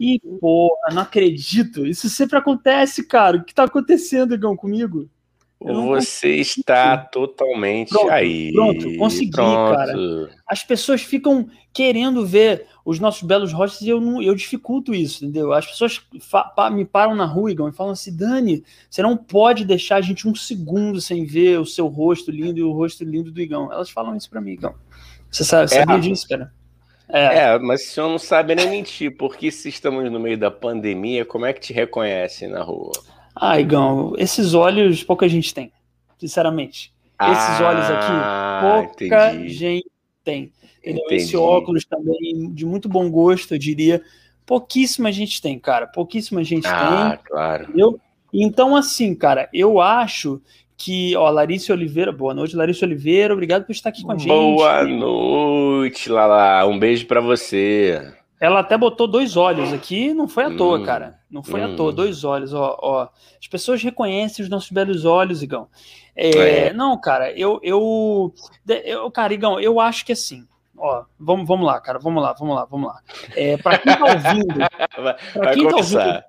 Ih, porra, não acredito. Isso sempre acontece, cara. O que tá acontecendo, Igão, comigo? Você está totalmente pronto, aí. Pronto, consegui, pronto. cara. As pessoas ficam querendo ver os nossos belos rostos e eu, não, eu dificulto isso, entendeu? As pessoas me param na rua Igão, e falam assim: Dani, você não pode deixar a gente um segundo sem ver o seu rosto lindo e o rosto lindo do Igão. Elas falam isso pra mim, Igão. Você sabe, sabia é, disso, cara? É. é, mas o senhor não sabe nem mentir, porque se estamos no meio da pandemia, como é que te reconhecem na rua? Ah, Igão, esses olhos pouca gente tem, sinceramente. Esses ah, olhos aqui, pouca entendi. gente tem. Esse óculos também, de muito bom gosto, eu diria. Pouquíssima gente tem, cara. Pouquíssima gente ah, tem. claro. Eu, então, assim, cara, eu acho que, ó, Larissa Oliveira, boa noite, Larissa Oliveira, obrigado por estar aqui com a gente. Boa noite, Lala, um beijo para você. Ela até botou dois olhos aqui, não foi à toa, hum, cara. Não foi hum. à toa, dois olhos, ó, ó. As pessoas reconhecem os nossos belos olhos, Igão. É, é. Não, cara, eu, eu, eu, cara, Igão, eu acho que assim, ó, vamos, vamos lá, cara, vamos lá, vamos lá, vamos lá. É, para quem tá ouvindo, para quem começar. tá ouvindo,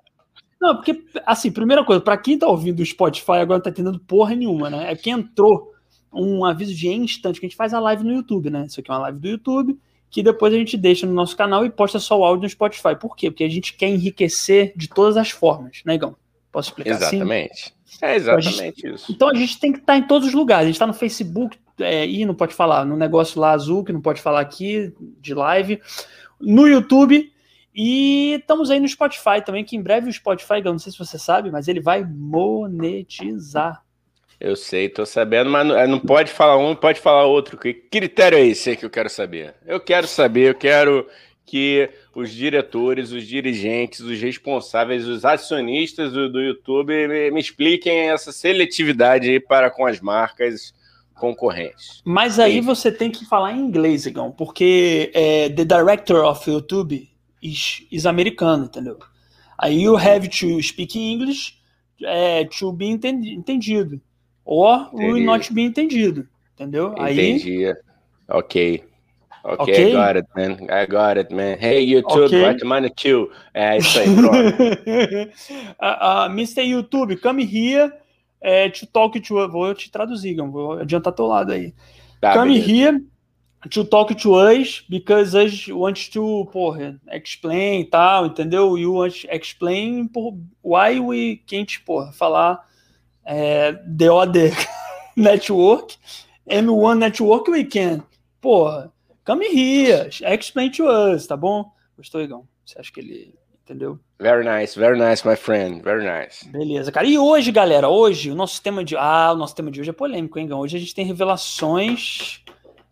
não, porque, assim, primeira coisa, para quem tá ouvindo o Spotify agora não tá entendendo porra nenhuma, né? É que entrou um aviso de instante que a gente faz a live no YouTube, né? Isso aqui é uma live do YouTube, que depois a gente deixa no nosso canal e posta só o áudio no Spotify. Por quê? Porque a gente quer enriquecer de todas as formas, né, Igão? Posso explicar assim? Exatamente. Assim? É exatamente então, gente, isso. Então a gente tem que estar tá em todos os lugares. A gente está no Facebook, é, e não pode falar, no negócio lá azul, que não pode falar aqui, de live, no YouTube e estamos aí no Spotify também, que em breve o Spotify, eu não sei se você sabe, mas ele vai monetizar. Eu sei, tô sabendo, mas não, é, não pode falar um, pode falar outro. Que critério é esse que eu quero saber? Eu quero saber, eu quero que os diretores, os dirigentes, os responsáveis, os acionistas do, do YouTube me, me, expliquem essa seletividade aí para com as marcas concorrentes. Mas aí Sim. você tem que falar em inglês, Igão, porque é, the director of YouTube is, is americano, entendeu? Aí you have to speak English é, to be entendido. Or will not be entendido. Entendeu? Entendi. Aí, ok. Ok, okay, I got it, man. I got it, man. Hey, YouTube, okay. what money too? É isso aí, pronto. uh, uh, Mr. YouTube, come here uh, to talk to... Vou te traduzir, vou adiantar teu lado aí. Tá, come beleza. here to talk to us because us want to, porra, explain e tal, entendeu? You want to explain por why we can't, porra, falar é, the other network and one network we can. Porra, come here, explain to us, tá bom? Gostou, Igão? Você acha que ele entendeu? Very nice, very nice, my friend, very nice. Beleza, cara. E hoje, galera, hoje o nosso tema de ah, o nosso tema de hoje é polêmico, hein, Igão? Hoje a gente tem revelações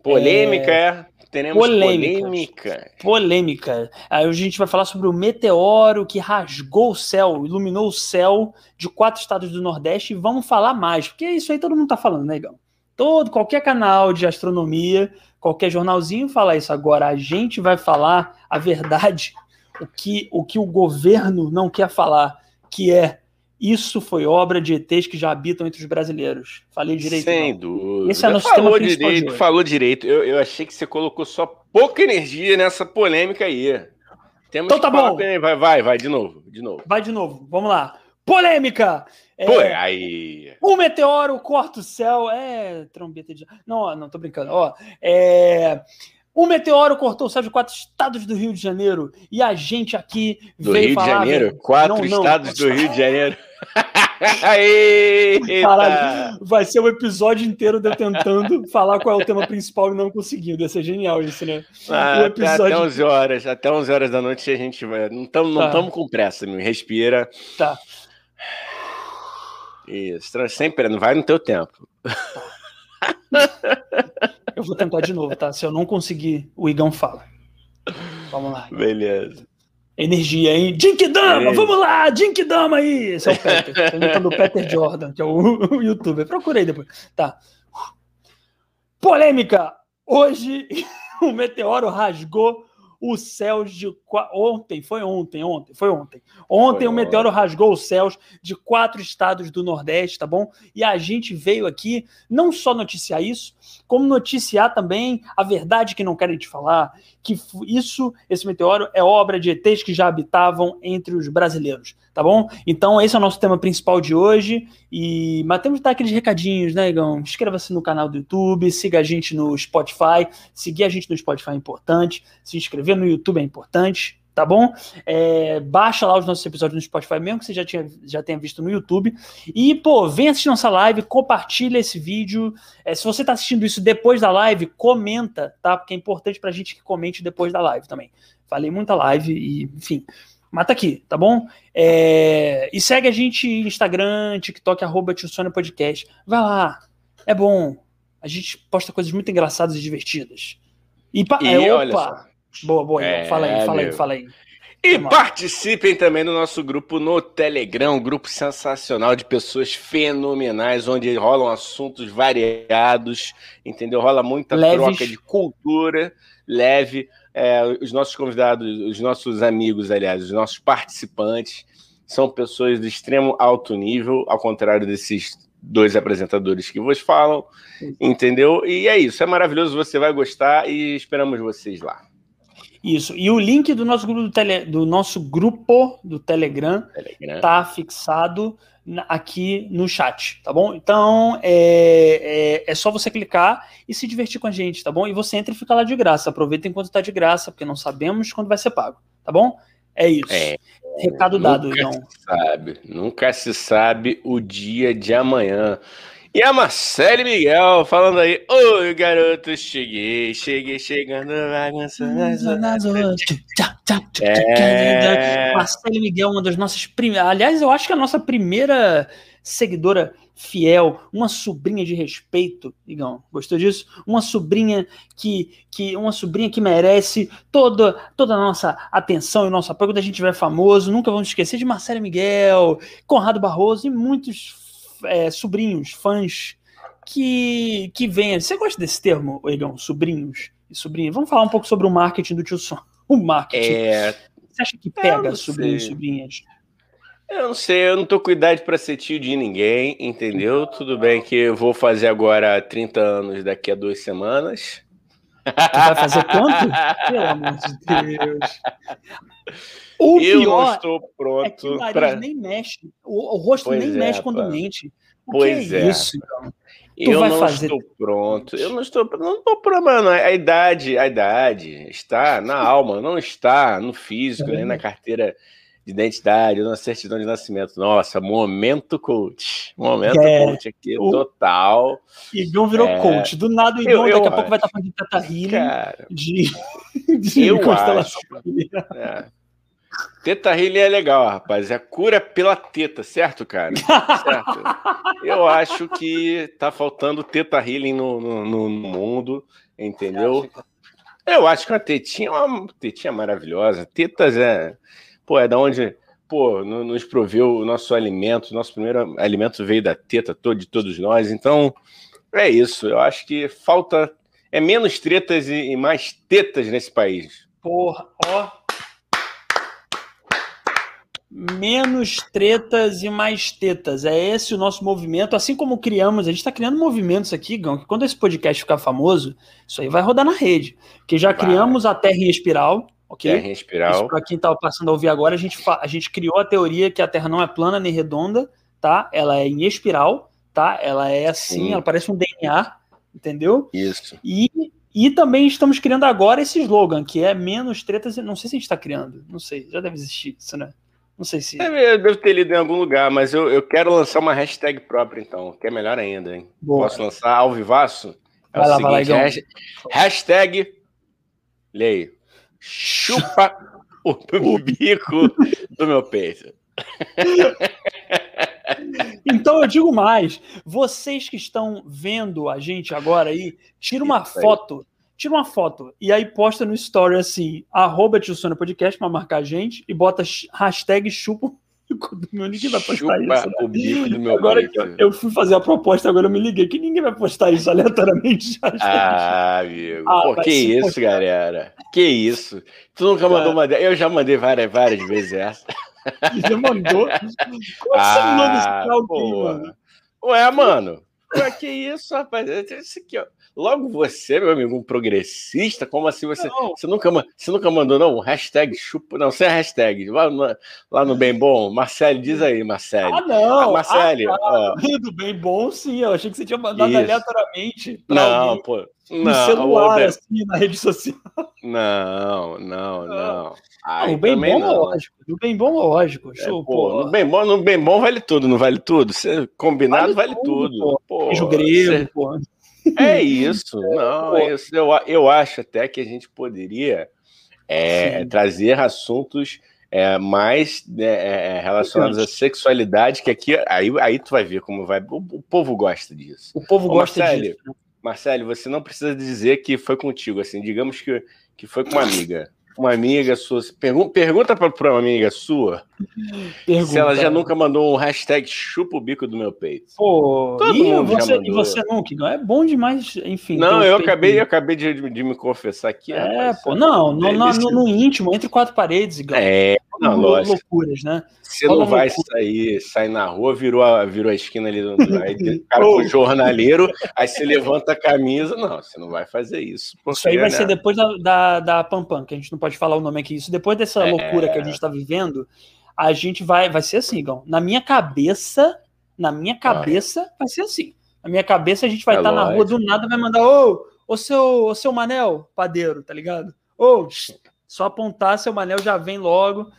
Polêmica, é. é. Teremos polêmica. Polêmica. Aí a gente vai falar sobre o meteoro que rasgou o céu, iluminou o céu de quatro estados do Nordeste e vamos falar mais, porque é isso aí todo mundo tá falando, né, Igão? Todo, qualquer canal de astronomia, qualquer jornalzinho fala isso. Agora a gente vai falar a verdade, o que o, que o governo não quer falar, que é isso foi obra de ETs que já habitam entre os brasileiros. Falei direito. Sem não. dúvida. Esse é nosso falou direito, falou direito. Eu, eu achei que você colocou só pouca energia nessa polêmica aí. Temos então tá bom. Vai, vai, vai, de novo, de novo. Vai de novo. Vamos lá. Polêmica! Pô, é, aí. Um meteoro corta o céu. É, trombeta de. Não, não, tô brincando. Ó, é. Um meteoro cortou o céu de quatro estados do Rio de Janeiro e a gente aqui do veio Rio falar, de Janeiro? Quatro não, estados não, do Rio de Janeiro. Caralho, vai ser um episódio inteiro de eu tentando falar qual é o tema principal e não conseguindo. Ia ser genial isso, né? Ah, episódio... Até 11 horas, até 11 horas da noite a gente vai. Não estamos não tá. com pressa, meu. Respira. Tá. Isso, sempre, não vai no teu tempo. Eu vou tentar de novo, tá? Se eu não conseguir, o Igão fala. Vamos lá. Beleza. Energia, hein? Dama, vamos lá, Dama aí! Esse é o Peter. Imitando o Peter Jordan, que é o, o youtuber. Procurei depois. Tá. Polêmica! Hoje, o meteoro rasgou os céus de ontem, foi ontem, ontem, foi ontem. Ontem foi o meteoro rasgou os céus de quatro estados do Nordeste, tá bom? E a gente veio aqui não só noticiar isso, como noticiar também a verdade que não querem te falar, que isso, esse meteoro é obra de ETs que já habitavam entre os brasileiros, tá bom? Então esse é o nosso tema principal de hoje e mas temos que dar aqueles recadinhos, né, Igão? Inscreva-se no canal do YouTube, siga a gente no Spotify, seguir a gente no Spotify é importante, se inscrever no YouTube é importante, tá bom? É, baixa lá os nossos episódios no Spotify, mesmo que você já, tinha, já tenha visto no YouTube. E, pô, vem assistir nossa live, compartilha esse vídeo. É, se você tá assistindo isso depois da live, comenta, tá? Porque é importante pra gente que comente depois da live também. Falei muita live e, enfim. Mas tá aqui, tá bom? É, e segue a gente Instagram, TikTok, arroba Podcast. Vai lá, é bom. A gente posta coisas muito engraçadas e divertidas. E, pa... e é, opa! Boa, boa. É, fala aí, fala aí, fala aí. E Vamos participem lá. também do nosso grupo no Telegram, um grupo sensacional de pessoas fenomenais, onde rolam assuntos variados, entendeu? Rola muita Leves. troca de cultura leve. É, os nossos convidados, os nossos amigos, aliás, os nossos participantes, são pessoas de extremo alto nível, ao contrário desses dois apresentadores que vos falam, entendeu? E é isso, é maravilhoso, você vai gostar e esperamos vocês lá. Isso. E o link do nosso grupo do, tele, do nosso grupo do Telegram, Telegram. tá fixado aqui no chat, tá bom? Então é, é, é, só você clicar e se divertir com a gente, tá bom? E você entra e fica lá de graça. Aproveita enquanto tá de graça, porque não sabemos quando vai ser pago, tá bom? É isso. É, Recado dado, nunca Se sabe, nunca se sabe o dia de amanhã. E a Marcele Miguel falando aí, oi garoto, cheguei, cheguei chegando bagunça nas é... Marcele Miguel, uma das nossas primeiras, aliás, eu acho que é a nossa primeira seguidora fiel, uma sobrinha de respeito, Igão, gostou disso? Uma sobrinha que, que uma sobrinha que merece toda, toda a nossa atenção e nosso apoio. Quando a gente tiver famoso, nunca vamos esquecer de Marcelo Miguel, Conrado Barroso e muitos é, sobrinhos, fãs que, que venham. Você gosta desse termo, Egão? Sobrinhos e sobrinhas? Vamos falar um pouco sobre o marketing do tio. O marketing. É... Você acha que pega sobrinhos e sobrinhas? Eu não sei, eu não tô com idade para ser tio de ninguém, entendeu? Tudo bem que eu vou fazer agora 30 anos daqui a duas semanas. Tu vai fazer quanto? Pelo amor de Deus. O eu não estou pronto. É o nariz pra... nem mexe. O, o rosto pois nem é, mexe quando mente. O pois é. é. Isso, então? Eu não fazer... estou pronto. Eu não estou, não estou pronto, mano. A idade, a idade está na alma, não está no físico, é. nem na carteira de identidade, na certidão de nascimento. Nossa, momento coach. Momento é, coach aqui, o... total. Igor virou é... coach. Do nada o Igor daqui a pouco vai estar falando de Tata Healing, de, de eu constelação acho. Teta Healing é legal, rapaz. É cura pela teta, certo, cara? certo. Eu acho que tá faltando Teta Healing no, no, no mundo, entendeu? Eu acho que uma tetinha é uma tetinha maravilhosa. Tetas é. Pô, é da onde. Pô, nos proveu o nosso alimento. Nosso primeiro alimento veio da teta de todos nós. Então, é isso. Eu acho que falta. É menos tretas e mais tetas nesse país. Porra, ó, menos tretas e mais tetas. É esse o nosso movimento. Assim como criamos, a gente está criando movimentos aqui, Gão, que quando esse podcast ficar famoso, isso aí vai rodar na rede. Porque já vai. criamos a Terra em espiral, ok? Terra em espiral. Para quem está passando a ouvir agora, a gente, a gente criou a teoria que a Terra não é plana nem redonda, tá? Ela é em espiral, tá? Ela é assim, Sim. ela parece um DNA, entendeu? Isso. E e também estamos criando agora esse slogan, que é menos tretas. Não sei se a gente está criando, não sei, já deve existir isso, né? Não sei se. É, eu devo ter lido em algum lugar, mas eu, eu quero lançar uma hashtag própria, então, que é melhor ainda, hein? Boa. Posso lançar ao vivaço? É vai o lá, seguinte, vai lá, hashtag. Leio. Chupa o bico do meu peito. Então eu digo mais, vocês que estão vendo a gente agora aí, tira uma foto tira uma foto e aí posta no story assim, arroba Podcast para marcar a gente e bota hashtag chupa bico. Ninguém vai postar Chupa isso. Né? o bico do meu Agora que eu, eu fui fazer a proposta, agora eu me liguei que ninguém vai postar isso aleatoriamente. Ah, amigo. Ah, Pô, que isso, postar. galera. Que isso. Tu nunca mandou uma? Eu já mandei várias, várias vezes essa. Você mandou. Como Ah, você mandou esse cálculo, pô. mano? Ué, mano. Ué, que isso, rapaz? Esse aqui, ó. Logo você, meu amigo, um progressista, como assim você. Não. Você nunca, você nunca mandou, não? Hashtag chupa. Não, sem hashtag. Lá no, lá no Bem Bom. Marcelo, diz aí, Marcelo. Ah, não. Ah, Marcelo, Ah, ó. tá. Do bem bom, sim. Eu achei que você tinha mandado Isso. aleatoriamente. pra Não, alguém pô. No Não, celular, Bem- assim, na rede social. não, não, não. Aí o bem também bom, não. lógico. Do bem bom, lógico. É, Show, pô, pô. no bem bom, no bem bom vale tudo, não vale tudo? Cê- combinado vale, Vale tudo. tudo, Pô, cê- grego, pô. É isso, não, Pô. é isso. Eu, eu acho até que a gente poderia é, trazer assuntos é, mais né, é, relacionados à sexualidade, que aqui aí, aí tu vai ver como vai. O, o povo gosta disso. O povo Ô, gosta Marcelo, disso. Né? Marcelo, você não precisa dizer que foi contigo, assim, digamos que, que foi com uma amiga. Uma amiga sua. Pergun pergunta pra uma amiga sua Pergunta. se ela já nunca mandou um hashtag chupa o bico do meu peito. Pô, Todo e mundo já você, e mandou. você nunca? Não é bom demais, enfim. Não, ter o eu acabei, eu acabei de, de me confessar aqui. É, rapaz, pô, não, no, no, no, no íntimo, entre quatro paredes, igual. É, não, loucuras, né? Você Rola não vai loucura. sair, sair na rua, virou a, virou a esquina ali, do, aí cara com jornaleiro, aí você levanta a camisa. Não, você não vai fazer isso. Porque, Isso aí vai né, ser depois da, da, da Pam Pam, que a gente não pode falar o nome aqui. Isso depois dessa É. loucura que a gente tá vivendo, a gente vai, vai ser assim, Igão. Na minha cabeça, na minha cabeça, vai ser assim. Na minha cabeça, a gente vai É estar na rua do nada, vai mandar, ô, ô seu, ô seu Manel, padeiro, tá ligado? Ô, só apontar, seu Manel já vem logo,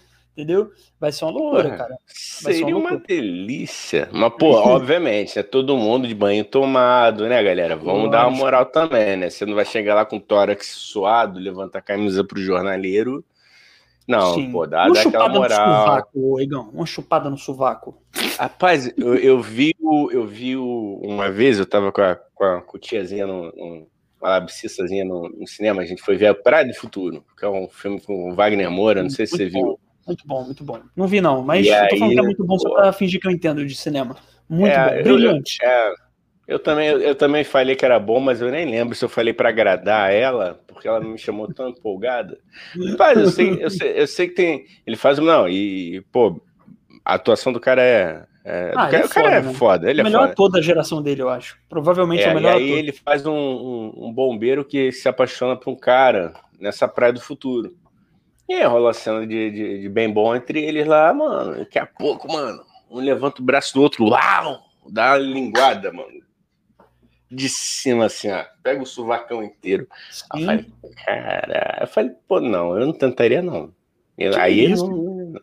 entendeu? Vai ser uma loucura, Porra. cara. Vai ser Seria uma uma delícia. Mas, pô, obviamente, é todo mundo de banho tomado, né, galera? Vamos dar uma moral também, né? Você não vai chegar lá com o tórax suado, levantar a camisa pro jornaleiro. Não, Sim. pô, dá, uma dá aquela chupada no moral. sovaco, Igão. Uma chupada no sovaco. Rapaz, eu, eu vi o, eu vi o, uma vez, eu tava com a, com a, com tiazinha, num, num- uma labiciçazinha no, no cinema, a gente foi ver a Praia do Futuro, que é um filme com o Wagner Moura, não sei se você viu. Muito bom, muito bom. Não vi, não, mas E eu tô falando aí, que é muito bom só pra fingir que eu entendo de cinema. Muito É, bom, eu- brilhante. É, eu também, eu, eu também falei que era bom, mas eu nem lembro se eu falei pra agradar ela, porque ela me chamou tão empolgada. Mas eu sei, eu sei, eu sei que tem. Ele faz. Não, e, pô, a atuação do cara é. é- do Ah, cara, ele é o cara é foda, né? foda, ele o é melhor foda. ator da geração dele, eu acho. Provavelmente é, É, o e melhor aí ator. ele faz um, um- um bombeiro que se apaixona por um cara nessa praia do futuro. E rola a cena de, de, de bem bom entre eles lá, mano. Daqui a pouco, mano, um levanta o braço do outro, uau! Dá uma linguada, mano. De cima, assim, ó. Pega o sovacão inteiro. Aí eu falei, cara, eu falei, pô, não, eu não tentaria, não. Eu- aí ele isso? não.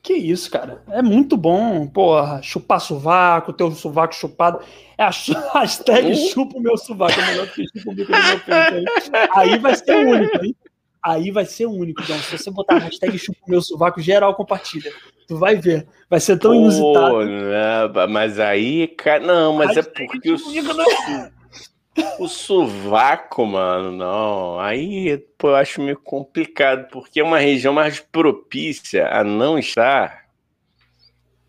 Que isso, cara. É muito bom, porra. Chupar sovaco, ter o sovaco chupado. É a ch- hashtag Uh. chupa o meu sovaco. É melhor do que chupa o bico do meu peito. Aí. aí vai ser o único, hein? Aí vai ser o único. Então, se você botar a hashtag chupa o meu sovaco, geral compartilha. Tu vai ver. Vai ser tão inusitado. Pô, não, mas aí, cara, não, mas é porque o, chupa o sovaco, mano, não. Aí, pô, eu acho meio complicado, porque é uma região mais propícia a não estar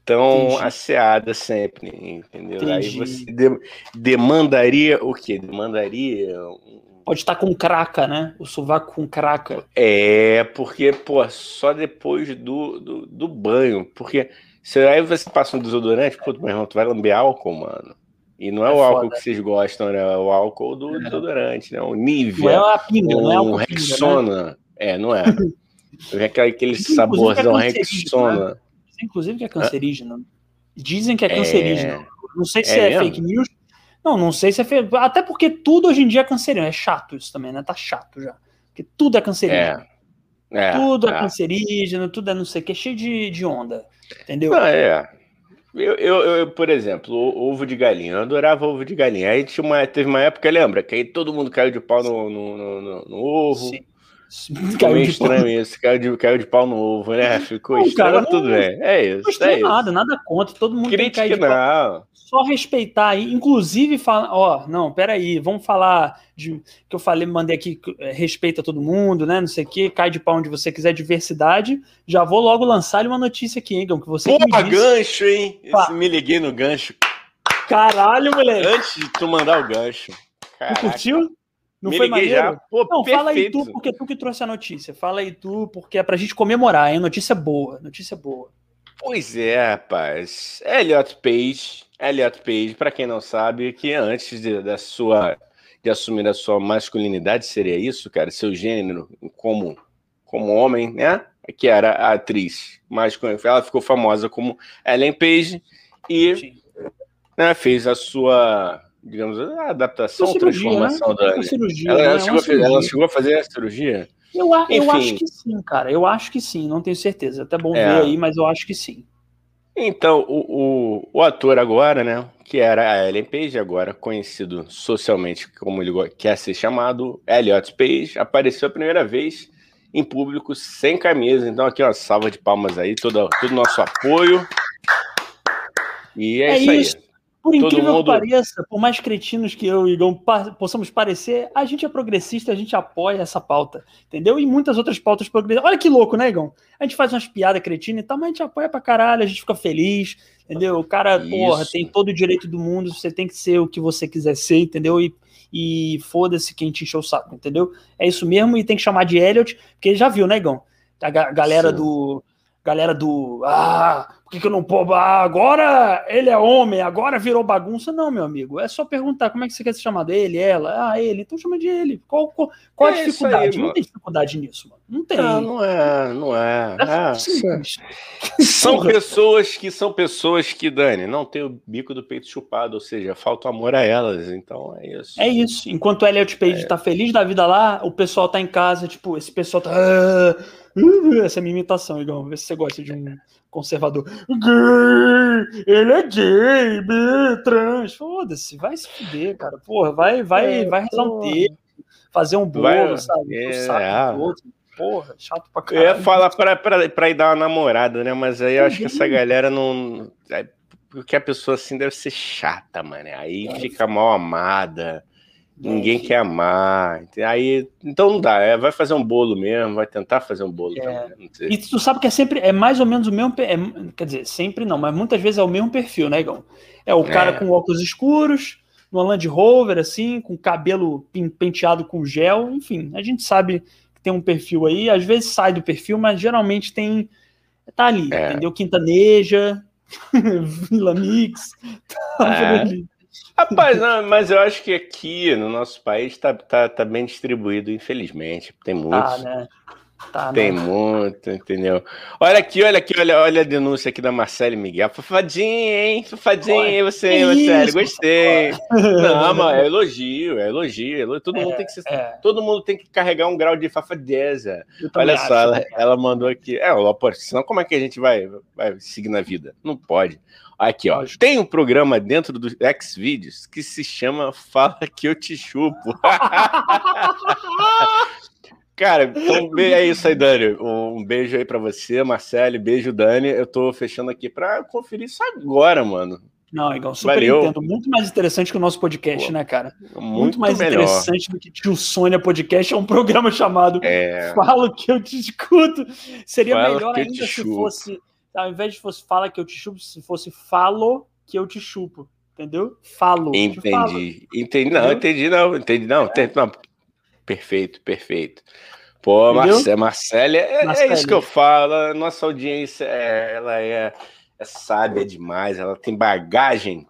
tão Entendi. asseada sempre, entendeu? Aí Entendi. você de- demandaria o quê? Demandaria. um- Pode estar com craca, né? O sovaco com craca. É, porque, pô, só depois do, do, do banho. Porque se aí você passa um desodorante, pô, meu irmão, tu vai lamber álcool, mano. E não é, É o álcool foda. que vocês gostam, né? É o álcool do É. desodorante, né? O Não é Nivea, a pinga, não é um álcool né? Rexona. É, não é. Vem aquele, aquele Inclusive, saborzão é Rexona. Dizem, Inclusive que é cancerígeno. Dizem que é cancerígeno. Não sei se É é, fake news. Não, não sei se é fake. Até porque tudo hoje em dia é cancerígeno. É chato isso também, né? Tá chato já. Porque tudo é cancerígeno. É. É, tudo é, é. cancerígeno, tudo é não sei o que, é cheio de, de onda. Entendeu? Não, é. Eu, eu, eu, por exemplo, ovo de galinha. Eu adorava ovo de galinha. Aí tinha uma, teve uma época, lembra? Que aí todo mundo caiu de pau no, no, no- no- no ovo. Sim. Caiu meio estranho pau. isso, caiu de, caiu de pau no ovo, né? Ficou não, estranho, cara, tudo bem. É isso. Não é nada, nada contra. Todo mundo Crítica tem que cair de não. Só respeitar aí. Inclusive, fala, ó, não, peraí, vamos falar de que eu falei, mandei aqui, é, respeita todo mundo, né? Não sei o quê, cai de pau onde você quiser, diversidade. Já vou logo lançar uma notícia aqui, hein, que você. Porra, gancho, hein? Me liguei no gancho. Caralho, moleque. Antes de tu mandar o gancho. Caraca. Tu curtiu? Não Me foi maneiro? Já. Pô, não, perfeito. fala aí tu, porque tu que trouxe a notícia. Fala aí tu, porque é pra gente comemorar, hein? Notícia boa, notícia boa. Pois é, rapaz. Elliot Page, Elliot Page, para quem não sabe, que antes de, da sua de assumir a sua masculinidade, seria isso, cara, seu gênero como como homem, né? Que era a atriz mais ela ficou famosa como Ellen Page e né, fez a sua digamos, a adaptação, ou transformação né? da. Cirurgia, ela, ela, né? chegou ela, chegou a fazer, a cirurgia? Eu, eu acho que sim, cara. Eu acho que sim, não tenho certeza. Até bom é. ver aí, mas eu acho que sim. Então, o, o, o, ator agora, né, que era a Ellen Page, agora conhecido socialmente como ele quer ser chamado, Elliot Page, apareceu a primeira vez em público sem camisa. Então, aqui, uma salva de palmas aí, todo, todo o nosso apoio. E é, é isso, isso aí. Por incrível mundo... que pareça, por mais cretinos que eu e Igão possamos parecer, a gente é progressista, a gente apoia essa pauta, entendeu? E muitas outras pautas progressistas. Olha que louco, né, Igão? A gente faz umas piadas cretinas e tal, mas a gente apoia pra caralho, a gente fica feliz, entendeu? O cara, Isso. porra, tem todo o direito do mundo, você tem que ser o que você quiser ser, entendeu? E, e foda-se quem te encheu o saco, entendeu? É isso mesmo, e tem que chamar de Elliot, porque já viu, né, Igão? A galera Sim. do galera do ah, por que, que eu não posso? Ah, agora ele é homem, agora virou bagunça. Não, meu amigo, é só perguntar como é que você quer se chamar dele, ela, ah, ele, então chama de ele. Qual, qual, qual é a dificuldade? Aí, não tem dificuldade nisso, mano. Não tem. Não, não é, não é. é, é. São pessoas que são pessoas que, Dani, não tem o bico do peito chupado, ou seja, falta amor a elas. Então é isso. É isso. Enquanto o Elliot Page é. tá feliz da vida lá, o pessoal tá em casa, tipo, esse pessoal tá. Ah, essa é a minha imitação, Igão. Vê se você gosta de um conservador. Gay! Ele é gay, trans. Foda-se, vai se fuder, cara. Porra, vai, vai, é, vai rezar um texto, fazer um bolo, vai, sabe? É, saco outro. Porra, chato pra caralho. Eu ia falar pra, pra, pra ir dar uma namorada, né? Mas aí eu acho que essa galera não. É, porque a pessoa assim deve ser chata, mano. Aí é. fica mal amada. Ninguém quer amar. Aí, então não dá. É, vai fazer um bolo mesmo, vai tentar fazer um bolo. É. E tu sabe que é sempre, é mais ou menos o mesmo. É, quer dizer, sempre não, mas muitas vezes é o mesmo perfil, né, Igão? É o cara é. com óculos escuros, no Land Rover, assim, com cabelo penteado com gel, enfim, a gente sabe que tem um perfil aí, às vezes sai do perfil, mas geralmente tem. Tá ali, é. entendeu? Quintaneja, Vila Mix, tá é. ali. Rapaz, não, mas eu acho que aqui no nosso país tá, tá, tá bem distribuído, infelizmente. Tem muitos. Ah, né? Tá, Tem né? muito, entendeu? Olha aqui, olha aqui, olha, olha a denúncia aqui da Marcele Miguel. Fafadinha, hein? Fafadinha, você, Marcele? Gostei. Não, mas é elogio, é elogio. É elogio. Todo, é, mundo tem que ser, é. todo mundo tem que carregar um grau de fafadeza. Olha só, ela, né? ela, mandou aqui. É, senão como é que a gente vai, vai seguir na vida? Não pode. Aqui, ó. Tem um programa dentro do Xvideos que se chama Fala que eu te chupo. Cara, então é isso aí, Dani. Um beijo aí para você, Marcelo. Beijo, Dani. Eu tô fechando aqui para conferir isso agora, mano. Não, igual super Valeu. entendo. Muito mais interessante que o nosso podcast, Pô, né, cara? Muito, muito mais melhor. interessante do que Tio Sônia Podcast. É um programa chamado é... Fala que eu te escuto. Seria Fala melhor ainda se fosse ao invés de fosse fala que eu te chupo, se fosse falo que eu te chupo. Entendeu? Falo. Entendi. Falo. Entendi. Não, entendi, não. Entendi, não. É. não. Perfeito, perfeito. Pô, Marcelo, é, é, isso que eu falo. Nossa audiência, é, ela é, é sábia demais. Ela tem bagagem,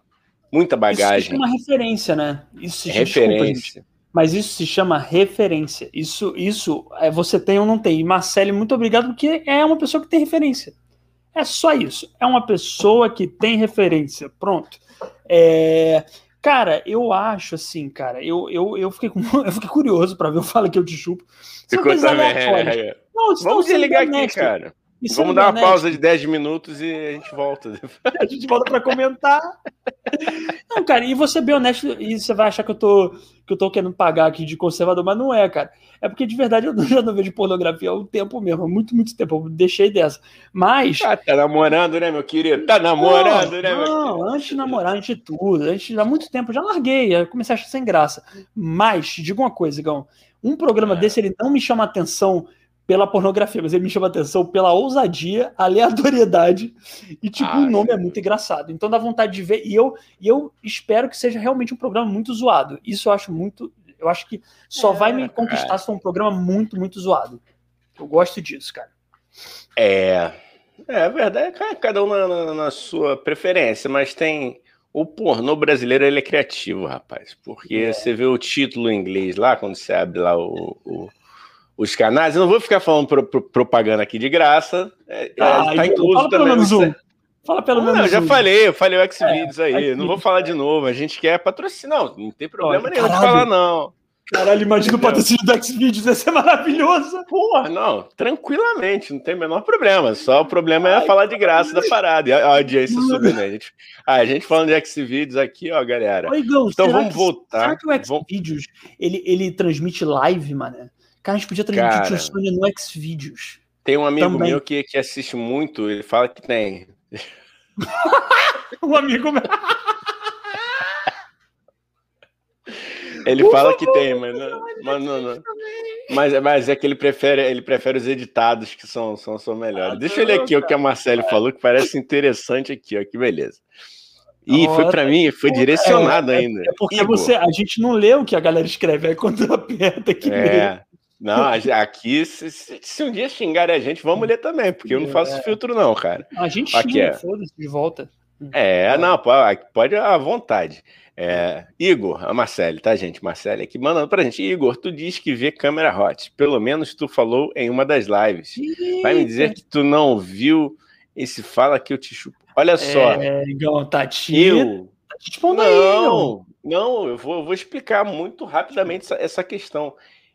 muita bagagem. Isso se chama referência, né? Isso referência. Desculpa, mas isso se chama referência. Isso, isso é, você tem ou não tem. E Marcele, muito obrigado, porque é uma pessoa que tem referência. É só isso. É uma pessoa que tem referência. Pronto. É, cara, eu acho assim, cara, eu, eu, eu, fiquei, eu fiquei curioso para ver o Fala que eu te chupo. Ficou também. É, é. Não, Vamos desligar aqui, cara. Vamos dar uma pausa de 10 minutos e a gente volta. a gente volta para comentar. Não, cara, e você bem honesto, e você vai achar que eu tô que eu tô querendo pagar aqui de conservador, mas não é, cara. É porque de verdade eu já não vejo pornografia há um tempo mesmo, há muito, muito tempo. Eu deixei dessa. Mas. Ah, tá namorando, né, meu querido? Tá namorando, não, né, meu Não, querido? antes de namorar, antes de tudo. Antes, há muito tempo, já larguei, eu comecei a achar sem graça. Mas, diga uma coisa, Igão. Um programa é. desse, ele não me chama atenção pela pornografia, mas ele me chama atenção pela ousadia, aleatoriedade e tipo ah, o nome é muito engraçado. Então dá vontade de ver e eu e eu espero que seja realmente um programa muito zoado. Isso eu acho muito, eu acho que só é, vai me conquistar cara. se for um programa muito muito zoado. Eu gosto disso, cara. É, é verdade, cada um na, na, na sua preferência, mas tem o pornô brasileiro ele é criativo, rapaz, porque é. você vê o título em inglês lá quando você abre lá o, o os canais. Eu não vou ficar falando pro, pro, propaganda aqui de graça. É, é ah, tá incluso fala também. Pelo menos um. Fala pelo menos não, já falei, eu falei o Xvideos é, aí. Não vou falar de novo. A gente quer patrocinar. Não, não tem problema Olha, nenhum caralho. de falar, não. Caralho, imagina o patrocínio do Xvideos, ia ser maravilhoso. Porra, não, tranquilamente, não tem o menor problema. Só o problema é Ai, falar de graça da parada. E a audiência subindo aí. Ah, a gente falando de Xvideos aqui, ó, galera. Oi, Gão, então vamos que, voltar. Será que o Xvideos, ele, ele transmite live, mano? Cara, a gente podia transmitir Cara, o Sony no Xvideos. Tem um amigo Também. meu que, que assiste muito, ele fala que tem. um amigo meu. Ele fala que tem, mas não, mas, não, não. Mas, mas é que ele prefere, ele prefere os editados que são, são, são melhores. Ah, Deixa eu ler aqui cara. o que a Marcele falou, que parece interessante aqui, ó, que beleza. E foi para mim, foi direcionado é, ainda. É porque Igor. você, a gente não lê o que a galera escreve, aí quando aperta aqui. É. Não, aqui, se, se, um dia xingarem a gente, vamos ler também, porque eu não faço é. filtro, não, cara. A gente aqui xinga, é. foda-se, de volta. É, não, pode, pode à vontade. É, Igor, a Marcele, tá, gente? Marcele aqui mandando pra gente. Igor, tu diz que vê câmera hot. Pelo menos tu falou em uma das lives. Vai me dizer que tu não viu esse fala que eu te chupo. Olha só. É, igual Tati. Eu. Tá te não, aí, não, eu vou, eu vou explicar muito rapidamente essa, essa questão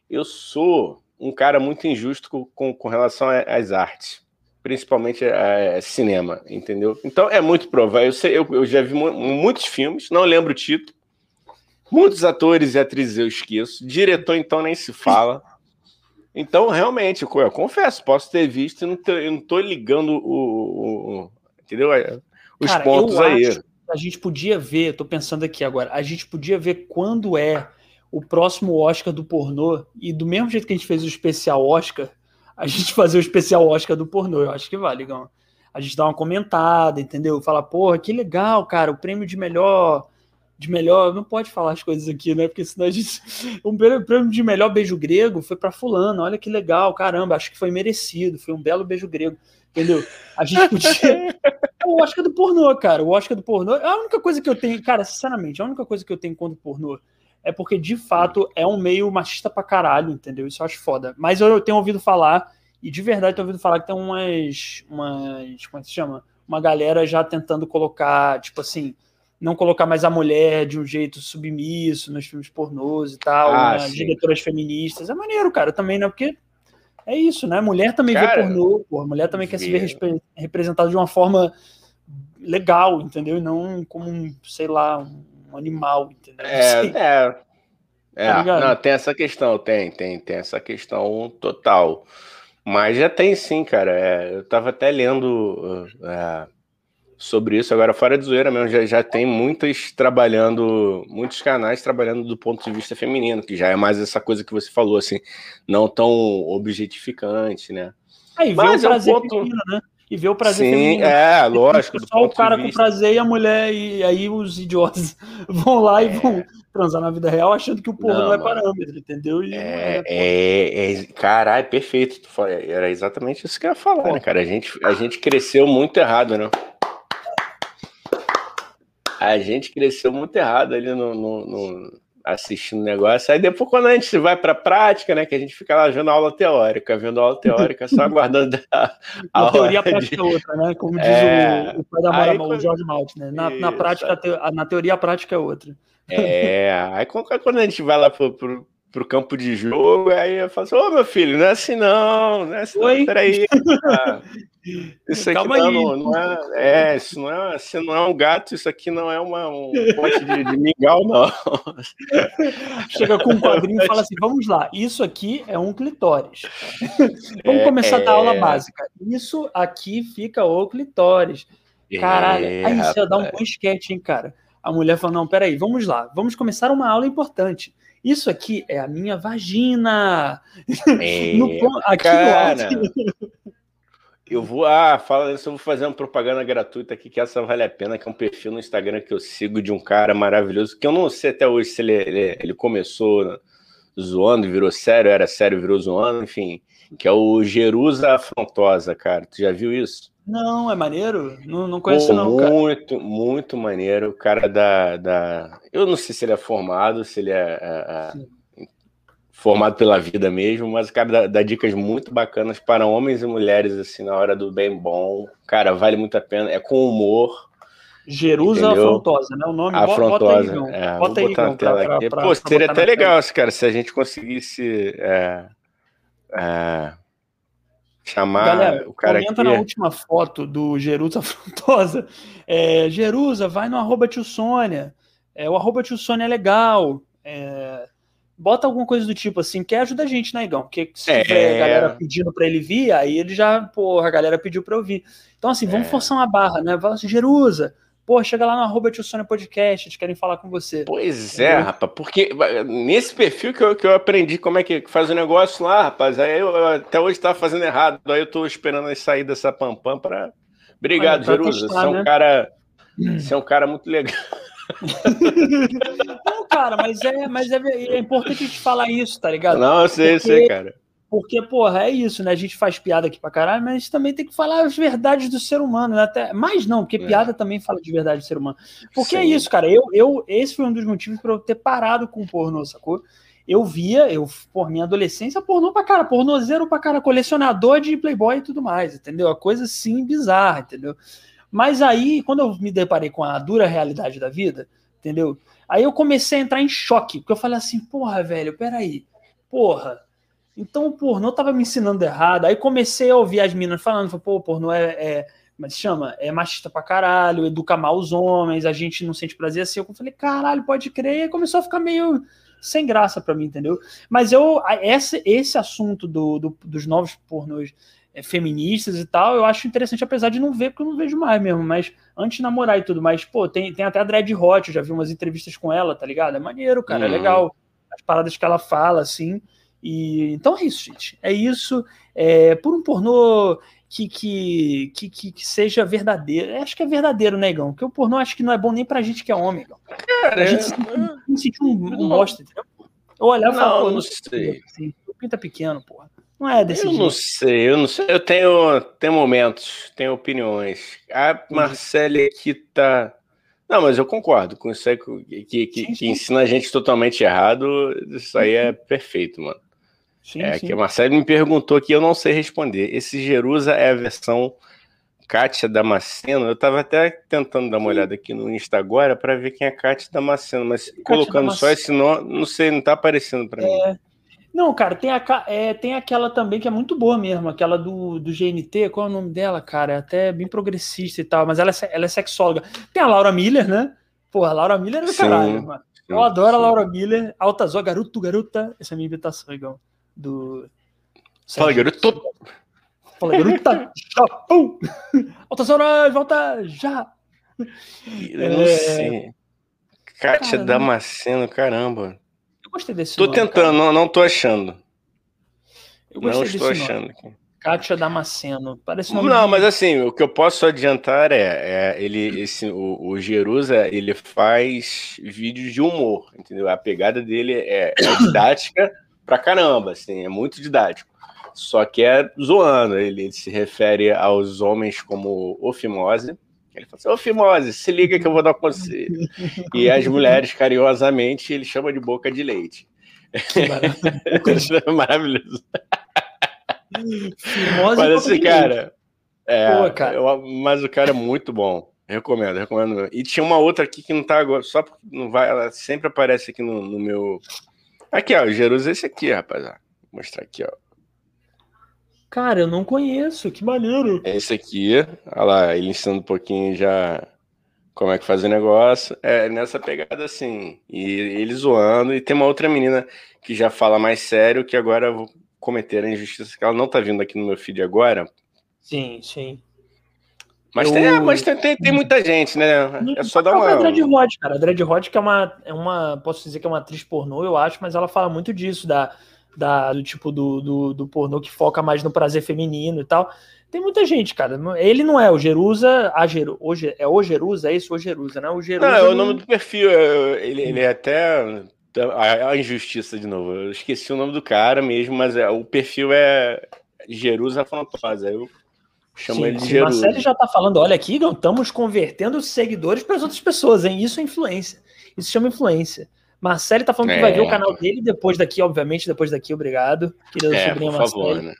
eu sou um cara muito injusto com, com, com relação às artes, principalmente a, a, cinema, entendeu? Então é muito provável. Eu, sei, eu, eu já vi muitos filmes, não lembro o título. Muitos atores e atrizes eu esqueço. Diretor, então, nem se fala. Então, realmente, eu, eu confesso, posso ter visto e não tô, eu não tô ligando o, o, o entendeu? Os Cara, pontos aí. a gente podia ver, tô pensando aqui agora, a gente podia ver quando é o próximo Oscar do pornô, e do mesmo jeito que a gente fez o especial Oscar, a gente fazer o especial Oscar do pornô. Eu acho que vale, Gão. A gente dá uma comentada, entendeu? Fala, porra, que legal, cara, o prêmio de melhor. De melhor, não pode falar as coisas aqui, né? Porque senão a gente. O prêmio de melhor beijo grego foi para Fulano, olha que legal, caramba, acho que foi merecido, foi um belo beijo grego, entendeu? A gente podia. É o Oscar do pornô, cara. O Oscar do pornô. É a única coisa que eu tenho, cara, sinceramente, a única coisa que eu tenho contra o pornô é porque de fato é um meio machista pra caralho, entendeu? Isso eu acho foda. Mas eu tenho ouvido falar, e de verdade tenho ouvido falar que tem umas. umas como é que se chama? Uma galera já tentando colocar, tipo assim, não colocar mais a mulher de um jeito submisso nos filmes pornôs e tal, ah, né? diretoras feministas. É maneiro, cara, também, né? Porque é isso, né? Mulher também cara, vê pornô, pô. Mulher também quer se ver representada de uma forma legal, entendeu? E não como um, sei lá, um um animal, entendeu? É, é. É, tá não, tem essa questão, tem, tem, tem essa questão total. Mas já tem sim, cara. É, eu tava até lendo é, sobre isso agora, fora de zoeira mesmo, já, já tem muitas trabalhando, muitos canais trabalhando do ponto de vista feminino, que já é mais essa coisa que você falou, assim, não tão objetificante, né? Aí, Mas é um ponto... feminino, né? E ver o prazer Sim, feminino. É, lógico. Só o cara com prazer e a mulher, e aí os idiotas vão lá é. e vão transar na vida real achando que o porra não, não é parâmetro, entendeu? E é, é, é, caralho, perfeito. Era exatamente isso que eu ia falar, né, cara? A gente, a gente cresceu muito errado, né? A gente cresceu muito errado ali no, no, no assistindo o negócio. Aí depois, quando a gente vai para a prática, né, que a gente fica lá vendo aula teórica, vendo aula teórica, só aguardando a, a, teoria prática de... é outra, né? Como diz é... o, o pai da Mara, aí, o Jorge Malt, né? Na, na prática, na teoria a prática é outra. É, aí quando a gente vai lá pro, pro pro campo de jogo, aí eu falo assim, ô meu filho, não é assim não, não é assim Oi? não, peraí. Isso aqui não, não, não, é, é, isso não é, você não é um gato, isso aqui não é uma, um pote de, de mingau, não. Chega com um quadrinho e fala assim: vamos lá, isso aqui é um clitóris. vamos é, começar é... da aula básica. Isso aqui fica o clitóris. Caralho, é, aí você dá um bom esquete, hein, cara. A mulher fala: não, peraí, vamos lá, vamos começar uma aula importante. Isso aqui é a minha vagina. É, no, aqui cara. no. Eu vou, ah, fala isso, eu vou fazer uma propaganda gratuita aqui, que essa vale a pena, que é um perfil no Instagram que eu sigo de um cara maravilhoso, que eu não sei até hoje se ele, ele, ele começou zoando, virou sério, era sério, virou zoando, enfim, que é o Jerusa Afrontosa, cara. Tu já viu isso? Não, é maneiro? Não, não conheço, Pô, não. Muito, cara. muito maneiro. O cara da, da. Eu não sei se ele é formado, se ele é, é, é formado pela vida mesmo, mas o cara dá, dá, dicas muito bacanas para homens e mulheres, assim, na hora do bem bom. Cara, vale muito a pena. É com humor. Jerusa Afrontosa, né? O nome Afrontosa. Bota aí, é, bota aí, tela pra. Pra, Pô, pra, seria até legal, cara, se a gente conseguisse. É, é, chamar Galera, o cara comenta aqui. na última foto do Jerusa Afrontosa. É, Jerusa, vai no arroba tio Sônia. É, o arroba tio Sônia é legal. É, bota alguma coisa do tipo assim, que ajuda a gente, né, Igão? Porque se é... tiver a galera pedindo para ele vir, aí ele já, porra, a galera pediu para eu vir. Então, assim, vamos é. forçar uma barra, né? Fala assim, Jerusa, Pô, chega lá no arroba Tio Sônia Podcast, eles querem falar com você. Pois é, rapaz, porque nesse perfil que eu, que eu aprendi como é que faz o negócio lá, rapaz, aí eu até hoje estava fazendo errado, aí eu estou esperando sair dessa pampam para. Obrigado, Jerusa. Você é um né? cara. Você é um cara muito legal. Não, cara, mas é, mas é, é importante a gente falar isso, tá ligado? Não, eu sei, Porque... eu sei, cara. Porque, porra, é isso, né? A gente faz piada aqui pra caralho, mas a gente também tem que falar as verdades do ser humano, né? Até, mais não, porque é. piada também fala de verdade do ser humano. Porque é Sim. é isso, cara. Eu, eu, esse foi um dos motivos para eu ter parado com o pornô, sacou? Eu via, eu, por minha adolescência, pornô pra cara, pornozeiro pra cara, colecionador de Playboy e tudo mais, entendeu? A coisa assim bizarra, entendeu? Mas aí, quando eu me deparei com a dura realidade da vida, entendeu? Aí eu comecei a entrar em choque, porque eu falei assim, porra, velho, peraí, porra então o pornô tava me ensinando errado. Aí comecei a ouvir as meninas falando, pô, o pornô é, é mas se chama, é machista pra caralho, educa mal os homens, a gente não sente prazer assim. Eu falei, caralho, pode crer. E começou a ficar meio sem graça para mim, entendeu? Mas eu, esse, esse assunto do, do dos novos pornôs é, feministas e tal, eu acho interessante, apesar de não ver, porque eu não vejo mais mesmo. Mas antes de namorar e tudo, mas, pô, tem, tem até a Dread Hot, eu já vi umas entrevistas com ela, tá ligado? É maneiro, cara, é uhum. é legal. As paradas que ela fala, assim. E, então é isso, gente. É isso. É, por um pornô que, que, que, que, seja verdadeiro. Acho que é verdadeiro, negão. Né, porque o pornô acho que não é bom nem pra gente que é homem, Igão. Cara, a gente se sente um, um bosta, entendeu? Eu olhar e falar, não, não sei. Assim, pinta pequeno, porra. Não é desse eu jeito. não sei, eu não sei. Eu tenho, tenho momentos, tenho opiniões. A uhum. Marcele aqui tá. Não, mas eu concordo com isso aí que, que, que, que ensina a gente totalmente errado. Isso aí é perfeito, mano. Sim, é sim. que a Marcelo me perguntou que eu não sei responder. Esse Jerusa é a versão Kátia Damasceno. Eu estava até tentando dar uma olhada aqui no Insta agora para ver quem é Kátia Damasceno, mas Kátia colocando Damasceno. só esse nome, não sei, não está aparecendo para é... mim. Não, cara, tem, a, é, tem aquela também que é muito boa mesmo, aquela do, do GNT, qual é o nome dela, cara? É até bem progressista e tal, mas ela é, ela é sexóloga. Tem a Laura Miller, né? Pô, a Laura Miller é do caralho, mano. Eu adoro sim. a Laura Miller, altas ó, garoto, garota. Essa é a minha imitação, igual do. Fala, garoto! Fala, garota! Japão! Altas horas, volta já! Eu não é... sei. Kátia Damasceno, caramba. Eu gostei desse Tô nome, tentando, não, não tô achando. Eu gostei não estou desse achando aqui. Kátia Damasceno. Parece um Não, mas assim, o que eu posso adiantar é, é ele, esse, o, o Jerusa, ele faz vídeos de humor, entendeu? A pegada dele é, é didática pra caramba, assim, é muito didático. Só que é zoando, ele, ele se refere aos homens como ofimose. Ele fala assim, ofimose, se liga que eu vou dar um conselho. e as mulheres, carinhosamente, ele chama de boca de leite. Maravilhoso. Fimose mas esse cara, é, cara. Eu, mas o cara é muito bom. Recomendo, recomendo. E tinha uma outra aqui que não tá agora, só porque não vai, ela sempre aparece aqui no, no meu Aqui, ó, o Jerusa é esse aqui, rapaz. Vou mostrar aqui, ó. Cara, eu não conheço, que maneiro. É esse aqui, olha lá, ele ensinando um pouquinho já como é que faz o negócio. É nessa pegada assim. E ele zoando. E tem uma outra menina que já fala mais sério, que agora eu vou cometer a injustiça, que ela não tá vindo aqui no meu feed agora. Sim, sim. Mas, eu... tem, mas tem, tem, tem, muita gente, né? É só dar uma. A Dread Hot, cara. A Dread Hot, que é uma, é uma. Posso dizer que é uma atriz pornô, eu acho, mas ela fala muito disso, da da, do tipo do, do, do, pornô que foca mais no prazer feminino e tal. Tem muita gente, cara. Ele não é o Jerusa, a Jeru, o, é o Jerusa, é isso, o Jerusa, né? O Jerusa. Não, é o nome do perfil. É, ele, ele é até a, a, injustiça de novo. Eu esqueci o nome do cara mesmo, mas é, o perfil é Jerusa Fantosa. Eu chamo sim, ele de sim, Jerusa. Marcelo já tá falando, olha aqui, estamos convertendo seguidores para as outras pessoas, hein? Isso é influência. Isso chama influência. Marcelo tá falando é. que vai ver o é. canal dele depois daqui, obviamente, depois daqui, obrigado. Querida é, sobrinha por Marcelo. Favor, né?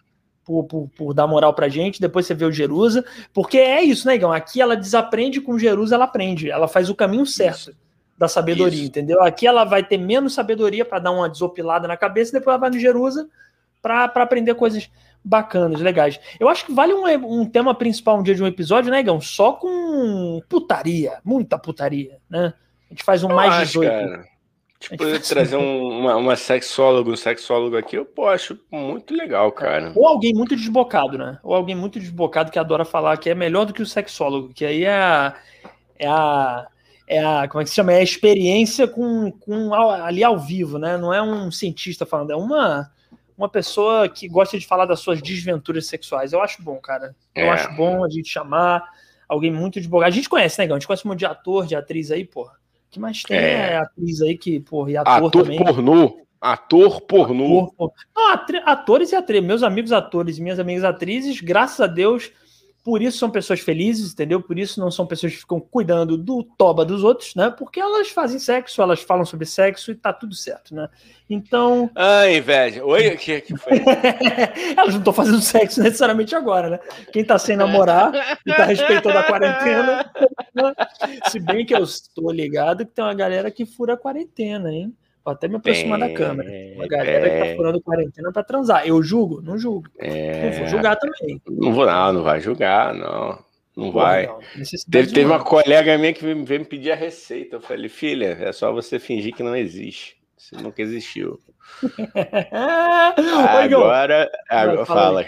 Por, por, por, dar moral pra gente, depois você vê o Jerusa, porque é isso, né, Igão? Aqui ela desaprende com o Jerusa, ela aprende, ela faz o caminho certo isso. da sabedoria, isso. entendeu? Aqui ela vai ter menos sabedoria para dar uma desopilada na cabeça, e depois ela vai no Jerusa para aprender coisas bacanas, legais. Eu acho que vale um, um tema principal um dia de um episódio, né, Igão? Só com putaria, muita putaria, né? A gente faz um Eu mais acho, 18. Cara. Tipo, trazer um, uma, uma sexóloga, um sexólogo aqui, eu pô, acho muito legal, cara. Ou alguém muito desbocado, né? Ou alguém muito desbocado que adora falar que é melhor do que o sexólogo, que aí é a. É a é a, como é que se chama? É a experiência com, com ali ao vivo, né? Não é um cientista falando, é uma, uma pessoa que gosta de falar das suas desventuras sexuais. Eu acho bom, cara. Eu é. acho bom a gente chamar alguém muito desbocado. A gente conhece, né, Gão? A gente conhece um monte de ator, de atriz aí, porra que mais tem é, é atriz aí que, porra, e ator, ator também. pornô. Ator pornô. Ator, Não, atores e atrizes. Meus amigos atores e minhas amigas atrizes, graças a Deus, por isso são pessoas felizes, entendeu? Por isso não são pessoas que ficam cuidando do toba dos outros, né? Porque elas fazem sexo, elas falam sobre sexo e tá tudo certo, né? Então. Ah, inveja. Oi, o que, que foi? elas não estão fazendo sexo necessariamente agora, né? Quem tá sem namorar e tá respeitando a quarentena. Se bem que eu estou ligado que tem uma galera que fura a quarentena, hein? Vou até me aproximar da câmera. Uma galera é... que tá furando quarentena pra transar. Eu julgo? Não julgo. É... Não vou julgar também. Não vou, não, não vai julgar, não. Não vai. Não. Teve, teve uma colega minha que veio me pedir a receita. Eu falei, filha, é só você fingir que não existe. Você nunca existiu. agora, agora fala.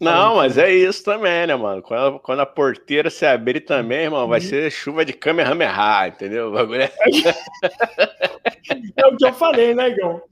Não, mas é isso também, né, mano? Quando, quando a porteira se abrir também, irmão, vai uhum. ser chuva de Kamehameha, entendeu? O bagulho é... é o que eu falei, né, Igão?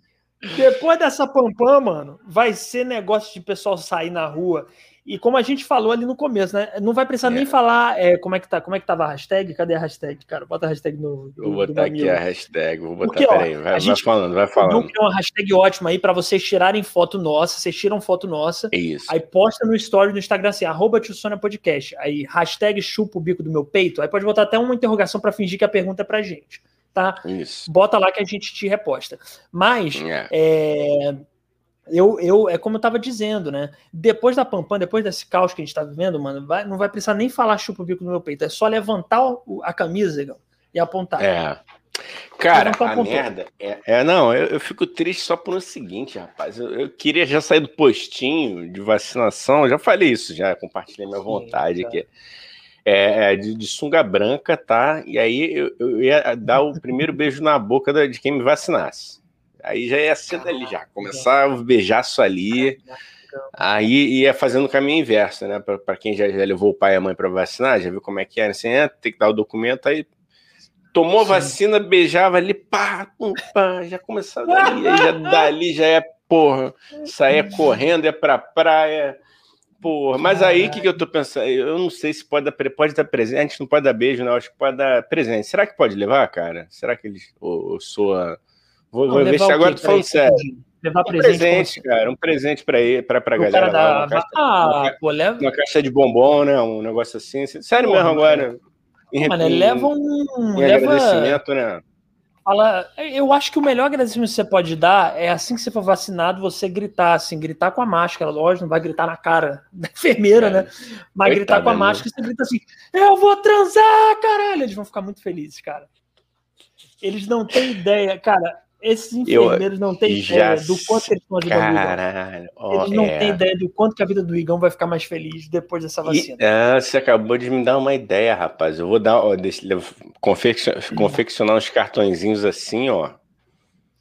Depois dessa pampam, mano, vai ser negócio de pessoal sair na rua e como a gente falou ali no começo, né? Não vai precisar é. nem falar é, como é que tá, como é que tava a hashtag. Cadê a hashtag, cara? Bota a hashtag no. vou botar aqui a hashtag. Vou botar. Porque, peraí, vai, vai falando, vai falando. É uma hashtag ótima aí para vocês tirarem foto nossa. Vocês tiram foto nossa. Isso. Aí posta no story do Instagram assim, arroba Podcast. Aí hashtag chupa o bico do meu peito. Aí pode botar até uma interrogação para fingir que a pergunta é pra gente. Tá? Isso. Bota lá que a gente te reposta. Mas é. é eu, eu, é como eu tava dizendo, né? Depois da Pampam, depois desse caos que a gente tá vivendo, mano, vai, não vai precisar nem falar chupa o bico no meu peito. É só levantar o, a camisa e apontar. É. Cara, a merda é, é não, eu, eu, fico triste só por o seguinte, rapaz. Eu, eu, queria já sair do postinho de vacinação, já falei isso, já compartilhei minha vontade Sim, aqui. É, é de, de, sunga branca, tá? E aí eu, eu ia dar o primeiro beijo na boca de quem me vacinasse. Aí já ia ser dali já, começar o beijaço ali. Aí ia fazendo o caminho inverso, né? Para quem já, já, levou o pai e a mãe para vacinar, já viu como é que é, assim, é, tem que dar o documento, aí tomou Sim. vacina, beijava ali, pá, pum, pá, já começava dali, aí já dali já é, porra, saia correndo, é pra praia, porra. Mas aí, o que, que eu tô pensando? Eu não sei se pode dar, pode dar presente, a gente não pode dar beijo, não, acho que pode dar presente. Será que pode levar, cara? Será que eles, ou, ou sua Vou, vou ver se agora tô falando sério. Levar um presente, presente cara, um presente pra, ir, pra, pra galera. Da... Uma, caixa, ah, uma, pô, leva... uma caixa de bombom, né? Um negócio assim. Sério pô, mesmo agora. Em, mano, em, leva um. Em leva... agradecimento, né? Fala, eu acho que o melhor agradecimento que você pode dar é assim que você for vacinado, você gritar, assim, gritar com a máscara, lógico, não vai gritar na cara da enfermeira, é. né? Mas gritar com a máscara, você grita assim, eu vou transar, caralho! Eles vão ficar muito felizes, cara. Eles não têm ideia, cara esses enfermeiros eu não têm ideia do quanto eles estão ajudando Caralho, o Igão. Eles não é. têm ideia do quanto que a vida do Igão vai ficar mais feliz depois dessa vacina. E, ah, você acabou de me dar uma ideia, rapaz. Eu vou dar, ó, deixa, confeccionar uns cartõezinhos assim, ó,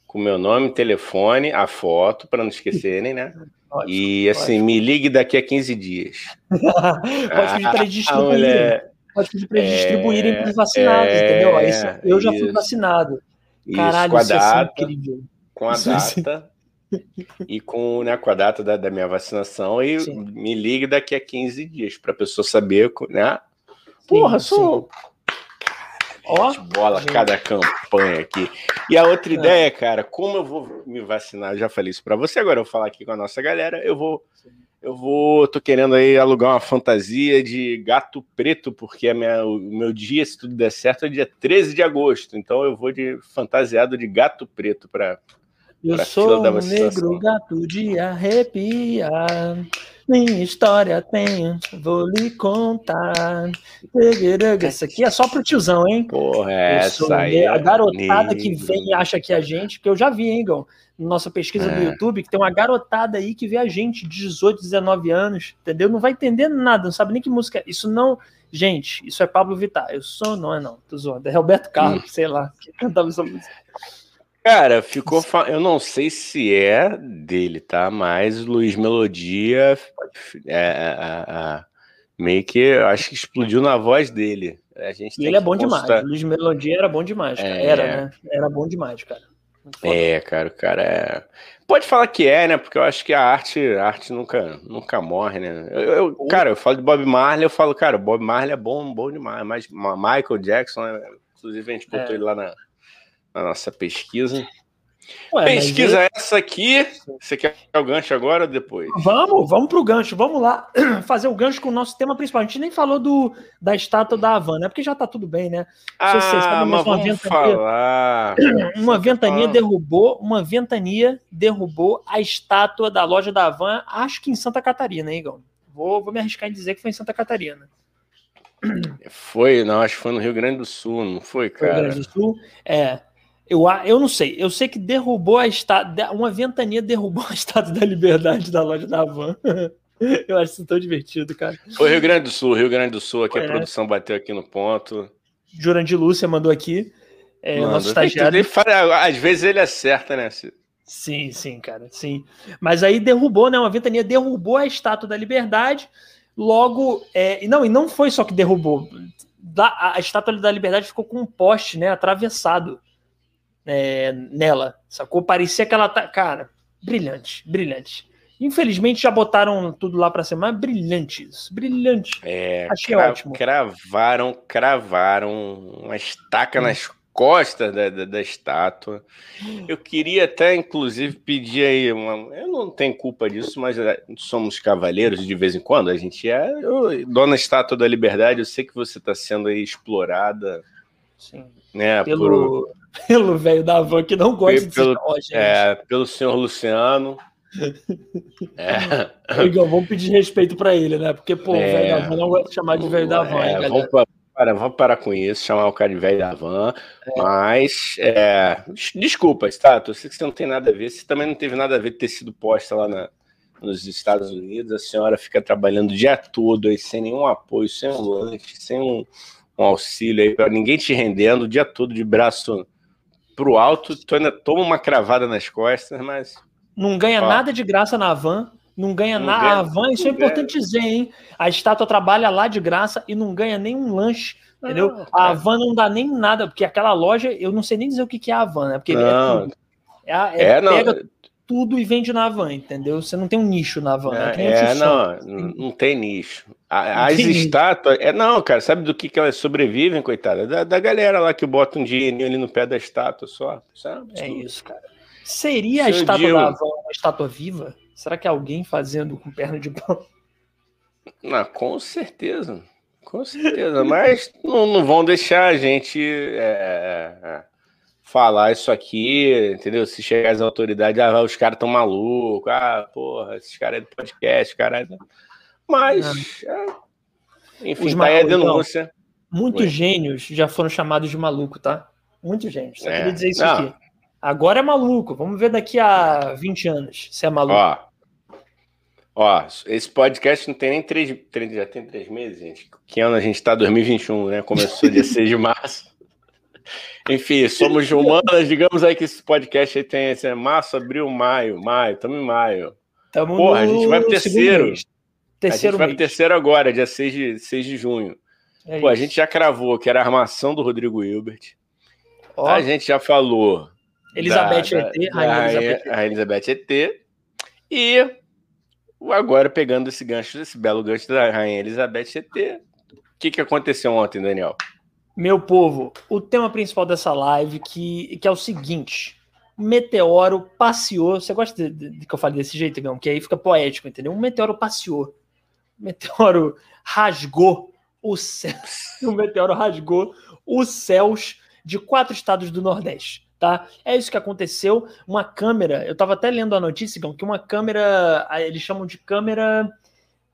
com meu nome, telefone, a foto, para não esquecerem, né? Ótimo, e assim, ótimo. me ligue daqui a 15 dias. Pode pedir para eles distribuírem. Pode pedir para eles é, distribuírem para os vacinados, é, entendeu? Isso, eu já fui vacinado. Caralho, com a data, é. Com a data. e com, né, com a data da, da minha vacinação e sim. me ligue daqui a 15 dias para a pessoa saber, né? Porra, sim, sou. Ó, oh, bola gente. cada campanha aqui. E a outra é. ideia, cara, como eu vou me vacinar, eu já falei isso para você, agora eu vou falar aqui com a nossa galera, eu vou eu vou, tô querendo aí alugar uma fantasia de gato preto, porque a minha, o meu dia, se tudo der certo, é dia 13 de agosto. Então eu vou de fantasiado de gato preto para Eu sou um negro gato de arrepiar. Minha história tem, vou lhe contar. Isso aqui é só pro tiozão, hein? Porra, essa aí. A é garotada que vem e acha que é a gente, que eu já vi, hein, Gão? nossa pesquisa é. do YouTube, que tem uma garotada aí que vê a gente de 18, 19 anos, entendeu? Não vai entender nada, não sabe nem que música é. Isso não. Gente, isso é Pablo Vittar. Eu sou, não é não, tô zoando. É Roberto Carlos, hum. sei lá, que cantava essa música. Cara, ficou. Fa... Eu não sei se é dele, tá? Mas Luiz Melodia é, é, é, meio que acho que explodiu na voz dele. A gente e ele é bom constar... demais. Luiz Melodia era bom demais, cara. É... Era, né? Era bom demais, cara. É, cara, o cara é. Pode falar que é, né? Porque eu acho que a arte, a arte nunca, nunca morre, né? Eu, eu, cara, eu falo de Bob Marley, eu falo, cara, Bob Marley é bom, bom demais. Mas Michael Jackson, né? inclusive a gente botou é. ele lá na, na nossa pesquisa. Ué, Pesquisa essa aqui. Você quer o gancho agora ou depois? Vamos, vamos pro gancho. Vamos lá fazer o gancho com o nosso tema principal. A gente nem falou do, da estátua da Havana, porque já tá tudo bem, né? Ah, vocês sabem, mas vamos ventania, falar. Uma ventania derrubou, uma ventania derrubou a estátua da loja da Havana, acho que em Santa Catarina, hein, Igor? Vou, vou me arriscar em dizer que foi em Santa Catarina. Foi, não, acho que foi no Rio Grande do Sul, não foi, cara? Rio Grande do Sul, é. Eu, eu não sei. Eu sei que derrubou a estátua. Uma ventania derrubou a estátua da liberdade da loja da Van. Eu acho isso tão divertido, cara. Foi Rio Grande do Sul, Rio Grande do Sul, aqui é. a produção bateu aqui no ponto. Jurandir Lúcia mandou aqui. É, Mano, nosso estagiário. Ele fala, às vezes ele acerta, né? Sim, sim, cara, sim. Mas aí derrubou, né? Uma ventania derrubou a estátua da liberdade. Logo, é, não, e não foi só que derrubou. a estátua da liberdade ficou com um poste, né? Atravessado é, nela, sacou? Parecia que ela tá. Cara, brilhante, brilhante. Infelizmente já botaram tudo lá para mas brilhante isso, brilhante. É, Achei cra ótimo. Cravaram, cravaram uma estaca hum. nas costas da, da, da, estátua. Eu queria até, inclusive, pedir aí uma. Eu não tenho culpa disso, mas é, somos cavaleiros de vez em quando, a gente é. Eu, dona Estátua da Liberdade, eu sei que você está sendo aí explorada. Sim. Né, Pelo... por pelo velho da van que não gosta pelo, de É, pelo senhor Luciano. é. Igor, vamos pedir respeito para ele, né? Porque, pô, é. o velho da van não gosta de chamar de velho da van. É, vamos, para, vamos parar com isso, chamar o cara de velho da van. É. Mas, é, desculpa, tá? Eu sei que você não tem nada a ver. Você também não teve nada a ver de ter sido posta lá na, nos Estados Unidos. A senhora fica trabalhando o dia todo aí, sem nenhum apoio, sem um lanche, sem um, um auxílio aí, para ninguém te rendendo o dia todo de braço pro alto, tu ainda toma uma cravada nas costas, mas. Não ganha ó. nada de graça na van, não ganha nada. A van, isso é importante dizer, hein? A estátua trabalha lá de graça e não ganha nenhum lanche. Entendeu? a van não dá nem nada, porque aquela loja, eu não sei nem dizer o que, que é a van, né? Porque é não. é, é, é, é pega não. Tudo e vende na van, entendeu? Você não tem um nicho na van. É, né? é não, não tem nicho. As estátuas. É, não, cara, sabe do que, que elas sobrevivem, coitada? Da, da galera lá que bota um dinheirinho ali no pé da estátua só. Sabe? É isso, cara. Seria a estátua da Avon uma estátua viva? Será que é alguém fazendo com perna de pau? Não, com certeza. Com certeza. Mas não, não, vão deixar a gente é, é, é falar isso aqui, entendeu? Se chegar as autoridades, ah, os caras estão malucos, ah, porra, esses caras é do podcast, cara. Mas, é. enfim, Os tá aí a denúncia. Então, muitos gênios já foram chamados de maluco, tá? Muitos gênios. Só é. queria dizer isso não. aqui. Agora é maluco. Vamos ver daqui a 20 anos se é maluco. Ó, ó esse podcast não tem nem três, três já tem três meses, gente. Que ano a gente tá? 2021, né? Começou dia 6 de março. Enfim, somos humanas, digamos aí que esse podcast aí tem esse, é março, abril, maio, maio, estamos em maio. Tamo Porra, a gente vai pro terceiro. Terceiro a gente vai pro terceiro agora, dia 6 de, 6 de junho. É Pô, a gente já cravou que era a armação do Rodrigo Hilbert. Ó. A gente já falou. Elizabeth da, ET, da, Rainha, Elizabeth. A Elizabeth ET. E agora pegando esse gancho, esse belo gancho da Rainha Elizabeth ET. O que, que aconteceu ontem, Daniel? Meu povo, o tema principal dessa live que, que é o seguinte: meteoro passeou. Você gosta de, de, de que eu fale desse jeito, Gão? Que aí fica poético, entendeu? Um meteoro passeou. O meteoro rasgou o céu. o meteoro rasgou os céus de quatro estados do Nordeste. Tá? É isso que aconteceu. Uma câmera, eu estava até lendo a notícia, Gão, que uma câmera, eles chamam de câmera.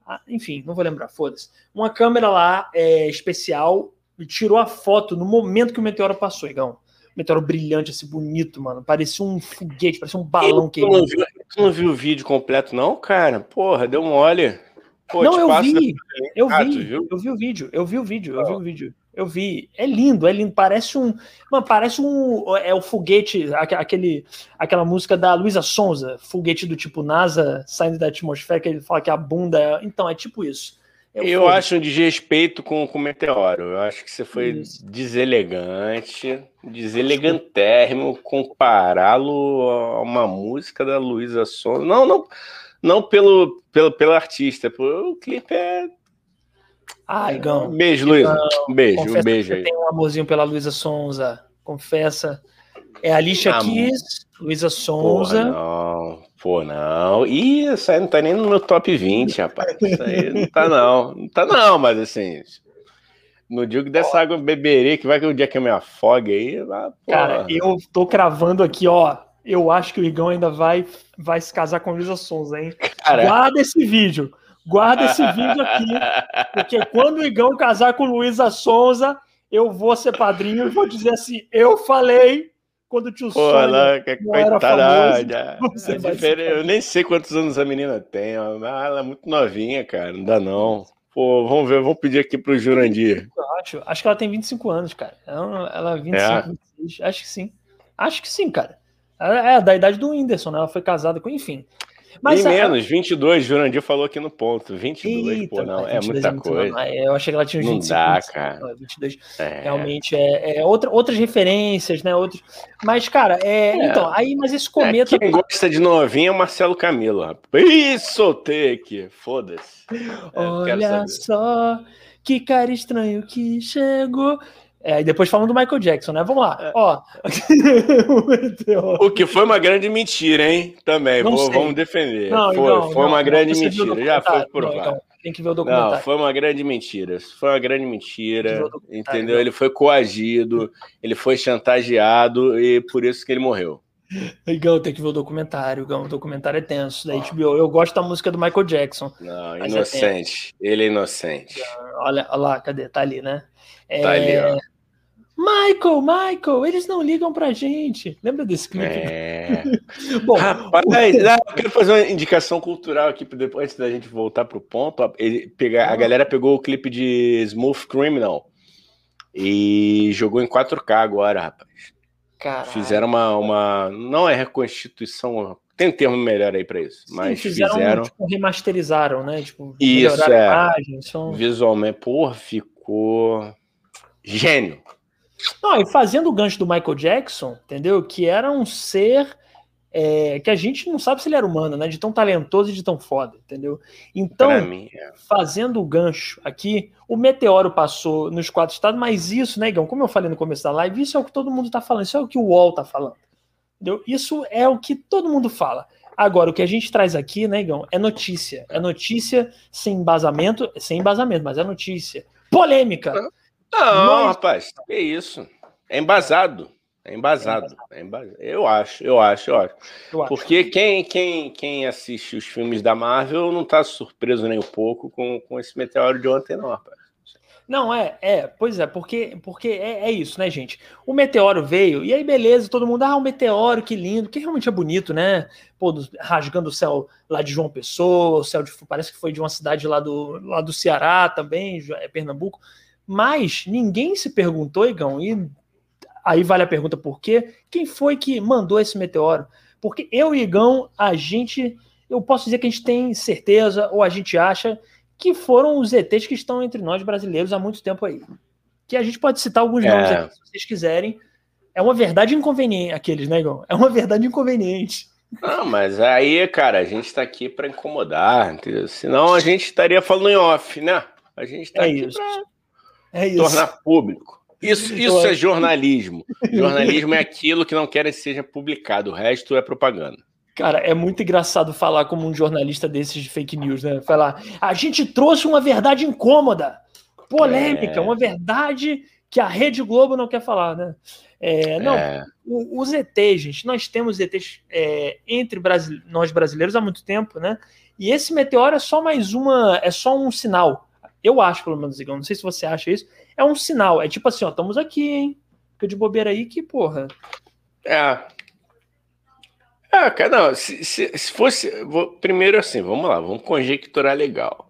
Ah, enfim, não vou lembrar, foda-se. Uma câmera lá é, especial tirou a foto no momento que o meteoro passou, Igão. Meteoro brilhante, assim, bonito, mano. Parecia um foguete, parecia um balão que. Não, viu, tu não viu o vídeo completo, não, cara? Porra, deu mole. Pô, não, eu vi, eu vi, eu vi o vídeo, eu vi o vídeo, eu vi o vídeo. Eu vi, é lindo, é lindo, parece um, mano, parece um, é o foguete, aquele, aquela música da Luísa Sonza, foguete do tipo NASA saindo da atmosfera, que ele fala que a bunda, é, então é tipo isso. Eu, eu acho um desrespeito com, com o Meteoro. Eu acho que você foi Isso. deselegante, deselegantérrimo compará-lo a uma música da Luísa Sonza. Não, não, não pelo, pelo, pelo artista, o clipe é. Ai, Gão. Beijo, Luísa. Um beijo, um beijo aí. Tem um amorzinho pela Luísa Sonza. Confessa. É a Alicia ah, Keys, Luísa Sonza. Porra, pô, não. Ih, isso aí não tá nem no meu top 20, rapaz. Isso aí não tá, não. Não tá, não, mas assim. No digo dessa água beberê, que vai que o dia que eu me afogue aí. Lá, Cara, eu tô cravando aqui, ó. Eu acho que o Igão ainda vai, vai se casar com a Luísa Sonza, hein? Cara... Guarda esse vídeo. Guarda esse vídeo aqui. Porque quando o Igão casar com Luísa Sonza, eu vou ser padrinho e vou dizer assim: eu falei quando o tio Pô, Sônia que não era famoso. É eu nem sei quantos anos a menina tem. Ela é muito novinha, cara. Não dá não. Pô, vamos ver, vamos pedir aqui pro Jurandir. Acho, acho que ela tem 25 anos, cara. Ela, ela 25, é. 26. Acho que sim. Acho que sim, cara. Ela é da idade do Whindersson, né? Ela foi casada com, enfim. Mas, Nem a... menos, 22, Jurandir falou aqui no ponto. 22, Eita, pô, não, é muita é coisa. Não. Eu achei que ela tinha uns não 25. Não dá, cara. Não, 22 é. realmente é, é outra, outras referências, né? Outros... Mas, cara, é, é. então, aí, mas esse cometa. É, quem gosta de novinha é o Marcelo Camilo, rapaz. Ih, soltei aqui, foda-se. É, Olha só que cara estranho que chegou. É, e depois falando do Michael Jackson, né? Vamos lá. É. Ó. o que foi uma grande mentira, hein? Também. Vou, vamos defender. Não, foi, não, foi não, uma grande mentira. Já foi provado. Tem que ver o documentário. Não, foi uma grande mentira. Foi uma grande mentira. Entendeu? Ele foi coagido, ele foi chantageado e por isso que ele morreu. Igão, tem que ver o documentário. Igão, o documentário é tenso da HBO. Eu gosto da música do Michael Jackson. Não, é inocente. É ele é inocente. Olha, olha lá, cadê? Tá ali, né? É... Tá ali, ó. Michael, Michael, eles não ligam pra gente. Lembra desse clipe? É. Bom, Rapaz, eu quero fazer uma indicação cultural aqui depois antes da gente voltar pro ponto. Ele pegar, a galera pegou o clipe de Smooth Criminal e jogou em 4K agora, rapaz. Caralho. Fizeram uma, uma. Não é reconstituição. Tem um termo melhor aí para isso. Sim, mas fizeram. fizeram... Tipo, remasterizaram, né? Tipo, isso, é. Imagem. Visualmente, porra, ficou. Gênio. Não, e fazendo o gancho do Michael Jackson, entendeu? Que era um ser é, que a gente não sabe se ele era humano, né? De tão talentoso e de tão foda, entendeu? Então, mim, é. fazendo o gancho aqui, o meteoro passou nos quatro estados, mas isso, né, Igão? Como eu falei no começo da live, isso é o que todo mundo tá falando, isso é o que o UOL tá falando. Entendeu? Isso é o que todo mundo fala. Agora, o que a gente traz aqui, né, Igão, é notícia. É notícia sem embasamento, sem embasamento, mas é notícia. Polêmica. Não, rapaz, que isso. É embasado. É embasado. É embasado. Eu acho, eu acho, eu acho. Eu Porque acho. Quem, quem, quem assiste os filmes da Marvel não tá surpreso nem um pouco com, com esse meteoro de ontem, não, rapaz. Não, é, é, pois é, porque, porque é, é, isso, né, gente? O meteoro veio, e aí beleza, todo mundo, ah, um meteoro, que lindo, que realmente é bonito, né? Pô, rasgando o céu lá de João Pessoa, o céu de, parece que foi de uma cidade lá do, lá do Ceará também, é Pernambuco. Mas ninguém se perguntou, Igão, e aí vale a pergunta por quê? Quem foi que mandou esse meteoro? Porque eu e Igão, a gente, eu posso dizer que a gente tem certeza, ou a gente acha que foram os ETs que estão entre nós brasileiros há muito tempo aí. Que a gente pode citar alguns é. nomes aqui, se vocês quiserem. É uma verdade inconveniente, aqueles, né, Igor? É uma verdade inconveniente. Não, mas aí, cara, a gente está aqui para incomodar, entendeu? Senão a gente estaria falando em off, né? A gente está é aqui para é tornar público. Isso, isso é jornalismo. jornalismo é aquilo que não querem que seja publicado, o resto é propaganda. Cara, é muito engraçado falar como um jornalista desses de fake news, né? Falar, a gente trouxe uma verdade incômoda, polêmica, é. uma verdade que a Rede Globo não quer falar, né? É, não, é. os ETs, gente, nós temos ETs é, entre nós brasileiros há muito tempo, né? E esse meteoro é só mais uma, é só um sinal. Eu acho, pelo menos, não sei se você acha isso. É um sinal, é tipo assim, ó, estamos aqui, hein? Fica de bobeira aí que, porra. É, ah, cara, não, se, se, se fosse. Vou, primeiro, assim, vamos lá, vamos conjecturar legal.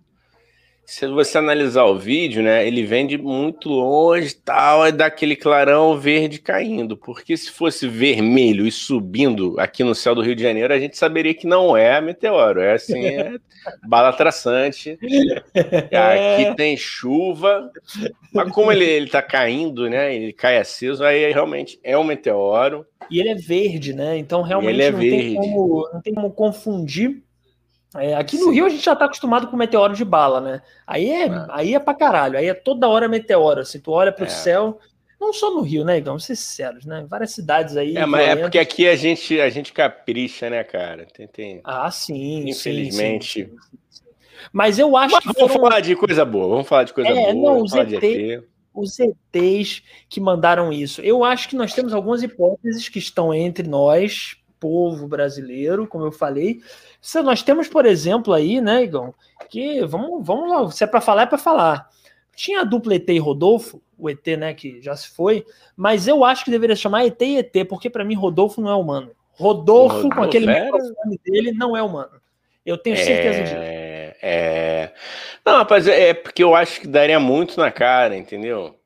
Se você analisar o vídeo, né, ele vem de muito longe tal, é daquele clarão verde caindo. Porque se fosse vermelho e subindo aqui no céu do Rio de Janeiro, a gente saberia que não é meteoro, é assim, é bala traçante. Aqui tem chuva, mas como ele, ele tá caindo, né, ele cai aceso, aí realmente é um meteoro. E ele é verde, né? Então realmente é não, verde. Tem como, não tem como confundir. É, aqui no Sim. Rio a gente já tá acostumado com meteoro de bala, né? Aí é, é. aí é pra caralho, aí é toda hora meteoro. Se assim, tu olha pro é. céu, não só no Rio, né, Igão? Vamos ser sinceros, né? Várias cidades aí. É, mas é porque aqui a gente, a gente capricha, né, cara? Tem, tem... Ah, sim. Infelizmente. Sim, sim, sim. Mas eu acho mas que. Vamos foram... falar de coisa boa, vamos falar de coisa é, boa. Não, os ET, os ETs que mandaram isso. Eu acho que nós temos algumas hipóteses que estão entre nós, povo brasileiro, como eu falei. Se nós temos, por exemplo, aí, né, Igão, que vamos, vamos lá, se é para falar, é para falar. Tinha a dupla ET e Rodolfo, o ET, né, que já se foi, mas eu acho que deveria chamar ET e ET, porque para mim Rodolfo não é humano. Rodolfo, Rodolfo com aquele microfone dele, não é humano. Eu tenho certeza é, disso. É. Não, rapaz, é porque eu acho que daria muito na cara, entendeu?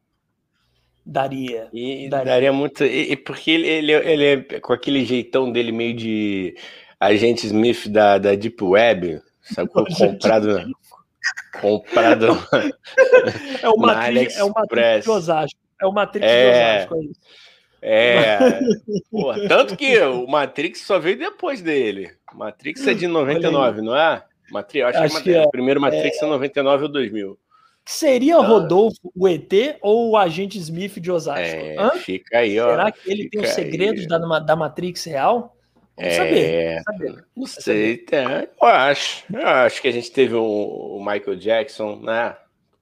Daria. E daria, daria muito. E, porque ele, ele, ele é com aquele jeitão dele meio de agente Smith da, da Deep Web, sabe? comprado. comprado. É o Matrix, é o Matrix de Osasco. É o Matrix é, de Osasco, é. É, porra, tanto que o Matrix só veio depois dele. Matrix é de 99, não é? Matrix, acho, acho que, que é. o primeiro Matrix é... é 99 ou 2000. Seria. Rodolfo o ET ou o agente Smith de Osasco? É? Fica aí, ó. Será que ele tem os segredos da, da Matrix real? Vamos é, saber. saber. Não sei, saber. eu acho. Eu acho que a gente teve o, o Michael Jackson, né?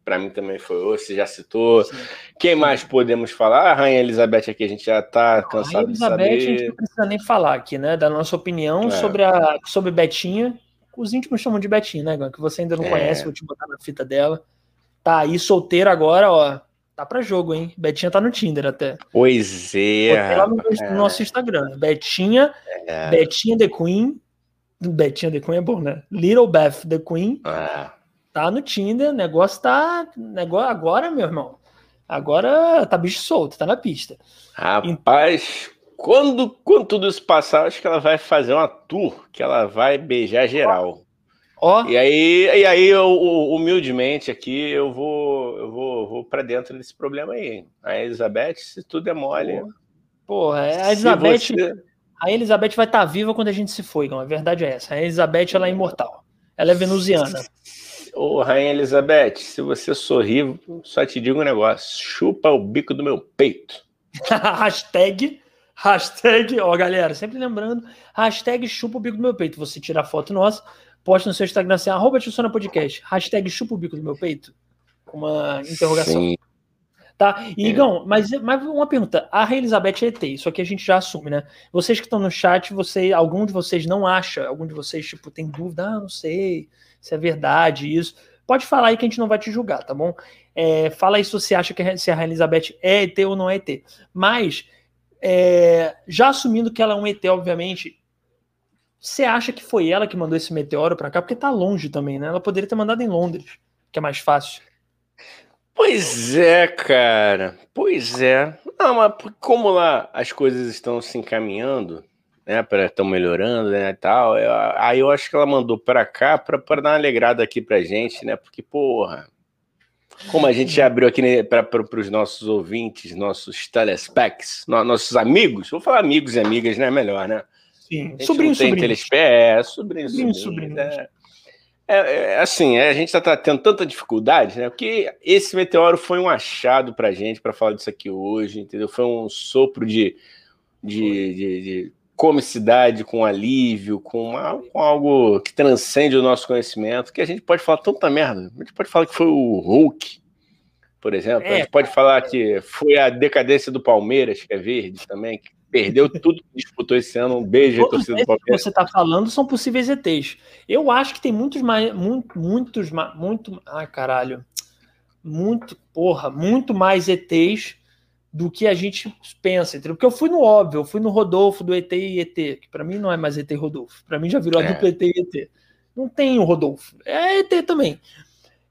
Para mim também foi, você já citou. Sim. Quem mais podemos falar? A Rainha Elizabeth aqui a gente já está cansado de saber. A Elizabeth a gente não precisa nem falar aqui, né? Da nossa opinião é. sobre, a, sobre Betinha. Os íntimos chamam de Betinha, né, Que você ainda não é. conhece, vou te botar na fita dela. Tá aí solteira agora, ó. Tá pra jogo, hein? Betinha tá no Tinder até. Pois é. lá no, no nosso Instagram. Betinha, é. Betinha The Queen. Betinha The Queen é bom, né? Little Beth The Queen. Ah tá no Tinder, o negócio tá. Negócio, agora, meu irmão. Agora tá bicho solto, tá na pista. Rapaz, quando, quando tudo isso passar, acho que ela vai fazer uma tour que ela vai beijar geral. Ó. E aí, e aí eu, humildemente aqui, eu vou, eu vou, vou para dentro desse problema aí. A Elizabeth, se tudo é mole. Porra, é, a Elizabeth. Você... A Elizabeth vai estar tá viva quando a gente se for, então a verdade é essa. A Elizabeth ela é imortal. Ela é venusiana. Ô, Rainha Elizabeth, se você sorrir, só te digo um negócio: chupa o bico do meu peito. hashtag, hashtag, ó, galera, sempre lembrando, hashtag chupa o bico do meu peito. Você tira a foto nossa, posta no seu Instagram assim, arroba Podcast, hashtag chupa o bico do meu peito, uma interrogação. Sim. Tá? E, é. Igão, mas, mas uma pergunta, a Rainha Elizabeth é ET, isso aqui a gente já assume, né? Vocês que estão no chat, você, algum de vocês não acha, algum de vocês, tipo, tem dúvida, ah, não sei, se é verdade isso. Pode falar aí que a gente não vai te julgar, tá bom? É, fala aí se você acha que se a Rainha Elizabeth é ET ou não é ET. Mas, é, já assumindo que ela é um ET, obviamente, você acha que foi ela que mandou esse meteoro para cá? Porque tá longe também, né? Ela poderia ter mandado em Londres, que é mais fácil. Pois é, cara. Pois é. Não, mas como lá as coisas estão se encaminhando, né, para estão melhorando, né, tal. Eu, aí eu acho que ela mandou para cá para dar uma alegrada aqui pra gente, né? Porque porra, como a gente já abriu aqui né, para os nossos ouvintes, nossos telespecs, no, nossos amigos, vou falar amigos e amigas, né? Melhor, né? Sim, sobrinho, sobrinho. Telespe, é, sobrinho, sobrinho. sobrinho, sobrinho. É, é, assim, é, a gente está tendo tanta dificuldade, né? Porque esse meteoro foi um achado para a gente, para falar disso aqui hoje, entendeu? Foi um sopro de, de, de, de comicidade, com alívio, com, uma, com, algo que transcende o nosso conhecimento, que a gente pode falar tanta merda. A gente pode falar que foi o Hulk, por exemplo. É, a gente pode falar que foi a decadência do Palmeiras, que é verde também, que perdeu tudo que disputou esse ano. Um beijo à torcida do Palmeiras. que você está falando são possíveis ETs. Eu acho que tem muitos mais. Muito, muitos, muito. Ai, caralho. Muito, porra, muito mais ETs do que a gente pensa, entendeu? Porque eu fui no óbvio, eu fui no Rodolfo do ET e ET, que para mim não é mais ET e Rodolfo, para mim já virou é. a dupla ET e ET. Não tem o Rodolfo, é ET também.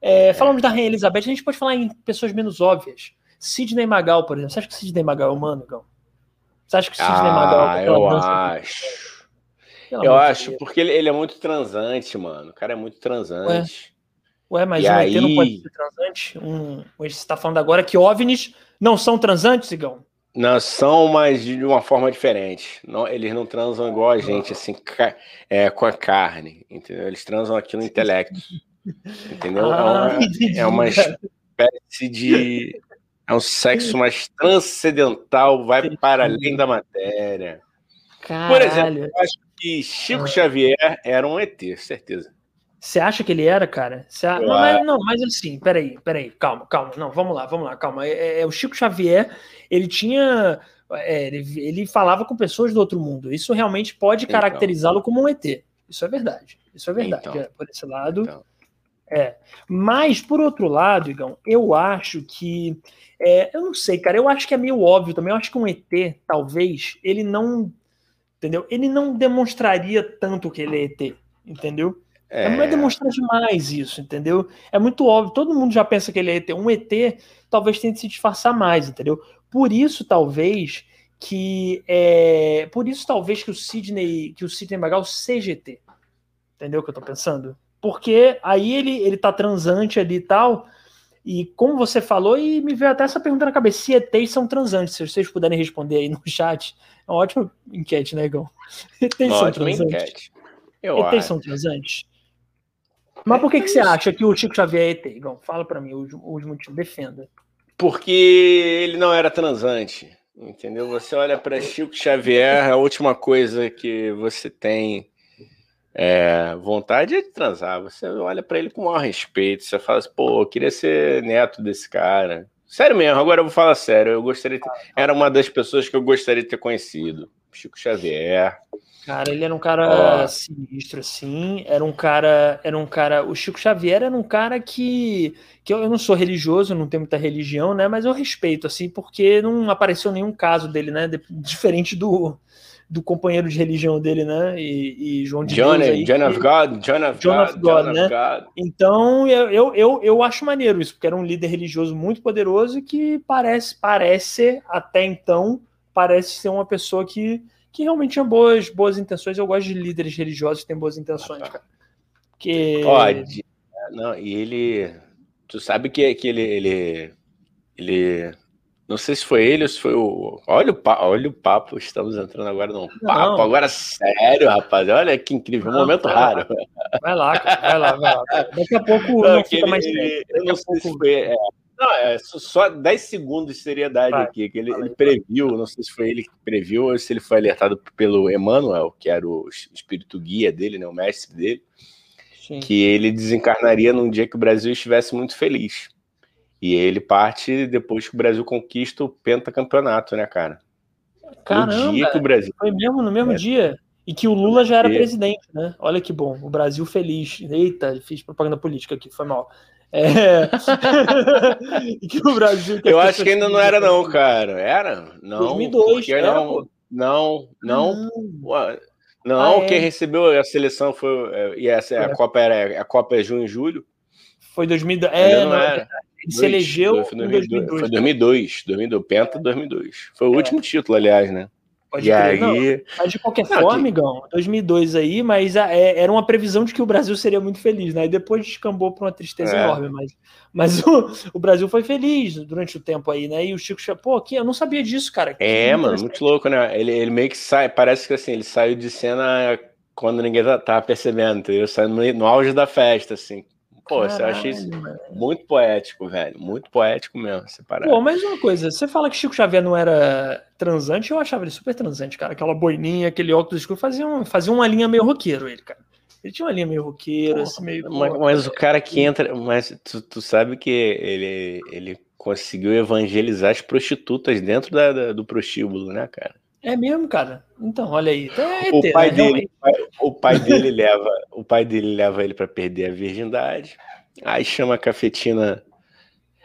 É, é. Falamos da Rainha Elizabeth, a gente pode falar em pessoas menos óbvias. Sidney Magal, por exemplo. Você acha que Sidney Magal é humano, Gão? Você acha que o Sidney ah, Magal... Ah, eu acho. eu acho, porque ele, ele, é muito transante, mano. O cara é muito transante. Ué, Ué mas e um aí... ET não pode ser transante? Um, você está falando agora que OVNIs não são transantes, Igão? Não, são, mas de uma forma diferente. Não, eles não transam igual a gente, assim, é, com a carne, entendeu? Eles transam aqui no intelecto, entendeu? Ah, é, uma, é uma espécie de... É um sexo mais transcendental, vai para além da matéria. Caralho. Por exemplo, eu acho que Chico. Xavier era um ET, certeza. Você acha que ele era, cara? Não, mas, não, mas assim, peraí, peraí, calma, calma. Não, vamos lá, vamos lá, calma. É, é, é o Chico Xavier, ele tinha. É, ele, ele, falava com pessoas do outro mundo. Isso realmente pode então. caracterizá-lo como um ET. Isso é verdade. Isso é verdade. Então. É, por esse lado. Então. É. Mas, por outro lado, Igão, eu acho que. É, eu não sei, cara. Eu acho que é meio óbvio também. Eu acho que um ET, talvez, ele não. Entendeu? Ele não demonstraria tanto que ele é ET. Entendeu? É, é demonstrar demais isso, entendeu? É muito óbvio, todo mundo já pensa que ele é ET. Um ET talvez tenha que se disfarçar mais, entendeu? Por isso, talvez, que é, por isso talvez que o Sidney, que o Sidney Magal seja ET. Entendeu o que eu tô pensando? Porque aí ele, ele tá transante ali e tal, e como você falou, e me veio até essa pergunta na cabeça, se ETs são transantes, se vocês puderem responder aí no chat, é uma ótima enquete, né, Igor? ETs são transantes. Enquete. Eu ETs acho. são transantes? Mas por que, que você acha que o Chico Xavier é ET, Igor? Fala para mim o último motivo, defenda. Porque ele não era transante, entendeu? Você olha para Chico Xavier, a última coisa que você tem é, vontade é de transar. Você olha para ele com o maior respeito, você fala assim, pô, eu queria ser neto desse cara. Sério mesmo, agora eu vou falar sério. Eu gostaria ter... Era uma das pessoas que eu gostaria de ter conhecido. Chico Xavier. Cara, ele era um cara oh. sinistro, assim. Era um cara. Era um cara. O Chico Xavier era um cara que. que eu, eu não sou religioso, não tenho muita religião, né? Mas eu respeito, assim, porque não apareceu nenhum caso dele, né? De, diferente do, do companheiro de religião dele, né? E, e João de John, Deus aí, John of God, John of John God, of God, John né? Of God. Então eu, eu, eu acho maneiro isso, porque era um líder religioso muito poderoso e que parece, parece até então, parece ser uma pessoa que que realmente tinha boas, boas intenções. Eu gosto de líderes religiosos que têm boas intenções, cara. Que... Pode. Não, e ele. Tu sabe que, que ele, ele. Ele. Não sei se foi ele ou se foi o. Olha o, papo, olha o papo, estamos entrando agora num papo. Não. Agora sério, rapaz. Olha que incrível, um não, momento vai raro. Lá, vai lá, vai lá, vai lá. Daqui a pouco não, não fica ele, mais. Eu não sei pouco... se foi. É, não, é só 10 segundos de seriedade Vai. aqui. Que ele, ele, previu, não sei se foi ele que previu ou se ele foi alertado pelo Emmanuel, que era o espírito guia dele, né, o mestre dele, Sim. que ele desencarnaria num dia que o Brasil estivesse muito feliz. E ele parte depois que o Brasil conquista o pentacampeonato, né, cara? Caramba, no dia que o Brasil... foi mesmo no mesmo é. dia. E que o Lula já era presidente, né? Olha que bom, o Brasil feliz. Eita, fiz propaganda política aqui, foi mal. É... que o Brasil. Que Eu acho que ainda não era, não, cara. Era? Não. 2002. Era, não, não, não, não. Não, ah, quem é. recebeu a seleção foi. É, e essa é. a Copa era a Copa é junho e julho. Foi 2002. É, não, era. Ele se elegeu foi, 2002, Foi 2002, 2002, Penta 2002. Foi o é. último título, aliás, né? Pode e aí... Não, mas de qualquer não, forma, amigão, 2002 aí, mas é, era uma previsão de que o Brasil seria muito feliz, né? E depois descambou para uma tristeza é. enorme, mas, mas o, o, Brasil foi feliz durante o tempo aí, né? E o Chico, pô, aqui, eu não sabia disso, cara. É, mano, muito louco, né? Ele, ele meio que sai, parece que assim, ele saiu de cena quando ninguém tá, tá percebendo, entendeu? Saiu no, no auge da festa, assim. Pô, Caralho, eu achei isso mano. muito poético, velho. Muito poético mesmo, separado. Pô, mas uma coisa, você fala que Chico Xavier não era transante, eu achava ele super transante, cara. Aquela boininha, aquele óculos escuro, fazia, um, fazia uma linha meio roqueiro ele, cara. Ele tinha uma linha meio roqueiro, assim, meio... Mas, mas, o cara que entra... Mas tu, tu sabe que ele, ele conseguiu evangelizar as prostitutas dentro da, da, do prostíbulo, né, cara? É mesmo, cara. Então, olha aí. Então é o, pai né? dele, o pai dele leva, o pai dele leva ele para perder a virgindade. Aí chama a cafetina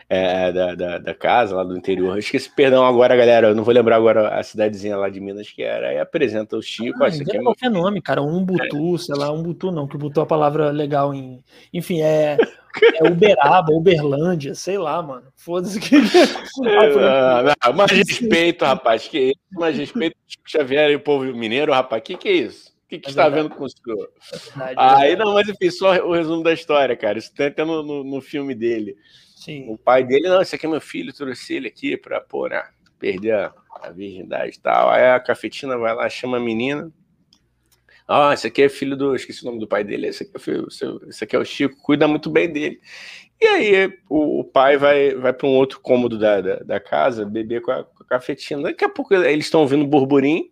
é, da, da, da, casa lá do interior. Eu esqueci, perdão agora, galera. Eu não vou lembrar agora a cidadezinha lá de Minas que era. Aí apresenta o Chico. Ah, aqui é qualquer meu... nome, cara. Um Butu, é. sei lá, um Butu não, que é a palavra legal em. Enfim, é. É Uberaba, Uberlândia, sei lá, mano. Foda-se que. ah, não, mais respeito, rapaz. Que isso? Mais respeito Chico Xavier e o povo mineiro, rapaz. Que que é isso? O que, que é está vendo com o senhor? É Aí, não, mas enfim, só o resumo da história, cara. Isso tem até no, no, no, filme dele. Sim. O pai dele, não, esse aqui é meu filho, trouxe ele aqui pra, pô, né, perder a, a virgindade e tal. Aí a cafetina vai lá, chama a menina. Ah, esse aqui é filho do. Esqueci o nome do pai dele. Esse aqui é, filho, esse aqui é o Chico, cuida muito bem dele. E aí o, o pai vai, vai para um outro cômodo da, da, da, casa, beber com a, com a cafetina. Daqui a pouco eles estão ouvindo burburinho.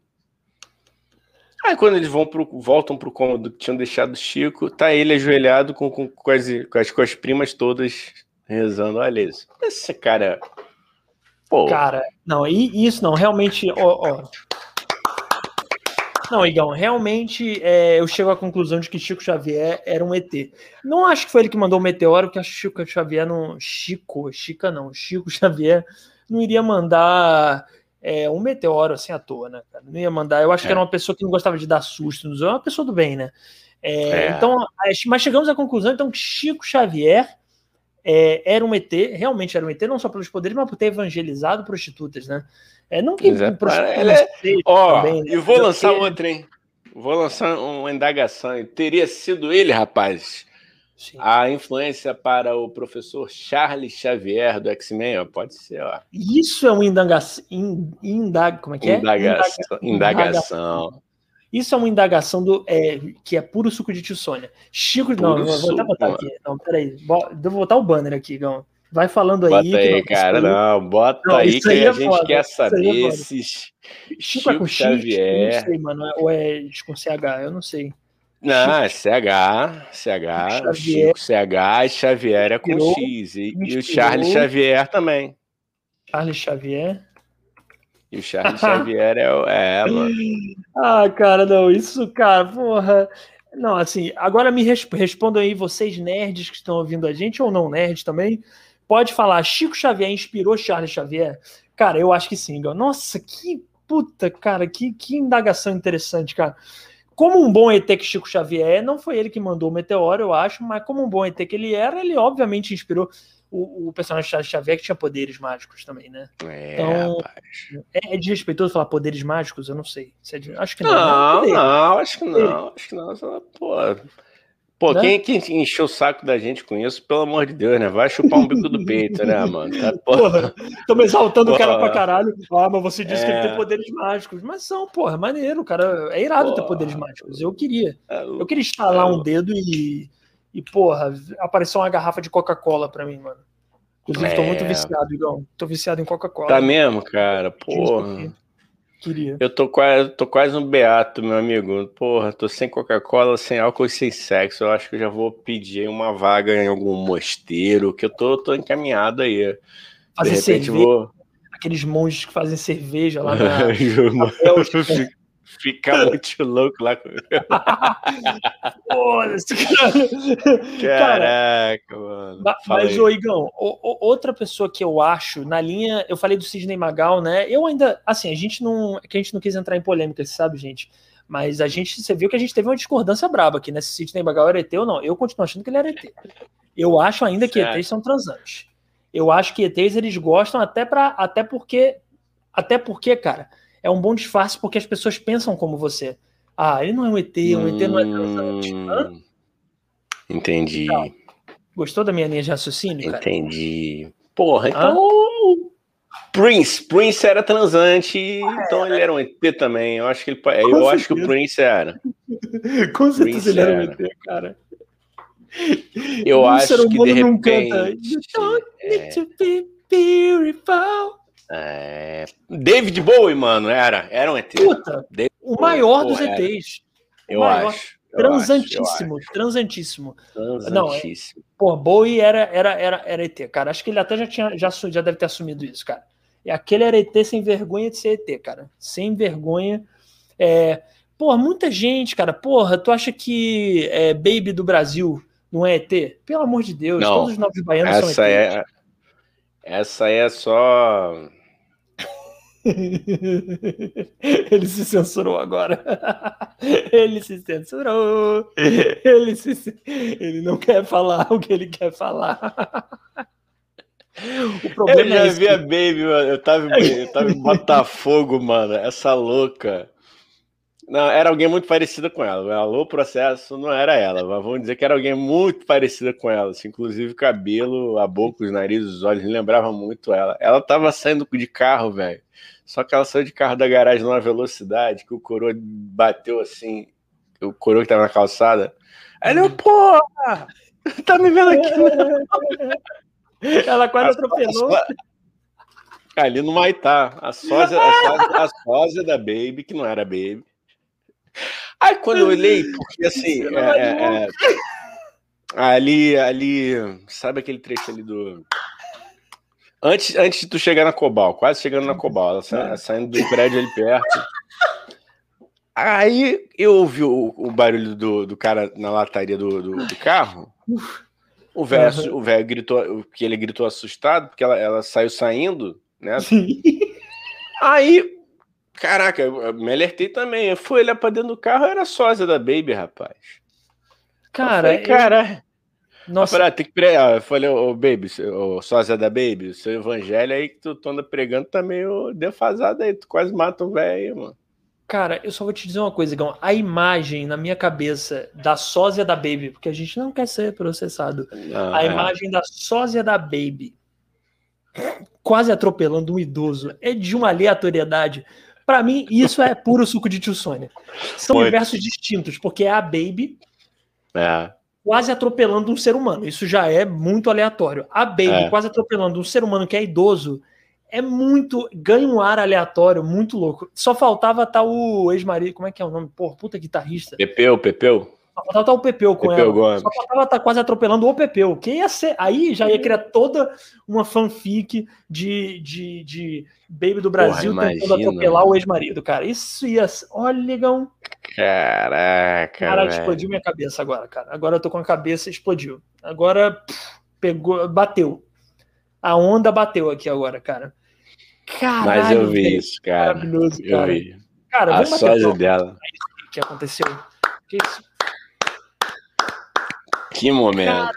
Aí quando eles vão pro, voltam pro cômodo que tinham deixado o Chico, tá ele ajoelhado com, com, com, as, com, as, com as primas todas rezando. Olha isso. Esse cara. Pô. Cara, não, isso não, realmente. Ó, ó. Não, Igão, realmente é, eu chego à conclusão de que Chico Xavier era um ET. Não acho que foi ele que mandou o meteoro, porque acho que Chico Xavier não. Chico, Chica não, Chico Xavier não iria mandar é, um meteoro assim à toa, né? Cara? Não ia mandar. Eu acho é. que era uma pessoa que não gostava de dar susto, não é uma pessoa do bem, né? É, é. Então, mas chegamos à conclusão então que Chico Xavier é, era um ET, realmente era um ET, não só pelos poderes, mas por ter evangelizado prostitutas, né? É, não que Exato. prostitutas. É... Ó, também, né? e vou lançar outra, hein? Vou lançar uma indagação. Teria sido ele, rapaz, Sim. A influência para o professor Charles Xavier do X-Men, pode ser, ó. Isso é uma indagação. Indag, como é que é? Indagação. indagação. Isso é uma indagação do, é, que é puro suco de tio Sônia. Chico. Puro não, vou até botar aqui. Não, peraí. Vou botar o banner aqui, Gão. Vai falando aí. Bota aí, cara. Não, bota não, aí que aí a é gente foda, quer é saber se Chico, Chico é com Xavier. X, não sei, mano. Ou é com CH, eu não sei. Não, é CH, CH, Chico CH e Xavier é com X. E, e, o Charles Xavier também. Charles Xavier? E o Charles Xavier é, é, mano. Ah, cara, não, isso, cara, porra. Não, assim, agora me resp respondam aí, vocês nerds que estão ouvindo a gente, ou não nerds também, pode falar, Chico Xavier inspirou Charles Xavier? Cara, eu acho que sim. Nossa, que puta, cara, que, que indagação interessante, cara como um bom ET que Chico Xavier é, não foi ele que mandou o meteoro, eu acho, mas como um bom ET que ele era, ele obviamente inspirou o, o personagem Charles Xavier que tinha poderes mágicos também, né? É, então, é, é desrespeitoso falar poderes mágicos? Eu não sei. É de, acho que não. Não, não, não acho que não. Acho que não. Pô, Pô, né? quem, quem encheu o saco da gente com isso, pelo amor de Deus, né? Vai chupar um bico do peito, né, mano? Tá, porra. Tô me exaltando porra. o cara pra caralho. Ah, mas você disse é... que ele tem é. poderes mágicos. Mas são, porra, maneiro, cara. É irado porra. ter poderes mágicos. Eu queria. É, eu queria instalar é, um dedo e, e, porra, apareceu uma garrafa de Coca-Cola pra mim, mano. Inclusive, tô muito é. viciado, Igão. Tô viciado em Coca-Cola. Tá mesmo, cara? Porra. Queria. Eu tô quase, tô quase um beato, meu amigo. Porra, tô sem Coca-Cola, sem álcool e sem sexo. Eu acho que eu já vou pedir uma vaga em algum mosteiro, que eu tô, tô encaminhado aí. Fazer De repente cerveja. Vou... Aqueles monges que fazem cerveja lá na, na Bélgica. Fica muito louco lá. Foda-se, cara. Caraca, mano. Mas, ô Igão, outra pessoa que eu acho, na linha, eu falei do Sidney Magal, né? Eu ainda, assim, a gente não. É que a gente não quis entrar em polêmica, sabe, gente? Mas a gente, você viu que a gente teve uma discordância braba aqui, né? Se Sidney Magal era ET ou não. Eu continuo achando que ele era ET. Eu acho ainda que certo. ETs são transantes. Eu acho que ETs eles gostam até para até porque até porque, cara, é um bom disfarce porque as pessoas pensam como você. Ah, ele não é um ET, um ET não é transante. Hã? Entendi. Então, gostou da minha linha de raciocínio, cara? Entendi. Porra, então. Prince, Prince era transante, ah, então é. ele era um ET também. Eu acho que ele, eu certeza. acho que o Prince era. Com certeza Prince ele era um ET, cara. Eu um acho que de repente. Canta, you don't need é... to be beautiful. É... David Bowie, mano, era, era um ET. Puta, David o maior Bowie, dos ETs. Eu maior. acho. Transantíssimo, transantíssimo. Transantíssimo. Não, é, pô, Bowie era, era, era, era ET, cara. Acho que ele até já, tinha, já, já deve ter assumido isso, cara. E aquele era ET sem vergonha de ser ET, cara. Sem vergonha. É, porra, muita gente, cara. Porra, tu acha que é, Baby do Brasil não é ET? Pelo amor de Deus, não, todos os novos baianos essa são ET. É, essa é só Ele se censurou agora. Ele se censurou. Ele, se... ele não quer falar o que ele quer falar. O problema eu já é vi a Baby, mano. Eu tava, eu tava em Botafogo, mano. Essa louca. Não, era alguém muito parecida com ela. Alô, processo não era ela, mas vamos dizer que era alguém muito parecida com ela. Assim, inclusive o cabelo, a boca, os narizes, os olhos, lembrava muito ela. Ela tava saindo de carro, velho. Só que ela saiu de carro da garagem numa velocidade que o coroa bateu assim, o coroa que tava na calçada. Aí ele, porra! Tá me vendo aqui? ela quase atropelou. Ali no Maitá, a sósia, a, sósia, a sósia da Baby, que não era Baby. Aí quando eu olhei, porque assim, é, é, é, ali, ali, sabe aquele trecho ali do Antes, antes de tu chegar na Cobal, quase chegando na Cobal, ela sa, é. saindo do prédio ali perto. Aí eu ouvi o, o barulho do, do cara na lataria do, do, do carro. O velho, uhum. o velho gritou, que ele gritou assustado, porque ela, ela saiu saindo, né? Sim. Aí, caraca, eu me alertei também. Eu fui olhar pra dentro do carro, era sósia da Baby, rapaz. Cara, eu falei, cara. Nossa. Ah, tem que pregar. Eu falei, ô oh, Baby, ô oh, sósia da Baby, o seu evangelho aí que tu, tu anda pregando tá meio defasado aí. Tu quase mata o velho, mano. Cara, eu só vou te dizer uma coisa, Igão. A imagem na minha cabeça da sósia da Baby, porque a gente não quer ser processado. Ah, a é. imagem da sósia da Baby quase atropelando um idoso é de uma aleatoriedade. Para mim, isso é puro suco de tio Sônia. São universos distintos, porque é a Baby. É quase atropelando um ser humano. Isso já é muito aleatório. A Baby é. quase atropelando um ser humano que é idoso é muito. ganha um ar aleatório, muito louco. Só faltava estar tá o ex-marido. Como é que é o nome? Porra, puta guitarrista. Pepeu, Pepeu. Só faltava tá o Pepeu com Pepeu ela. Gomes. Só faltava estar tá quase atropelando o Pepeu. Que ia ser. Aí já ia criar toda uma fanfic de, de, de Baby do Brasil Porra, tentando atropelar o ex-marido, cara. Isso ia. Olha, ligão. Caraca. Cara, explodiu minha cabeça agora, cara. Agora eu tô com a cabeça explodiu. Agora pff, pegou, bateu. A onda bateu aqui agora, cara. Caralho, Mas eu vi isso, cara. Maravilhoso, cara. Eu vi. Cara, a sósia dela. O que aconteceu? Que, que momento. Cara,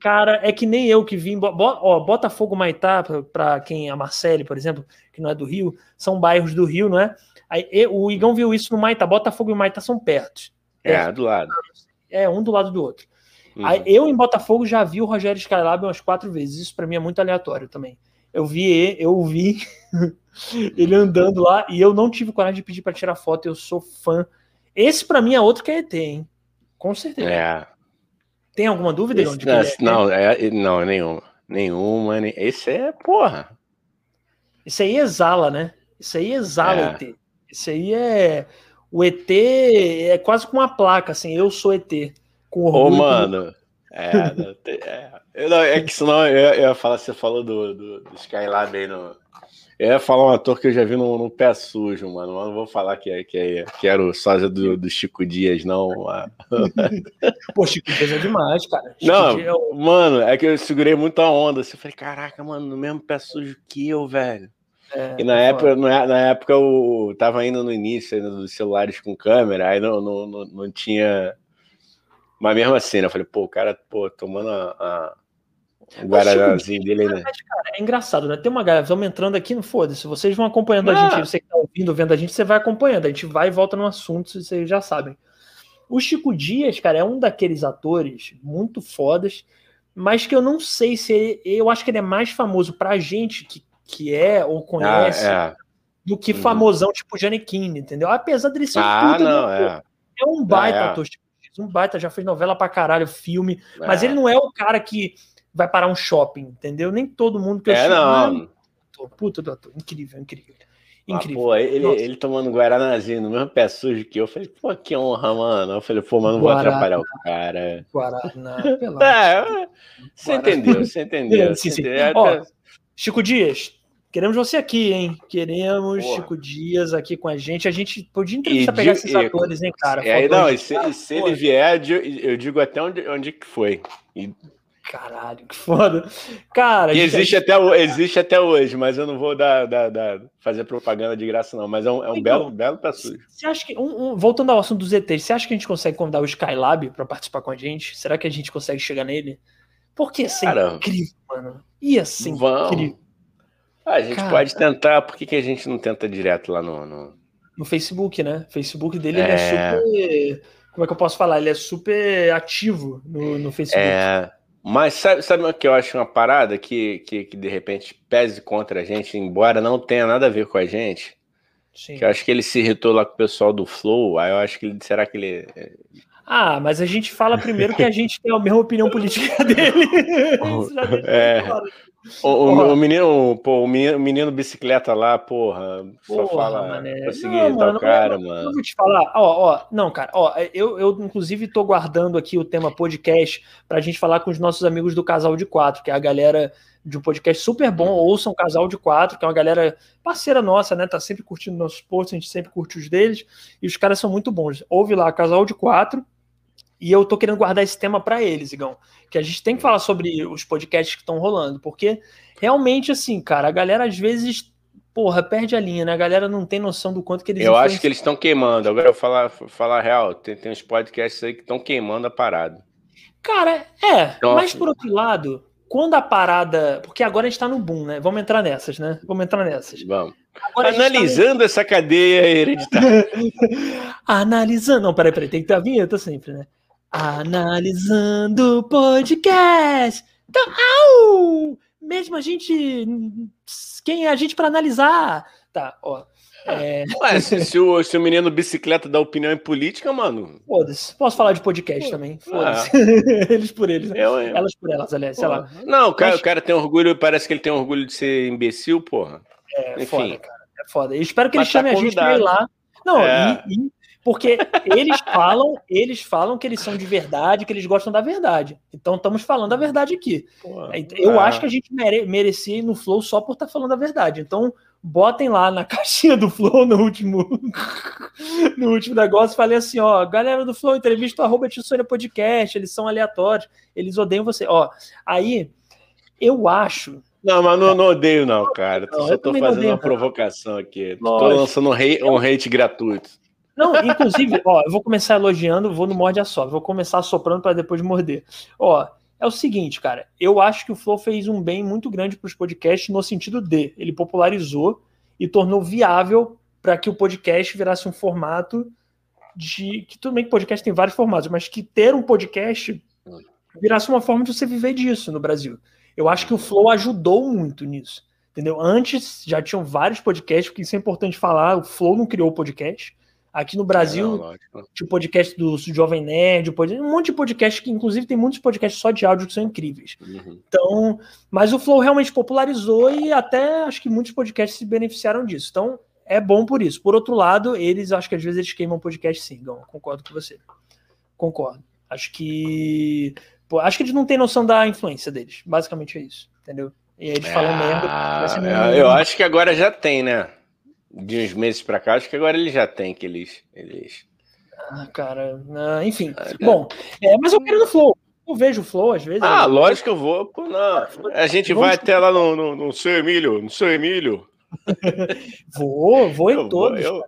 cara, é que nem eu que vim. Ó, Botafogo Maitá, para quem é Marcele, por exemplo, que não é do Rio, são bairros do Rio, não é? Aí, o Igão viu isso no Maitá. Botafogo e Maitá são perto. É, do lado. É, um do lado do outro. Uhum. Aí, eu em Botafogo já vi o Rogério Skylab umas quatro vezes. Isso para mim é muito aleatório também. Eu vi, eu vi ele andando lá e eu não tive coragem de pedir para tirar foto. Eu sou fã. Esse para mim é outro que é ET, hein? Com certeza. É. Tem alguma dúvida? Esse, não, é não, é, não, nenhuma. Nenhuma. Esse é, porra. Isso aí exala, né? Isso aí exala é. ET. Isso aí é. O ET é quase com uma placa, assim, eu sou ET. Com orgulho. Ô, mano. É, é, não, é que senão eu, eu ia falar, você falou do, do, do Skylab aí no. Eu ia falar um ator que eu já vi no, no Pé Sujo, mano. Mas não vou falar que, é, que, é, que era o sósia do, do Chico Dias, não. Pô, Chico Dias é demais, cara. Chico não, é o... mano, é que eu segurei muito a onda. Assim, eu falei, caraca, mano, no mesmo Pé Sujo que eu, velho. É, e na época, na época eu tava indo no início dos celulares com câmera, aí não, não, não, não tinha. Mas mesmo assim, né, eu falei, pô, o cara, pô, tomando a, a o Guaranazinho dele, né? Cara, é engraçado, né? Tem uma galera, vamos entrando aqui, não foda-se. Vocês vão acompanhando ah. a gente, você que tá ouvindo, vendo a gente, você vai acompanhando. A gente vai e volta no assunto, vocês já sabem. O Chico Dias, cara, é um daqueles atores muito fodas, mas que eu não sei se ele, eu acho que ele é mais famoso pra gente que, que é ou conhece ah, é. do que uhum. famosão tipo Janequine, entendeu? Apesar dele ser ah, puta não, é. é um baita é. ator, tipo, um baita, já fez novela pra caralho, filme, mas é. ele não é o cara que vai parar um shopping, entendeu? Nem todo mundo que eu É, não. Puta do ator, incrível, incrível. Incrível. Ah, pô, ele, ele tomando Guaranazinho no mesmo pé sujo que eu, eu falei, pô, que honra, mano. Eu falei, pô, mas não Guaraná, vou atrapalhar o cara. Guaraná, pelo é, Você entendeu, você entendeu. Sim, sim. Entendeu? Ó, Chico Dias, queremos você aqui, hein? Queremos Porra. Chico Dias aqui com a gente. A gente podia entrevistar, pegar esses atores, hein, cara? É, não, e se, se ele vier, eu digo até onde, onde que foi. E Caralho, que foda. Cara, existe, até, existe até hoje, mas eu não vou dar, dar, dar fazer propaganda de graça, não. Mas é um, é um então, belo, belo pra Você acha que. Um, um, voltando ao assunto dos ETs, você acha que a gente consegue convidar o Skylab para participar com a gente? Será que a gente consegue chegar nele? Porque ia ser Cara, incrível, mano. Ia ser vamos. incrível. Ah, a gente Cara, pode tentar, por que, que a gente não tenta direto lá no. No, no Facebook, né? O Facebook dele é... é super. Como é que eu posso falar? Ele é super ativo no, no Facebook. É. Mas sabe, sabe o que eu acho uma parada que, que, que, de repente pese contra a gente, embora não tenha nada a ver com a gente? Sim. Que eu acho que ele se irritou lá com o pessoal do Flow, aí eu acho que ele. Será que ele. Ah, mas a gente fala primeiro que a gente tem a mesma opinião política dele. é. O, o, o, menino, pô, o menino, menino bicicleta lá, porra, porra só fala mané. conseguir não, mano, cara, eu, mano. Eu vou te falar, ó, ó, não, cara, ó, eu, eu inclusive tô guardando aqui o tema podcast pra gente falar com os nossos amigos do Casal de Quatro, que é a galera de um podcast super bom, uhum. ouçam Casal de Quatro, que é uma galera parceira nossa, né, tá sempre curtindo nossos posts, a gente sempre curte os deles, e os caras são muito bons. Ouve lá, Casal de Quatro, e eu tô querendo guardar esse tema para eles, Igão. Que a gente tem que falar sobre os podcasts que estão rolando, porque realmente, assim, cara, a galera às vezes, porra, perde a linha, né? A galera não tem noção do quanto que eles. Eu acho que eles estão queimando. Agora eu falar, falar real, tem, tem uns podcasts aí que estão queimando a parada. Cara, é. Então, mas por outro lado, quando a parada. Porque agora a gente tá no boom, né? Vamos entrar nessas, né? Vamos entrar nessas. Vamos. Agora Analisando tá... essa cadeia hereditária. Analisando. Não, peraí, peraí, tem que ter a vinheta sempre, né? Analisando podcast. Então, au! Mesmo a gente. Quem é a gente para analisar? Tá, ó. É... Ué, se, se, o, se o menino bicicleta dá opinião em política, mano. Foda-se. Posso falar de podcast também. Foda-se. É. eles por eles. Né? Eu, eu... Elas por elas, aliás, sei lá. Não, o cara, Mas... o cara tem orgulho, parece que ele tem orgulho de ser imbecil, porra. É, Enfim. foda, cara. É foda. Eu espero que ele chame tá a gente pra ir lá. Não, é. e, e porque eles falam, eles falam que eles são de verdade, que eles gostam da verdade. Então estamos falando a verdade aqui. Pô, eu acho que a gente mere, merecia ir no Flow só por estar tá falando a verdade. Então botem lá na caixinha do Flow no último no último negócio, falei assim, ó, galera do Flow, entrevista arroba Tissônia Podcast, eles são aleatórios, eles odeiam você. Ó, aí eu acho não, mas não, não odeio, não, cara. Não, Só tô fazendo odeio, uma provocação aqui. Lógico. Tô lançando um hate, um hate gratuito. Não, inclusive, ó, eu vou começar elogiando, vou no morde a só, vou começar soprando para depois morder. Ó, é o seguinte, cara, eu acho que o Flow fez um bem muito grande para os podcasts no sentido de ele popularizou e tornou viável para que o podcast virasse um formato de que tudo bem que podcast tem vários formatos, mas que ter um podcast virasse uma forma de você viver disso no Brasil. Eu acho que o Flow ajudou muito nisso. Entendeu? Antes já tinham vários podcasts, porque isso é importante falar, o Flow não criou o podcast. Aqui no Brasil, é, o podcast do Jovem Nerd, um monte de podcast que, inclusive, tem muitos podcasts só de áudio que são incríveis. Uhum. Então, mas o Flow realmente popularizou e até acho que muitos podcasts se beneficiaram disso. Então, é bom por isso. Por outro lado, eles, acho que às vezes eles queimam podcast sim, Gão. Concordo com você. Concordo. Acho que. Pô, acho que eles não têm noção da influência deles. Basicamente é isso. Entendeu? E aí eles falam ah, merda. Eu acho que agora já tem, né? De uns meses pra cá, acho que agora ele já tem que eles. Ah, cara, ah, enfim. Ah, Bom, é, mas eu quero no Flow. Eu vejo o Flow às vezes. Ah, lógico que eu vou. Pô, não. A gente vai até lá no, no, no seu Emílio, no seu Emílio. vou, vou em eu todos. Vou, eu...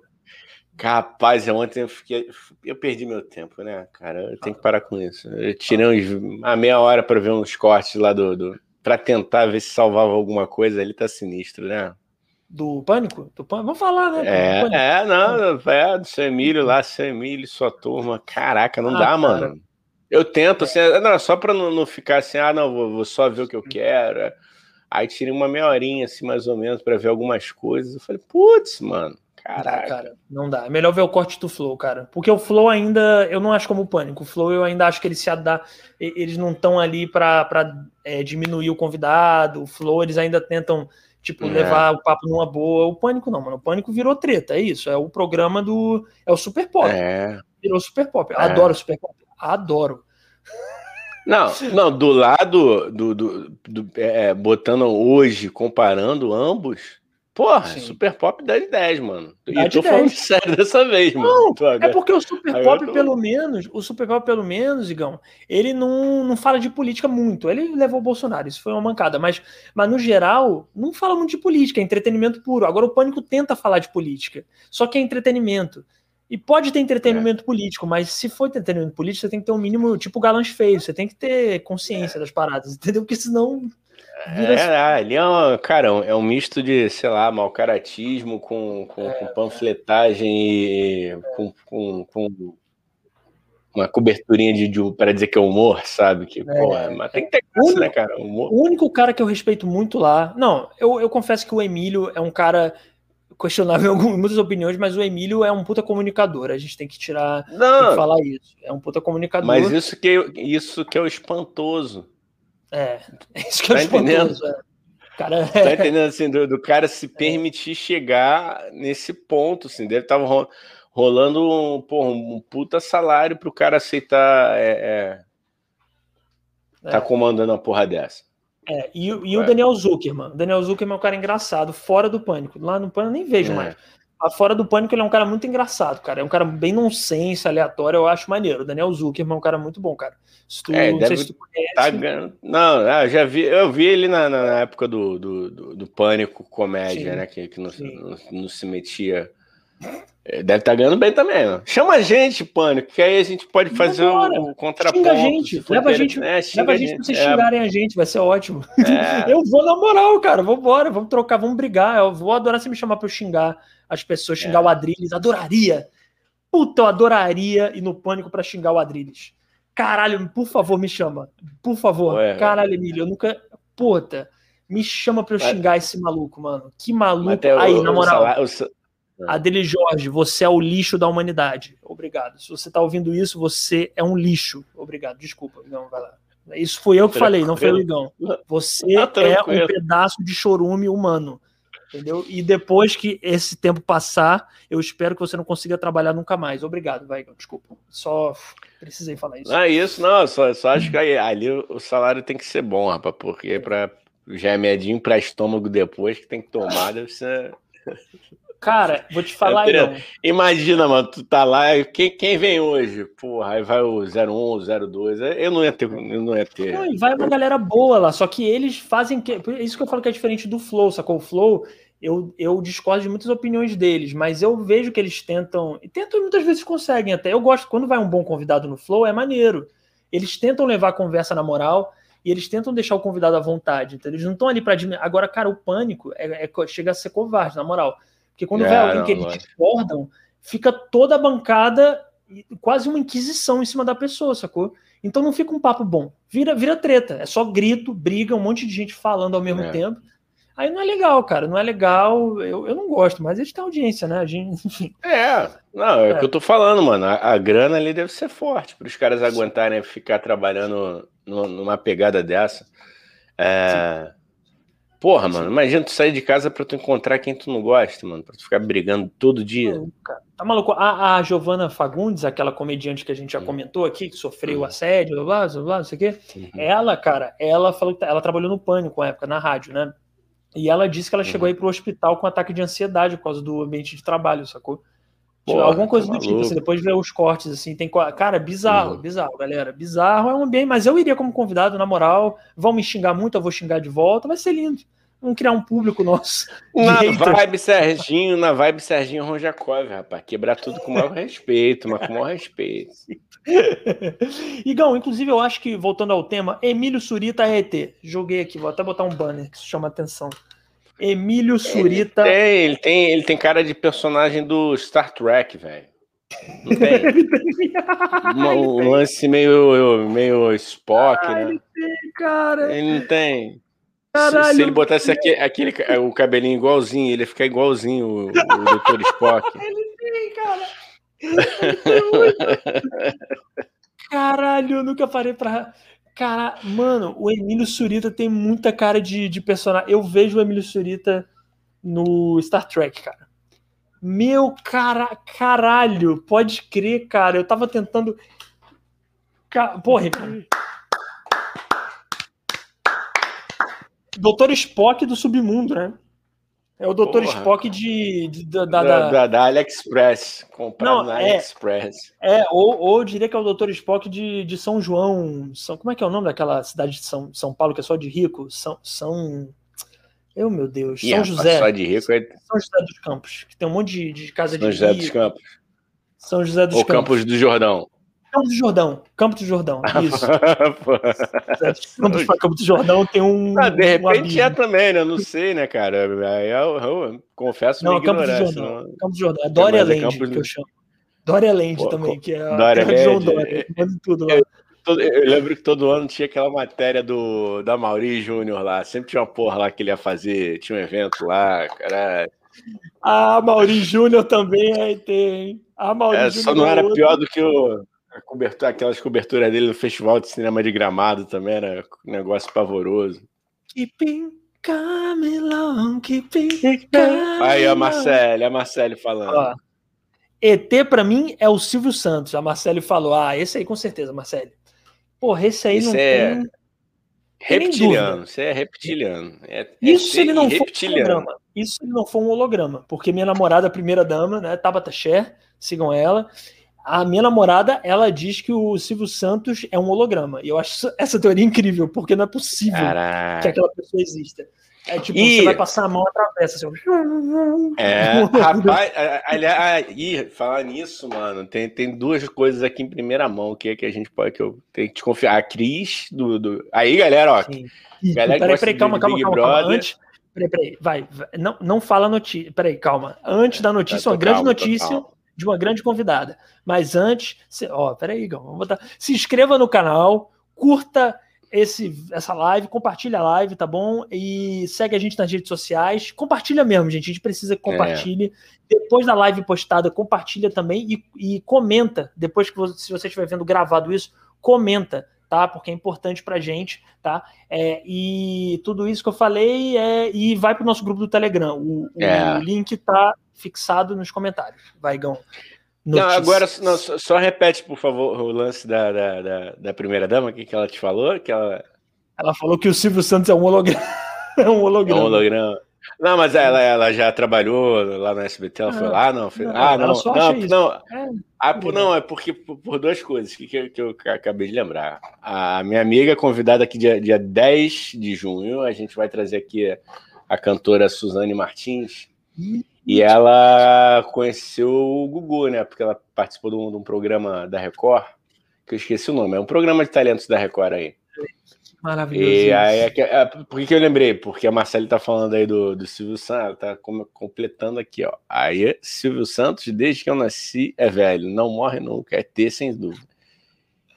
Capaz, ontem eu fiquei. Eu perdi meu tempo, né, cara? Eu tenho que parar com isso. Eu tirei uns, uma meia hora para ver uns cortes lá do. do para tentar ver se salvava alguma coisa. Ele tá sinistro, né? Do Pânico? Do Pânico? Vamos falar, né? É, é não, é, do seu Emílio lá, seu Emílio, sua turma. Caraca, não ah, dá, cara. mano. Eu tento, assim, não, só para não, não, ficar assim, ah, não, vou, vou, só ver o que eu quero. Aí tirei uma meia horinha, assim, mais ou menos, para ver algumas coisas. Eu falei, putz, mano, caraca. Não dá, cara, não dá. É melhor ver o corte do Flow, cara. Porque o Flow ainda, eu não acho como o Pânico. O Flow eu ainda acho que eles se adaptam, eles não estão ali para é, diminuir o convidado. O Flow eles ainda tentam, tipo, é. levar o papo numa boa. O Pânico não, mano. O Pânico virou treta, é isso. É o programa do. É o Super Pop. É. Virou Super Pop. É. adoro Super Pop adoro. Não, não, do lado do, do, do é, botando hoje, comparando ambos, porra, Sim. Super Pop 10 de 10, mano. E eu tô falando sério dessa vez, não, mano. é porque o Super Pop, tô... pelo menos, o Super Pop, pelo menos, Igão, ele não, não fala de política muito. Ele levou o Bolsonaro, isso foi uma mancada. Mas, mas no geral, não fala muito de política, é entretenimento puro. Agora o Pânico tenta falar de política, só que é entretenimento. E pode ter entretenimento é. político, mas se for entretenimento político, você tem que ter um mínimo, tipo galãs feios, você tem que ter consciência é. das paradas, entendeu? Porque senão. Vira... É, ali é um, cara, é um misto de, sei lá, mal caratismo com, com, é, com panfletagem e com, com, com, uma coberturinha de, de para dizer que é humor, sabe? Que, é, mas tem que ter graça, né, cara? Humor. O único cara que eu respeito muito lá. Não, eu, eu confesso que o Emílio é um cara questionável em muitas opiniões, mas o Emílio é um puta comunicador. A gente tem que tirar, Não, tem que falar isso. É um puta comunicador. Mas isso que, isso que é o espantoso. É, é isso que é tá espantoso. É. Cara, tá é... entendendo assim, do, do, cara se permitir chegar nesse ponto, assim, deve estar rolando um, porra, um puta salário pro cara aceitar é, é, tá é. comandando uma porra dessa. É, e, e o Daniel Zuckerman. O Daniel Zuckerman é um cara engraçado, fora do pânico. Lá no pânico eu nem vejo é. mais. Lá fora do pânico ele é um cara muito engraçado, cara. É um cara bem nonsense, aleatório, eu acho maneiro. O Daniel Zuckerman é um cara muito bom, cara. Se tu, é, não sei se tu conhece. Tá não, eu já vi, eu vi ele na, na época do, do, do, do Pânico Comédia, sim, né? Que, que não, não, não se metia é, deve estar tá ganhando bem também. Ó. Chama a gente, Pânico, que aí a gente pode fazer o, o contraponto. Xinga a gente, leva a gente, é, leva a gente pra vocês é. xingarem a gente, vai ser ótimo. É. Eu vou na moral, cara, vambora, vamos trocar, vamos brigar. Eu vou adorar se me chamar pra eu xingar as pessoas, xingar é. o Adriles, adoraria. Puta, eu adoraria ir no Pânico para xingar o Adriles. Caralho, por favor, me chama. Por favor. Ué, Caralho, Emílio, eu nunca. Puta, me chama pra eu xingar esse maluco, mano. Que maluco. Aí, o, na moral. O, é. Adele Jorge, você é o lixo da humanidade. Obrigado. Se você está ouvindo isso, você é um lixo. Obrigado. Desculpa, não, vai lá. Isso foi eu que falei, não foi o Ligão. Você tá é um pedaço de chorume humano. Entendeu? E depois que esse tempo passar, eu espero que você não consiga trabalhar nunca mais. Obrigado, vai, desculpa. Só precisei falar isso. Não é isso, não. Só, só acho que ali o salário tem que ser bom, rapaz, porque para já é medinho para estômago depois que tem que tomar, deve ser. Cara, vou te falar aí. Imagina, mano, tu tá lá, quem, quem vem hoje? Porra, aí vai o 01, 02. Eu não ia ter. Eu não ia ter. Não, vai uma galera boa lá, só que eles fazem. Que, isso que eu falo que é diferente do Flow, sacou? O Flow, eu, eu discordo de muitas opiniões deles, mas eu vejo que eles tentam. E tentam muitas vezes conseguem até. Eu gosto, quando vai um bom convidado no Flow, é maneiro. Eles tentam levar a conversa na moral e eles tentam deixar o convidado à vontade. Então, eles não estão ali para. Agora, cara, o pânico é, é, chega a ser covarde, na moral porque quando é, vai alguém não, que eles discordam, fica toda a bancada, quase uma inquisição em cima da pessoa, sacou? Então não fica um papo bom. Vira, vira treta. É só grito, briga, um monte de gente falando ao mesmo é. tempo. Aí não é legal, cara. Não é legal. Eu, eu não gosto, mas eles têm audiência, né? A gente, enfim. É, não, é, é. o que eu tô falando, mano. A, a grana ali deve ser forte para os caras aguentarem ficar trabalhando numa, numa pegada dessa. É, Porra, mano, imagina tu sair de casa pra tu encontrar quem tu não gosta, mano, pra tu ficar brigando todo dia. Não, tá maluco? A, a Giovanna Fagundes, aquela comediante que a gente já hum. comentou aqui, que sofreu uhum. assédio, blá, blá, blá, não sei o quê. Uhum. Ela, cara, ela falou que tá, ela trabalhou no Pânico na época, na rádio, né? E ela disse que ela uhum. chegou aí pro hospital com ataque de ansiedade por causa do ambiente de trabalho, sacou? Porra, alguma coisa do tipo, assim, depois de ver os cortes, assim, tem. Cara, bizarro, uhum. bizarro, galera. Bizarro é um ambiente, mas eu iria como convidado, na moral. Vão me xingar muito, eu vou xingar de volta, vai ser lindo. Vamos criar um público nosso. Na vibe Serginho, na vibe Serginho Ronjakov, rapaz. Quebrar tudo com o maior respeito, mas com o maior respeito. Igão, inclusive eu acho que, voltando ao tema, Emílio Surita RT. Joguei aqui, vou até botar um banner que isso chama atenção. Emílio Surita. Ele tem, ele tem, ele tem cara de personagem do Star Trek, velho. Não tem? Uma, um lance meio, meio Spock, ah, né? Ele tem, cara. Ele não tem. Se, se, ele botasse aqui, aquele, o cabelinho igualzinho, ele ia ficar igualzinho o, o Dr. Spock. ele tem, cara. Caralho, eu nunca parei pra. Cara, mano, o Emílio Surita tem muita cara de, de personagem. Eu vejo o Emílio Surita no Star Trek, cara. Meu cara, caralho, pode crer, cara. Eu tava tentando. Porra, Doutor Spock do submundo, né? É o Dr. Spock de, de da, da, da, da, AliExpress. Comprado Não, na é, AliExpress. É, ou, ou eu diria que é o Dr. Spock de, de São João. São, como é que é o nome daquela cidade de São, São Paulo que é só de rico? São. São eu, meu Deus. São José. Só de rico é... São José dos Campos. Que tem um monte de, de casa São de José rico. dos Campos. São José dos ou Campos. Ou Campos do Jordão. Campo do Jordão. Campo do Jordão. Isso. Campo do Jordão tem um. Ah, de repente um é também, né? Eu não sei, né, cara? Eu, eu, eu confesso não, Campo do Jordão. Não... Campo do Jordão. É Dória Land, é que eu chamo. Dória Land Pô, também, que é Dória Land. João Dória, tudo lá. Eu, eu lembro que todo ano tinha aquela matéria do da Mauri Júnior lá. Sempre tinha uma porra lá que ele ia fazer, tinha um evento lá, cara. Ah, Mauri Júnior também aí tem. Ah, Mauri é, Júnior. Só não era pior do que o cobertura, aquelas coberturas dele no Festival de Cinema de Gramado também era um negócio pavoroso. Keeping Camelon, keeping Aí a Marcele, a Marcele falando. Ó, ET para mim é o Silvio Santos. A Marcele falou: Ah, esse aí com certeza, Marcele. Porra, esse aí esse não é... tem. Reptiliano, você é reptiliano. É, Isso se ele não for um holograma. Isso se ele não for um holograma. Porque minha namorada, primeira dama, né? Tabata Cher, sigam ela a minha namorada, ela diz que o Silvio Santos é um holograma. E eu acho essa teoria incrível, porque não é possível Caraca. que aquela pessoa exista. É tipo, e... você vai passar a mão atravessa. Assim, é, rapaz, aliás, falar nisso, mano, tem, tem duas coisas aqui em primeira mão que, é que a gente pode, que eu tenho que te confiar. A Cris do. do... Aí, galera, ó. Sim. Galera peraí, peraí, calma, calma, calma, calma. Antes, peraí, peraí, vai, vai, não, não fala notícia. Peraí, calma. Antes da notícia, é, uma grande calma, notícia de uma grande convidada. Mas antes, se, ó, peraí, Igão, vamos botar. Se inscreva no canal, curta esse, essa live, compartilha a live, tá bom? E segue a gente nas redes sociais. Compartilha mesmo, gente. A gente precisa que compartilhe. É. Depois da live postada, compartilha também e, e comenta. Depois que você, se você estiver vendo gravado isso, comenta, tá? Porque é importante pra gente, tá? É, e tudo isso que eu falei é. E vai pro nosso grupo do Telegram. O, é. o link tá fixado nos comentários. Vai, Gão. Não, agora não, só, só, repete, por favor, o lance da, da, da, da primeira dama, o que, que ela te falou? Que ela... ela falou que o Silvio Santos é um holograma. é um holograma. É um holograma. Não, mas ela, ela já trabalhou lá no SBT, ela foi ah, lá, não? Foi... Não, ah, não, não, não, é, ah, por, não, é porque por, por duas coisas que, que, que, eu acabei de lembrar. A minha amiga convidada aqui dia, dia 10 de junho, a gente vai trazer aqui a cantora Suzane Martins, e ela conheceu o Gugu, né? Porque ela participou de um, de um, programa da Record, que eu esqueci o nome, é um programa de talentos da Record aí. Maravilhoso. E aí, é é, por que, eu lembrei? Porque a Marcele tá falando aí do, do Silvio Santos, tá completando aqui, ó. Aí, Silvio Santos, desde que eu nasci, é velho, não morre nunca, é ter sem dúvida.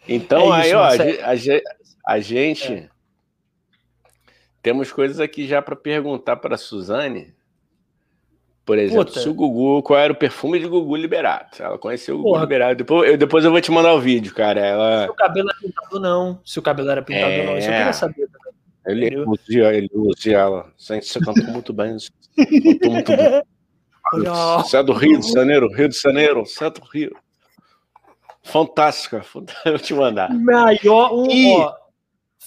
Então, é isso, aí, ó, a, a, gente. É. Temos coisas aqui já para perguntar para Suzane por exemplo, Puta. se o Gugu, qual era o perfume de Gugu Liberato? Ela conheceu o Gugu Porra. Liberato. Depois eu, depois eu vou te mandar o vídeo, cara. Ela... Se o cabelo era pintado ou não. Se o cabelo era pintado é... não. Isso eu queria saber também. Ele elogia, ele elogia ela. Você cantou muito bem. Cantou muito bem. Você é do Rio de Janeiro, Rio de Janeiro, você é do Rio. Fantástica, vou te mandar. Maior, um, e... ó,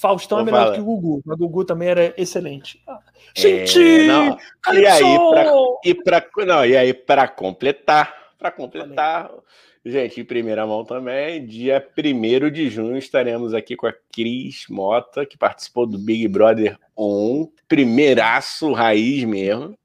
Faustão é melhor falar. que o Gugu, mas o Gugu também era excelente. Gente, é, e aí para e para não, e aí para completar, para completar, gente, em primeira mão também, dia 1 de junho estaremos aqui com a Cris Mota, que participou do Big Brother On, primeiraço raiz mesmo.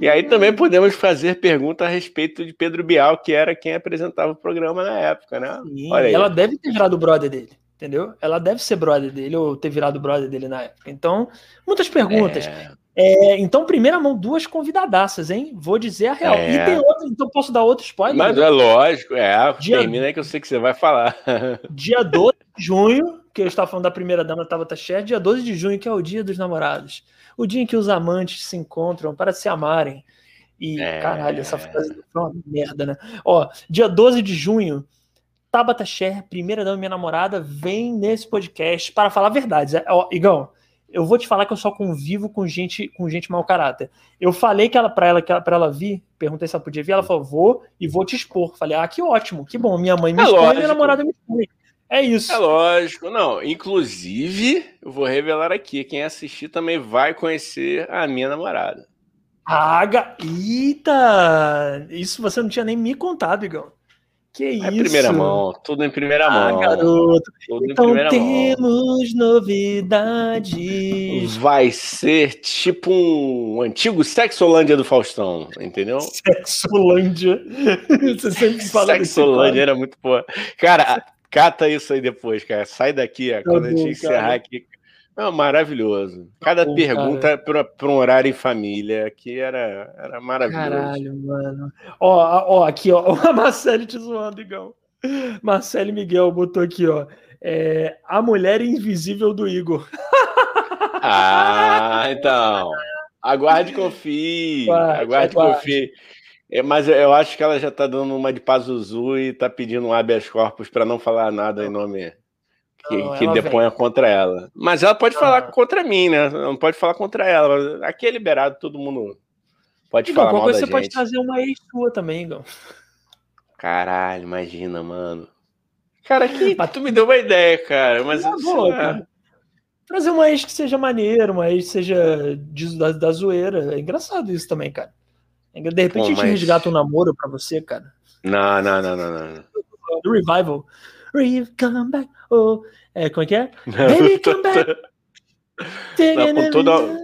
E aí também podemos fazer pergunta a respeito de Pedro Bial, que era quem apresentava o programa na época, né? Sim, Olha aí. ela deve ter virado brother dele, entendeu? Ela deve ser brother dele ou ter virado brother dele na época. Então, muitas perguntas. É... É, então, primeira mão, duas convidadaças, hein? Vou dizer a real. É... E tem outra, então posso dar outro spoiler? Mas é lógico, é. Dia... Termina aí que eu sei que você vai falar. Dia 12 de junho, que eu estava falando da primeira dama Tabata Cher, dia 12 de junho, que é o dia dos namorados o dia em que os amantes se encontram para se amarem. E, é... caralho, essa frase foi uma merda, né? Ó, dia 12 de junho, Tabata Sher, primeira dama minha namorada, vem nesse podcast para falar verdades. É, ó, Igão, eu vou te falar que eu só convivo com gente com gente mau caráter. Eu falei que ela para ela que para ela vir, perguntei se ela podia vir, ela falou: "Vou e vou te expor". Falei: "Ah, que ótimo, que bom, minha mãe me é expõe, minha namorada me expõe". É isso. É lógico. Não, inclusive, eu vou revelar aqui, quem assistir também vai conhecer a minha namorada. Aga, eita! Isso você não tinha nem me contado, Igão. Que isso? É primeira mão, tudo em primeira ah, mão. garoto. Tudo então temos mão. novidades. Vai ser tipo um antigo Sexolândia do Faustão, entendeu? Sexolândia. Você sempre fala Sexolândia era muito boa. Cara, Cata isso aí depois, cara. Sai daqui, tá quando bom, a gente encerrar cara. aqui. Não, maravilhoso. Cada tá bom, pergunta para um horário em família que era, era maravilhoso. Caralho, mano. Ó, ó, aqui, ó, a Marcele te zoando, Igão. Marcele Miguel botou aqui, ó. É, a mulher invisível do Igor. Ah, então. Aguarde e confie. Aguarde e confie. É, mas eu acho que ela já está dando uma de Pazuzu e está pedindo um habeas corpus para não falar nada em nome que, não, que deponha vem. contra ela. Mas ela pode falar contra mim, né? Não pode falar contra ela. Aqui é liberado, todo mundo pode Igor, falar mal da você gente. pode trazer uma ex sua também, Igor. Caralho, imagina, mano. Cara, que tu me deu uma ideia, cara. Mas não, boa, cara. Trazer uma ex que seja maneiro, uma ex que seja da, da zoeira. É engraçado isso também, cara. De repente Pô, a gente mas... resgata um namoro pra você, cara. Não, não, não, não, não. Do revival. Come back. Oh. É, como é que é? Baby, come back. Não, com, todo,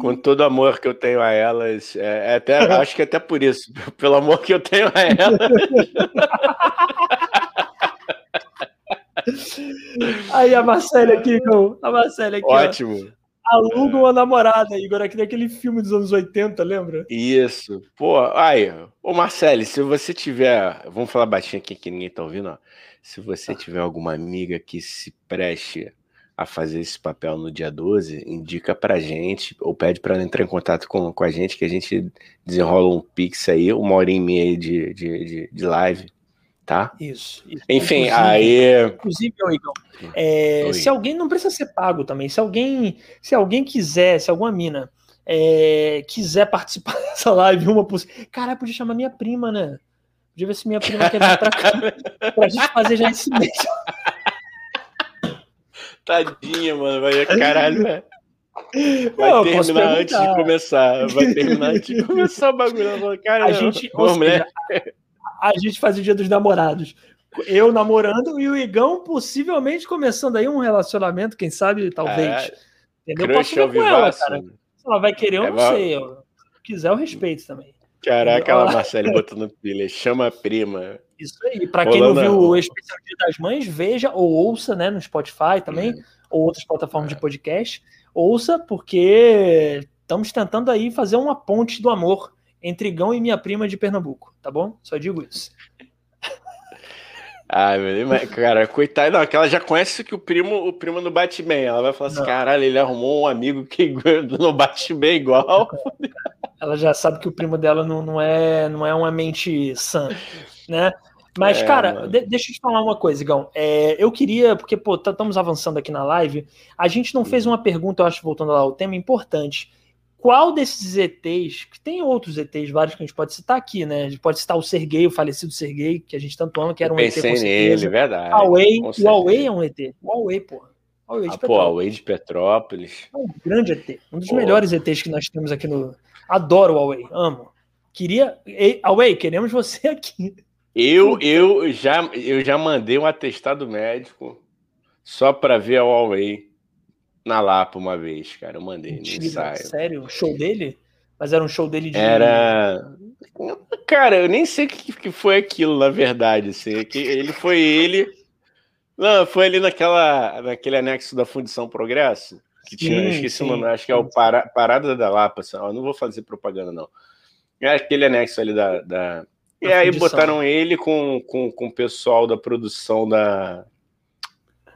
com todo amor que eu tenho a elas, é, é até, acho que é até por isso, pelo amor que eu tenho a elas. Aí a Marcela aqui, a Marcela aqui. Ótimo. Ó aluga uma namorada, Igor, aqui naquele filme dos anos 80, lembra? Isso. Pô, aí, ô Marcelo, se você tiver. Vamos falar baixinho aqui que ninguém tá ouvindo, ó. Se você tiver alguma amiga que se preste a fazer esse papel no dia 12, indica pra gente, ou pede para ela entrar em contato com, com a gente, que a gente desenrola um pix aí, uma hora e meia de, de, de, de live tá? Isso. isso. Enfim, inclusive, aí. Inclusive, Igor, é, se alguém não precisa ser pago também, se alguém, se alguém quiser, se alguma mina é, quiser participar dessa live, uma possível. Caralho, podia chamar minha prima, né? Podia ver se minha prima quer vir pra cá pra gente fazer já esse mês. Tadinha, mano, vai caralho, né? Vai não, terminar antes de começar. Vai terminar antes de começar o bagulho. Cara, a gente, seja, né? A gente faz o dia dos namorados. Eu namorando e o Igão possivelmente começando aí um relacionamento, quem sabe, talvez. É, Entendeu? Posso ver com ela, cara. Se ela vai querer, eu é, não sei. Eu, se quiser, eu respeito também. Caraca, ela Marcele botando pilha, chama a prima. Isso aí. Para quem não viu o especial Dia das Mães, veja ou ouça, né, no Spotify também, uhum. ou outras plataformas de podcast. Ouça, porque estamos tentando aí fazer uma ponte do amor entre Gão e minha prima de Pernambuco, tá bom? Só digo isso. Ai, meu Deus, cara, coitado, não, que ela já conhece que o primo, o primo não bate bem. Ela vai falar assim: caralho, ele arrumou um amigo que não bate bem igual. Ela já sabe que o primo dela não, não, é, não é uma mente sã, né? Mas, é, cara, de, deixa eu te falar uma coisa, Igão. É, eu queria, porque, pô, estamos avançando aqui na live, a gente não fez uhum. uma pergunta, eu acho, voltando lá, o tema importante. Qual desses ETs, que tem outros ETs, vários que a gente pode citar aqui, né? A gente pode citar o Sergei, o falecido Sergei, que a gente tanto ama, que era um ET com certeza. nele, verdade. Huawei, o Huawei é um ET. O Huawei, pô. Huawei de ah, Pô, Huawei de Petrópolis. É um grande ET. Um dos pô. melhores ETs que nós temos aqui no. Adoro o Huawei, amo. Queria. Huawei, queremos você aqui. Eu, eu, já, eu já mandei um atestado médico só para ver a Huawei na Lapa uma vez, cara. Eu mandei Mentira, ensaio. Sério? Show dele? Mas era um show dele de. Era. Cara, eu nem sei o que, que foi aquilo, na verdade. Assim. Que ele foi ele. Não, foi ali naquela, naquele anexo da Fundição Progresso. Que sim, tinha, esqueci sim, o nome, acho que é o Parada da Lapa. Assim, não vou fazer propaganda, não. É aquele anexo ali da, da e aí fundição. botaram ele com, com, com o pessoal da produção da,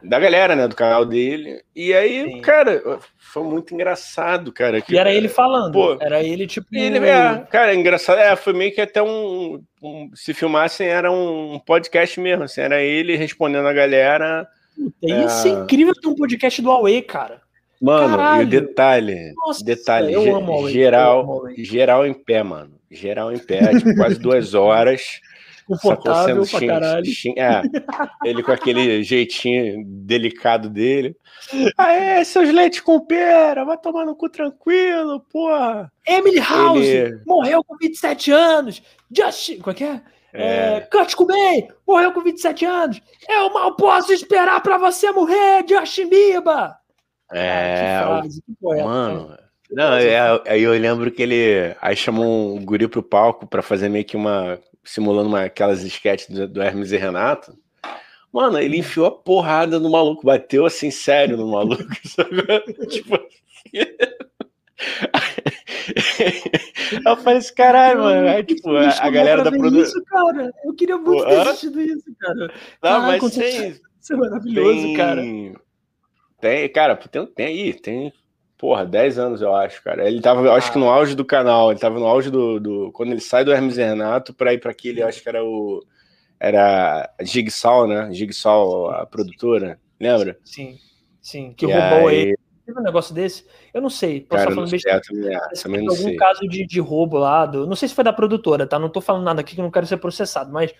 da galera, né, do canal dele. E aí, Sim. cara, foi muito engraçado, cara. Que, e era ele falando, pô, era ele tipo. Ele, é, cara, engraçado. É, foi meio que até um, um, Se filmassem, era um podcast mesmo. Assim, era ele respondendo a galera. Puta, é... Isso é incrível ter um podcast do Huawei, cara. Mano, Caralho. e o detalhe, Nossa, detalhe, geral, geral em pé, mano geral em pé, tipo, quase duas horas. Confortável pra caralho. é, ele com aquele jeitinho delicado dele. Ah, é, seus leites com pera, vai tomar no cu tranquilo, porra. Emily House ele... morreu com 27 anos. Just... Qual é que é? É... é... Kurt Cobain morreu com 27 anos. Eu mal posso esperar para você morrer, Justin Bieber. É, ah, que frase, que poeta, mano, né? Não, é, aí eu lembro que ele aí chamou um guri pro palco para fazer meio que uma. Simulando uma, aquelas sketches do, do Hermes e Renato. Mano, ele enfiou a porrada no maluco, bateu assim sério no maluco. tipo. eu falei assim, caralho, mano. Aí, tipo, a, a galera da produção. cara. Eu queria muito ter assistido isso, cara. Não, mas tem. Isso é maravilhoso, tem, cara. Tem, cara, tem, tem aí, tem porra, 10 anos, eu acho, cara. Ele tava, eu acho que no ah. auge do canal, ele tava no auge do. do quando ele sai do Hermes Renato pra ir pra aquele, acho que era o. Era Jigsaw, né? Jigsaw, a produtora, lembra? Sim, sim. Que e roubou aí... ele. Teve um negócio desse? Eu não sei. Posso cara, falando besteira. Também, algum sei. caso de, de roubo lá. Do, não sei se foi da produtora, tá? Não tô falando nada aqui que não quero ser processado, mas.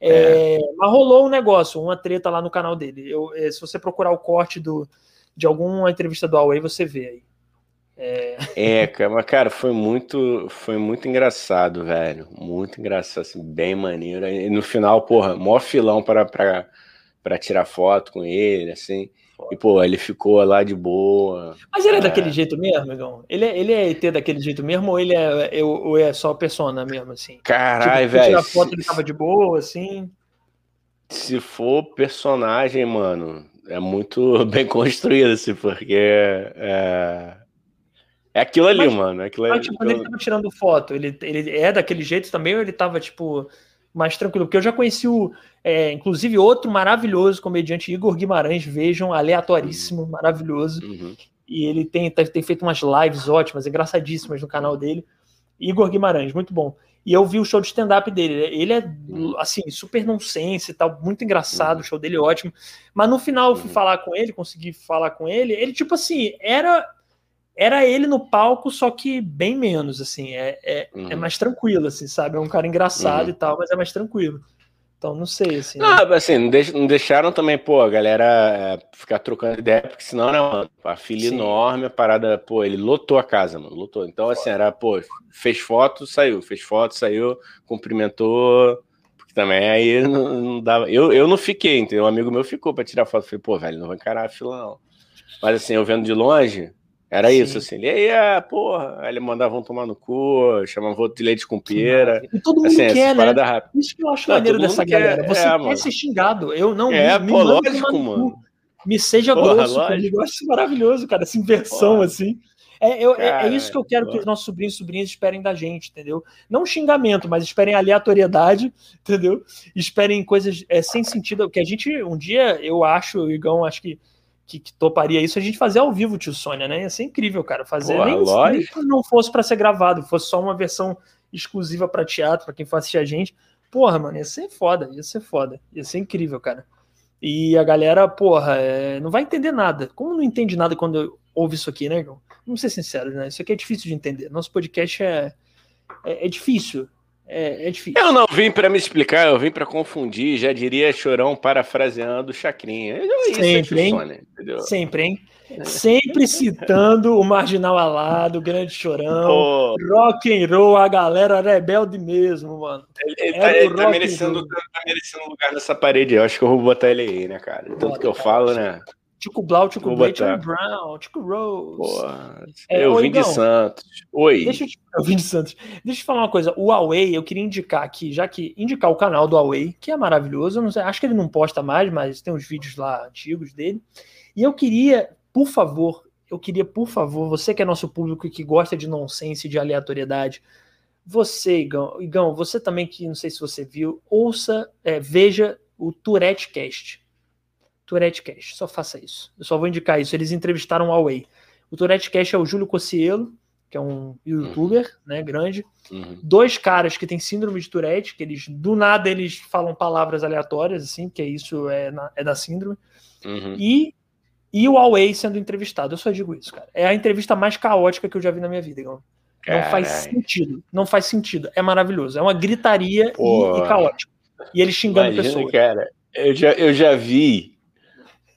É, é. Mas rolou um negócio, uma treta lá no canal dele. Eu, é, se você procurar o corte do, de alguma entrevista do Huawei você vê aí. É... é, cara, cara, foi muito, foi muito engraçado, velho. Muito engraçado, assim, bem maneiro. E no final, porra, maior filão para, para, para tirar foto com ele, assim. E, pô, ele ficou lá de boa. Mas ele é, é daquele jeito mesmo, amigão? Ele é, ele é ET daquele jeito mesmo ou ele é, ou é só persona mesmo, assim? Caralho, tipo, velho. Tirar foto, se... ele tava de boa, assim. Se for personagem, mano, é muito bem construído, assim, porque é, é aquilo ali, mas, mano. É aquilo mas, tipo, quando ele tava tirando foto, ele, ele é daquele jeito também ou ele tava, tipo, mais tranquilo? Porque eu já conheci o, é, inclusive, outro maravilhoso comediante, Igor Guimarães, vejam, aleatoríssimo, uhum. maravilhoso. Uhum. E ele tem, tem feito umas lives ótimas, engraçadíssimas no canal dele. Igor Guimarães, muito bom. E eu vi o show de stand-up dele. Ele é, assim, super nonsense e tal, muito engraçado, o show dele é ótimo. Mas no final eu fui falar com ele, consegui falar com ele. Ele, tipo assim, era era ele no palco, só que bem menos, assim. É, é, uhum. é mais tranquilo, assim, sabe? É um cara engraçado uhum. e tal, mas é mais tranquilo. Então, não sei, assim. Não, né? assim, não, deix, não, deixaram também, pô, a galera é, ficar trocando ideia, porque senão, né, mano, a filha Sim. enorme, a parada, pô, ele lotou a casa, mano, lotou. Então, assim, era, pô, fez foto, saiu, fez foto, saiu, cumprimentou, porque também aí não, não dava. Eu, eu não fiquei, entendeu? Um amigo meu ficou pra tirar foto. Falei, pô, velho, não vou encarar a fila, não. Mas, assim, eu vendo de longe, era Sim. isso, assim. E aí, ah, porra, aí ele mandava um tomar no cu, chamava outro de leite com pera. E todo mundo assim, quer, né? Rápida. Isso que eu acho não, maneiro dessa galera. Você é, quer mano. ser xingado. Eu não. É, me, pô, me lógico, mano. Me seja porra, grosso comigo. Eu acho isso maravilhoso, cara, essa inversão, porra. assim. É, eu, cara, é, é, isso que eu quero porra. que os nossos sobrinhos e sobrinhas esperem da gente, entendeu? Não xingamento, mas esperem aleatoriedade, entendeu? Esperem coisas é, sem sentido. Que a gente, um dia, eu acho, o Igão, acho que que, que, toparia isso a gente fazer ao vivo, tio Sônia, né? Ia ser incrível, cara. Fazer Pô, nem, nem, que não fosse para ser gravado, fosse só uma versão exclusiva para teatro, para quem for assistir a gente. Porra, mano, ia ser foda, ia ser foda, ia ser incrível, cara. E a galera, porra, é, não vai entender nada. Como não entende nada quando ouve isso aqui, né, Vamos ser sinceros, né? Isso aqui é difícil de entender. Nosso podcast é, é, é difícil. É, é, difícil. Eu não vim para me explicar, eu vim para confundir, já diria Chorão parafraseando Chacrinha. Sempre, hein? Sempre, hein? Sempre citando o Marginal Alado, o Grande Chorão, oh. rock and roll, a galera rebelde mesmo, mano. Ele, ele, tá, ele tá, merecendo, tá merecendo lugar nessa parede, eu acho que eu vou botar ele aí, né, cara? Tanto Bota, que eu cara, falo, né? Tico Blau, Tico Blay, Charlie Brown, Tico Rose. Porra, é, eu vim de Santos. Oi. Deixa eu, eu vim de Santos. Deixa eu te falar uma coisa. O Huawei, eu queria indicar aqui, já que indicar o canal do Huawei, que é maravilhoso. Eu não sei, acho que ele não posta mais, mas tem uns vídeos lá antigos dele. E eu queria por favor, eu queria, por favor, você que é nosso público e que gosta de nonsense, de aleatoriedade, você, Igão, Igão, você também que não sei se você viu, ouça, é, veja o Tourette Cast. Tourette Cast, só faça isso. Eu só vou indicar isso. Eles entrevistaram o Huawei. O Tourette Cast é o Júlio Cossielo, que é um youtuber, uhum. né, grande. Uhum. Dois caras que têm síndrome de Tourette, que eles, do nada, eles falam palavras aleatórias, assim, que isso é, na, é da síndrome. Uhum. E e o Huawei sendo entrevistado. Eu só digo isso, cara. É a entrevista mais caótica que eu já vi na minha vida, Não faz sentido. Não faz sentido. É maravilhoso. É uma gritaria e, e caótico. E ele xingando Imagina, pessoas. Cara, eu já, eu já vi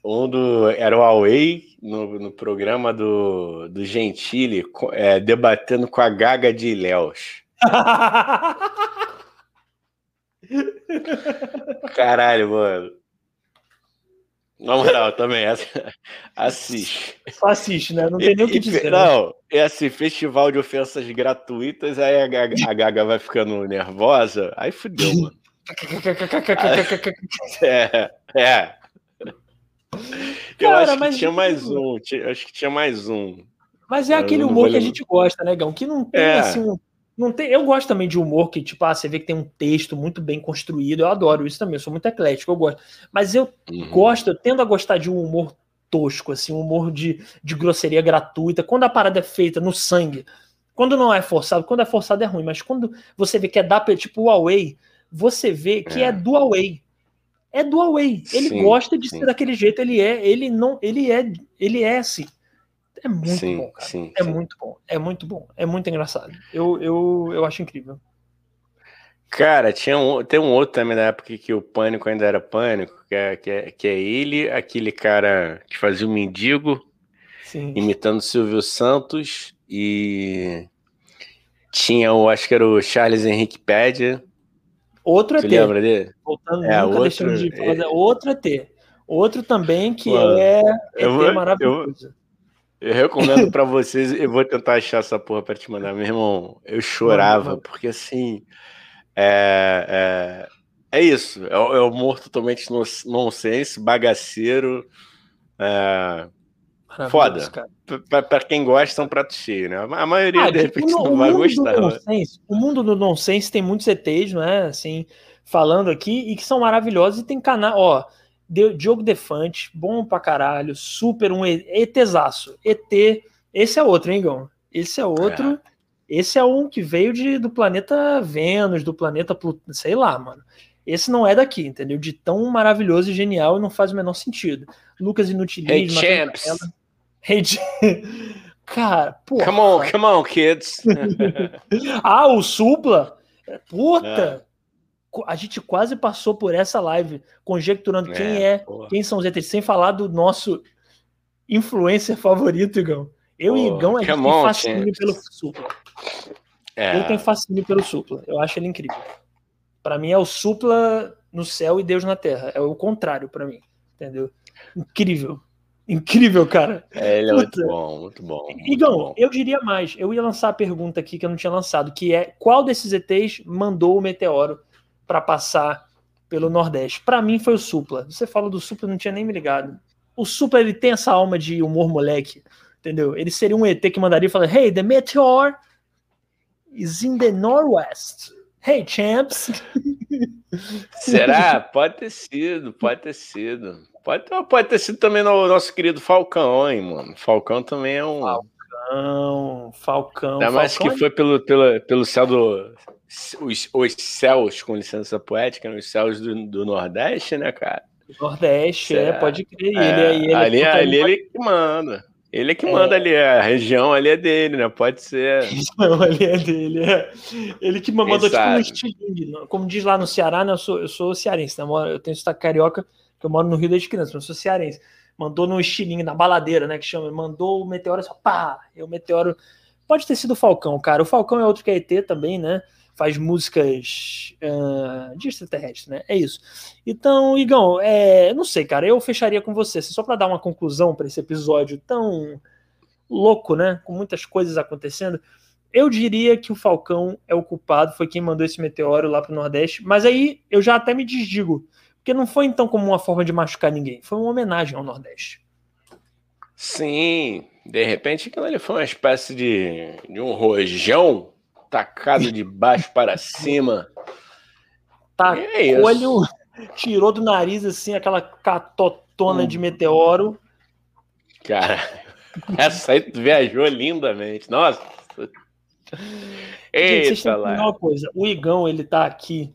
um do. Era o Huawei no, no programa do, do Gentili é, debatendo com a Gaga de Ilhéus. Caralho, mano. Na moral, também, assiste. Só assiste, né? Não tem nem o que dizer. Né? Não, né? é assim, festival de ofensas gratuitas, aí a Gaga, a Gaga vai ficando nervosa, aí fudeu, mano. é, é. Eu Cara, acho que tinha mais um, acho que tinha mais um. Mas é aquele humor que a gente gosta, né, Gão? Que não tem, é. assim, um não tem, eu gosto também de humor que, tipo, ah, você vê que tem um texto muito bem construído. Eu adoro isso também, eu sou muito eclético, eu gosto. Mas eu uhum. gosto, eu tendo a gostar de um humor tosco, assim, um humor de, de grosseria gratuita. Quando a parada é feita no sangue, quando não é forçado, quando é forçado é ruim, mas quando você vê que é da, tipo o Huawei, você vê que é, é do Huawei. É do Huawei. Ele sim, gosta de sim. ser daquele jeito, ele é, ele não, ele é, ele é assim. É muito sim, bom, cara. É muito bom. É muito bom. É muito engraçado. Eu, eu, eu acho incrível. Cara, tinha um, tem um outro também na época que o Pânico ainda era Pânico, que é, que é, que é ele, aquele cara que fazia o mendigo, imitando o Silvio Santos, e tinha o, acho que era o Charles Henrique Pédia. Outro ET. lembra dele? Voltando, é, nunca outro, de fazer. É... Outro ET. Outro também que Mano, é eu, maravilhoso. Eu, eu recomendo para vocês, eu vou tentar achar essa porra para te mandar, meu irmão. Eu chorava, porque assim. É, é, é isso. É, é humor totalmente nonsense, bagaceiro. É, foda. Para quem gosta, são pratos cheios, né? A maioria, ah, de tipo, repente, não vai gostar. Nonsense, o mundo do nonsense tem muitos ETs, não é? Assim, falando aqui, e que são maravilhosos e tem canal. Ó, Diogo Defante, bom pra caralho, super um ETzaço. ET, esse é outro, hein, Gão? Esse é outro. É. Esse é um que veio de, do planeta Vênus, do planeta Plutão, sei lá, mano. Esse não é daqui, entendeu? De tão maravilhoso e genial e não faz o menor sentido. Lucas Inutilismo. Hey, Hey, Cara, porra. Come on, come on, kids. ah, o Supla? Puta! É a gente quase passou por essa live conjecturando é, quem é, porra. quem são os ETs, sem falar do nosso influencer favorito, Igão. Eu e Igão, a gente tem fascínio pelo Supla. É. Eu tenho fascínio pelo Supla. Eu acho ele incrível. Para mim é o Supla no céu e Deus na terra. É o contrário para mim. Entendeu? Incrível. Incrível, cara. É, ele é muito bom, muito bom. Igão, bom. eu diria mais. Eu ia lançar a pergunta aqui que eu não tinha lançado, que é qual desses ETs mandou o meteoro para passar pelo Nordeste. Para mim foi o Supla. Você fala do Supla, não tinha nem me ligado. O Supla ele tem essa alma de humor moleque, entendeu? Ele seria um ET que mandaria falar: "Hey, the meteor is in the northwest. Hey, champs." Será? Pode ter sido, pode ter sido. Pode, pode ter sido também no nosso querido Falcão, hein, mano. Falcão também é um Falcão, Falcão. Ainda mais Falcão que é... foi pelo, pelo, pelo céu do os, os céus, com licença poética, né? os céus do, do Nordeste, né, cara? Nordeste, é, pode crer. É, ele, ele, ali, ali ele que manda. Ele que manda é. ali, a região ali é dele, né? Pode ser. A região ali é dele, é. Ele que mandou tipo um estilingue. Como diz lá no Ceará, né? Eu sou, eu sou cearense, né? Eu tenho sotaque carioca, que eu moro no Rio desde criança, mas sou cearense. Mandou no estilingue, na baladeira, né? Que chama. Mandou o meteoro só pá! E o meteoro. Pode ter sido o Falcão, cara. O Falcão é outro que é ET também, né? faz músicas uh, de extraterrestre, né? É isso. Então, Igão, é, não sei, cara, eu fecharia com você, só para dar uma conclusão para esse episódio tão louco, né? Com muitas coisas acontecendo. Eu diria que o Falcão é o culpado, foi quem mandou esse meteoro lá para o Nordeste, mas aí eu já até me desdigo, porque não foi então como uma forma de machucar ninguém, foi uma homenagem ao Nordeste. Sim, de repente aquilo ali foi uma espécie de, de um rojão tacado de baixo para cima. Tá, é olho, tirou do nariz assim aquela catotona hum. de meteoro. Cara, essa aí viajou lindamente. Nossa. Eita Gente, lá. Uma coisa, o Igão, ele tá aqui.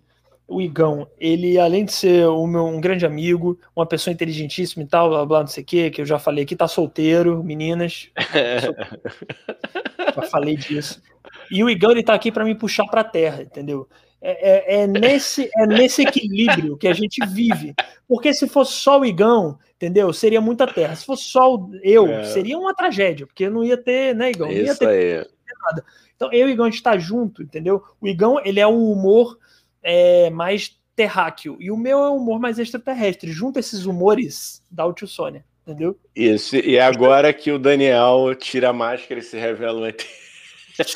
O Igão, ele, além de ser um, meu, um grande amigo, uma pessoa inteligentíssima e tal, blá blá, não sei o que, que eu já falei aqui, tá solteiro, meninas. já falei disso. E o Igão ele tá aqui para me puxar para a terra, entendeu? É, é, é, nesse, é nesse equilíbrio que a gente vive. Porque se fosse só o Igão, entendeu? Seria muita terra. Se fosse só eu, é. seria uma tragédia, porque não ia ter, né, Igão? Não ia ter, ter, nada. Então eu e o Igão a gente tá junto, entendeu? O Igão, ele é o humor é, mais terráqueo e o meu é o humor mais extraterrestre. Junto esses humores, dá o tio Sônia, entendeu? Isso, e agora que o Daniel tira a máscara e se revela um ET.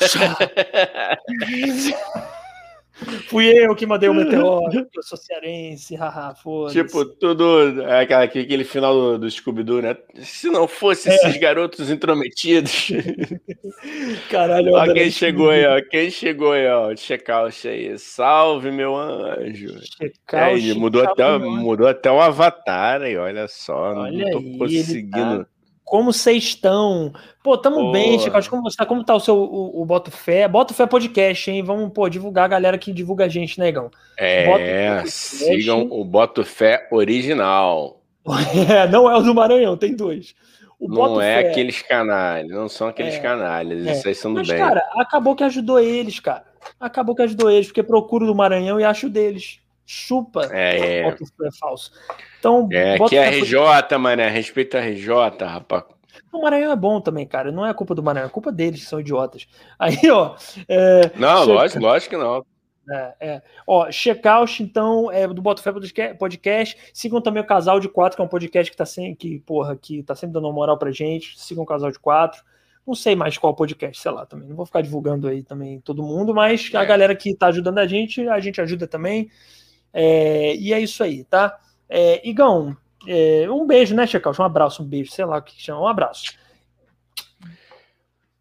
Fui eu que mandei o meteoro, eu sou cearense, haha, foda Tipo, tudo. É aquela, aquele final do, do Scooby-Doo, né? Se não fosse é. esses garotos intrometidos. Caralho, ó, quem chegou aí, ó. Quem chegou aí, ó. Checkout aí. Salve, meu anjo. Checkout. Mudou, até, mudou até o avatar aí, olha só. Olha não tô aí, conseguindo. Tá como vocês estão? Pô, tamo bem, Chico. Como você tá? Como tá o seu o, o Boto Fé? Boto Fé Podcast, hein? Vamos, pô, divulgar a galera que divulga a gente, negão. Né, é, sigam o Boto Fé original. É, não é o do Maranhão, tem dois. O não Boto é Fé... aqueles canalhas, não são aqueles é, canalhas, é. isso aí são do Mas, bem. cara, acabou que ajudou eles, cara. Acabou que ajudou eles, porque procuro do Maranhão e acho deles. Chupa. É, é. Boto Fé falso. Então, é, que é RJ, mané. Respeita a RJ, rapaz. O Maranhão é bom também, cara. Não é culpa do Maranhão, é culpa deles, que são idiotas. Aí, ó. É, não, checa... lógico, lógico que não. É, é. Ó, Checkout, então, é do Botafé Podcast. Sigam também o Casal de Quatro, que é um podcast que tá sempre, que, porra, que tá sempre dando uma moral pra gente. Sigam o Casal de Quatro. Não sei mais qual podcast, sei lá, também. Não vou ficar divulgando aí também todo mundo, mas a é. galera que tá ajudando a gente, a gente ajuda também. É, e é isso aí, tá? É, Igão, é, um beijo, né, Checkout? Um abraço, um beijo, sei lá o que chama, um abraço.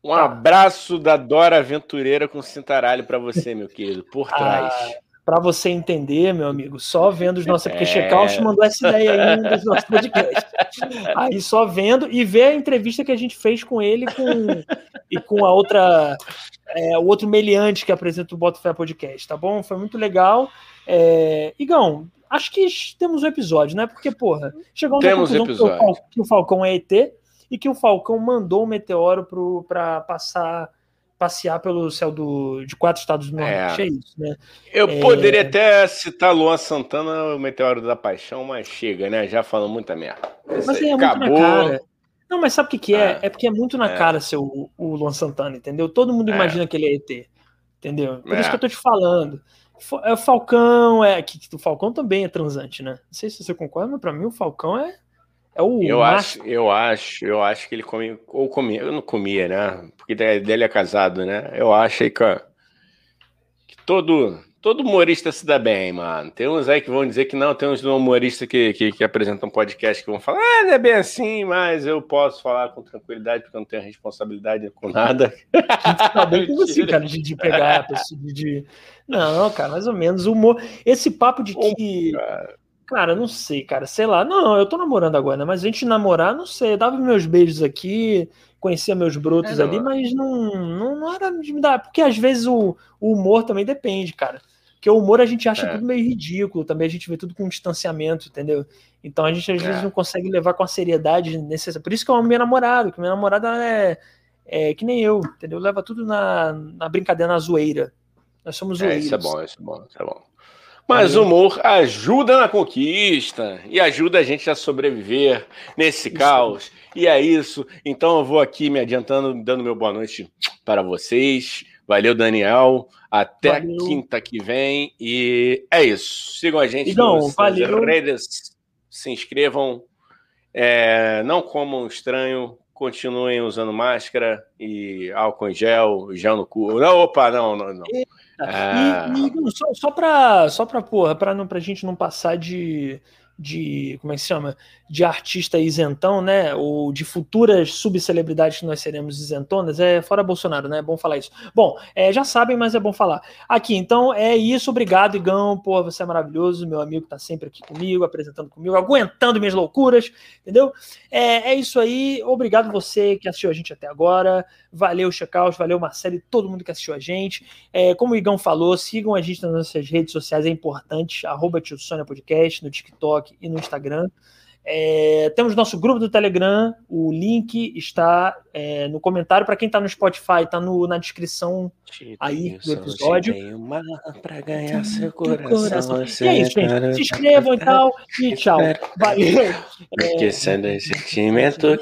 Um tá. abraço da Dora Aventureira com cintaralho para você, meu querido, por ah, trás. Ah, para você entender, meu amigo, só vendo os nossos. É... Porque Checkout mandou essa ideia aí dos nossos podcasts. Aí só vendo e ver a entrevista que a gente fez com ele com, e com a outra. É, o outro meliante que apresenta o Bota Fé Podcast, tá bom? Foi muito legal. É, Igão, acho que temos um episódio, né? Porque, porra, chegou conclusão episódio. que o Falcão é ET e que o Falcão mandou um meteoro para passar passear pelo céu do, de quatro estados do Norte. É, é isso, né? Eu é... poderia até citar Luan Santana, o Meteoro da Paixão, mas chega, né? Já falando muita merda. mas é acabou. Não, mas sabe o que, que é? é? É porque é muito na é. cara ser o, o Luan Santana, entendeu? Todo mundo é. imagina que ele é ET, entendeu? Por isso que eu tô te falando. É o Falcão, é que o Falcão também é transante, né? Não sei se você concorda, mas para mim o Falcão é é o eu acho, eu acho, eu acho que ele come ou comia, eu não comia, né? Porque dele é casado, né? Eu acho aí que, que todo todo humorista se dá bem, mano. Tem uns aí que vão dizer que não, tem uns humoristas que, que, que apresentam um podcast que vão falar, ah, não é bem assim, mas eu posso falar com tranquilidade porque eu não tenho responsabilidade com nada. Tá bem com você, cara, de, de pegar a pessoa de. Não, cara, mais ou menos. Humor. Esse papo de que. Cara. cara, não sei, cara. Sei lá. Não, eu tô namorando agora, né? Mas a gente namorar, não sei. Eu dava meus beijos aqui, conhecia meus brotos é, ali, mas não, não, não, era de me dar. Porque às vezes o, o humor também depende, cara. Porque o humor a gente acha é. tudo meio ridículo, também a gente vê tudo com distanciamento, entendeu? Então a gente às é. vezes não consegue levar com a seriedade necessária. Por isso que eu amo minha namorada, que minha namorada é, é que nem eu, entendeu? Leva tudo na, na brincadeira, na zoeira. Nós somos zoeiros. É, isso é bom, isso é bom, isso é bom. Mas o humor ajuda na conquista e ajuda a gente a sobreviver nesse isso. caos. E é isso. Então eu vou aqui me adiantando, dando meu boa noite para vocês. Valeu, Daniel. Até valeu. quinta que vem. E é isso. Sigam a gente Igão, nos valeu. redes. Se inscrevam. É, não comam estranho. Continuem usando máscara e álcool em gel, gel no cu. Não, opa, não, não, não. Ah. E, e, só, só para só para porra, não pra gente não passar de de como é que se chama? De artista isentão, né? Ou de futuras subcelebridades que nós seremos isentonas, é fora Bolsonaro, né? É bom falar isso. Bom, é, já sabem, mas é bom falar. Aqui, então é isso. Obrigado, Igão. Pô, você é maravilhoso. Meu amigo tá sempre aqui comigo, apresentando comigo, aguentando minhas loucuras, entendeu? É, é isso aí. Obrigado você que assistiu a gente até agora. Valeu, Checkout, valeu, Marcelo e todo mundo que assistiu a gente. É, como o Igão falou, sigam a gente nas nossas redes sociais, é importante. Arroba Tio Sônia Podcast, no TikTok e no Instagram. É, temos nosso grupo do Telegram, o link está é, no comentário. Para quem está no Spotify, está na descrição aí do episódio. Para ganhar seu coração. E é isso, gente. Se inscrevam e tal. E tchau. Valeu. Esquecendo esse sentimento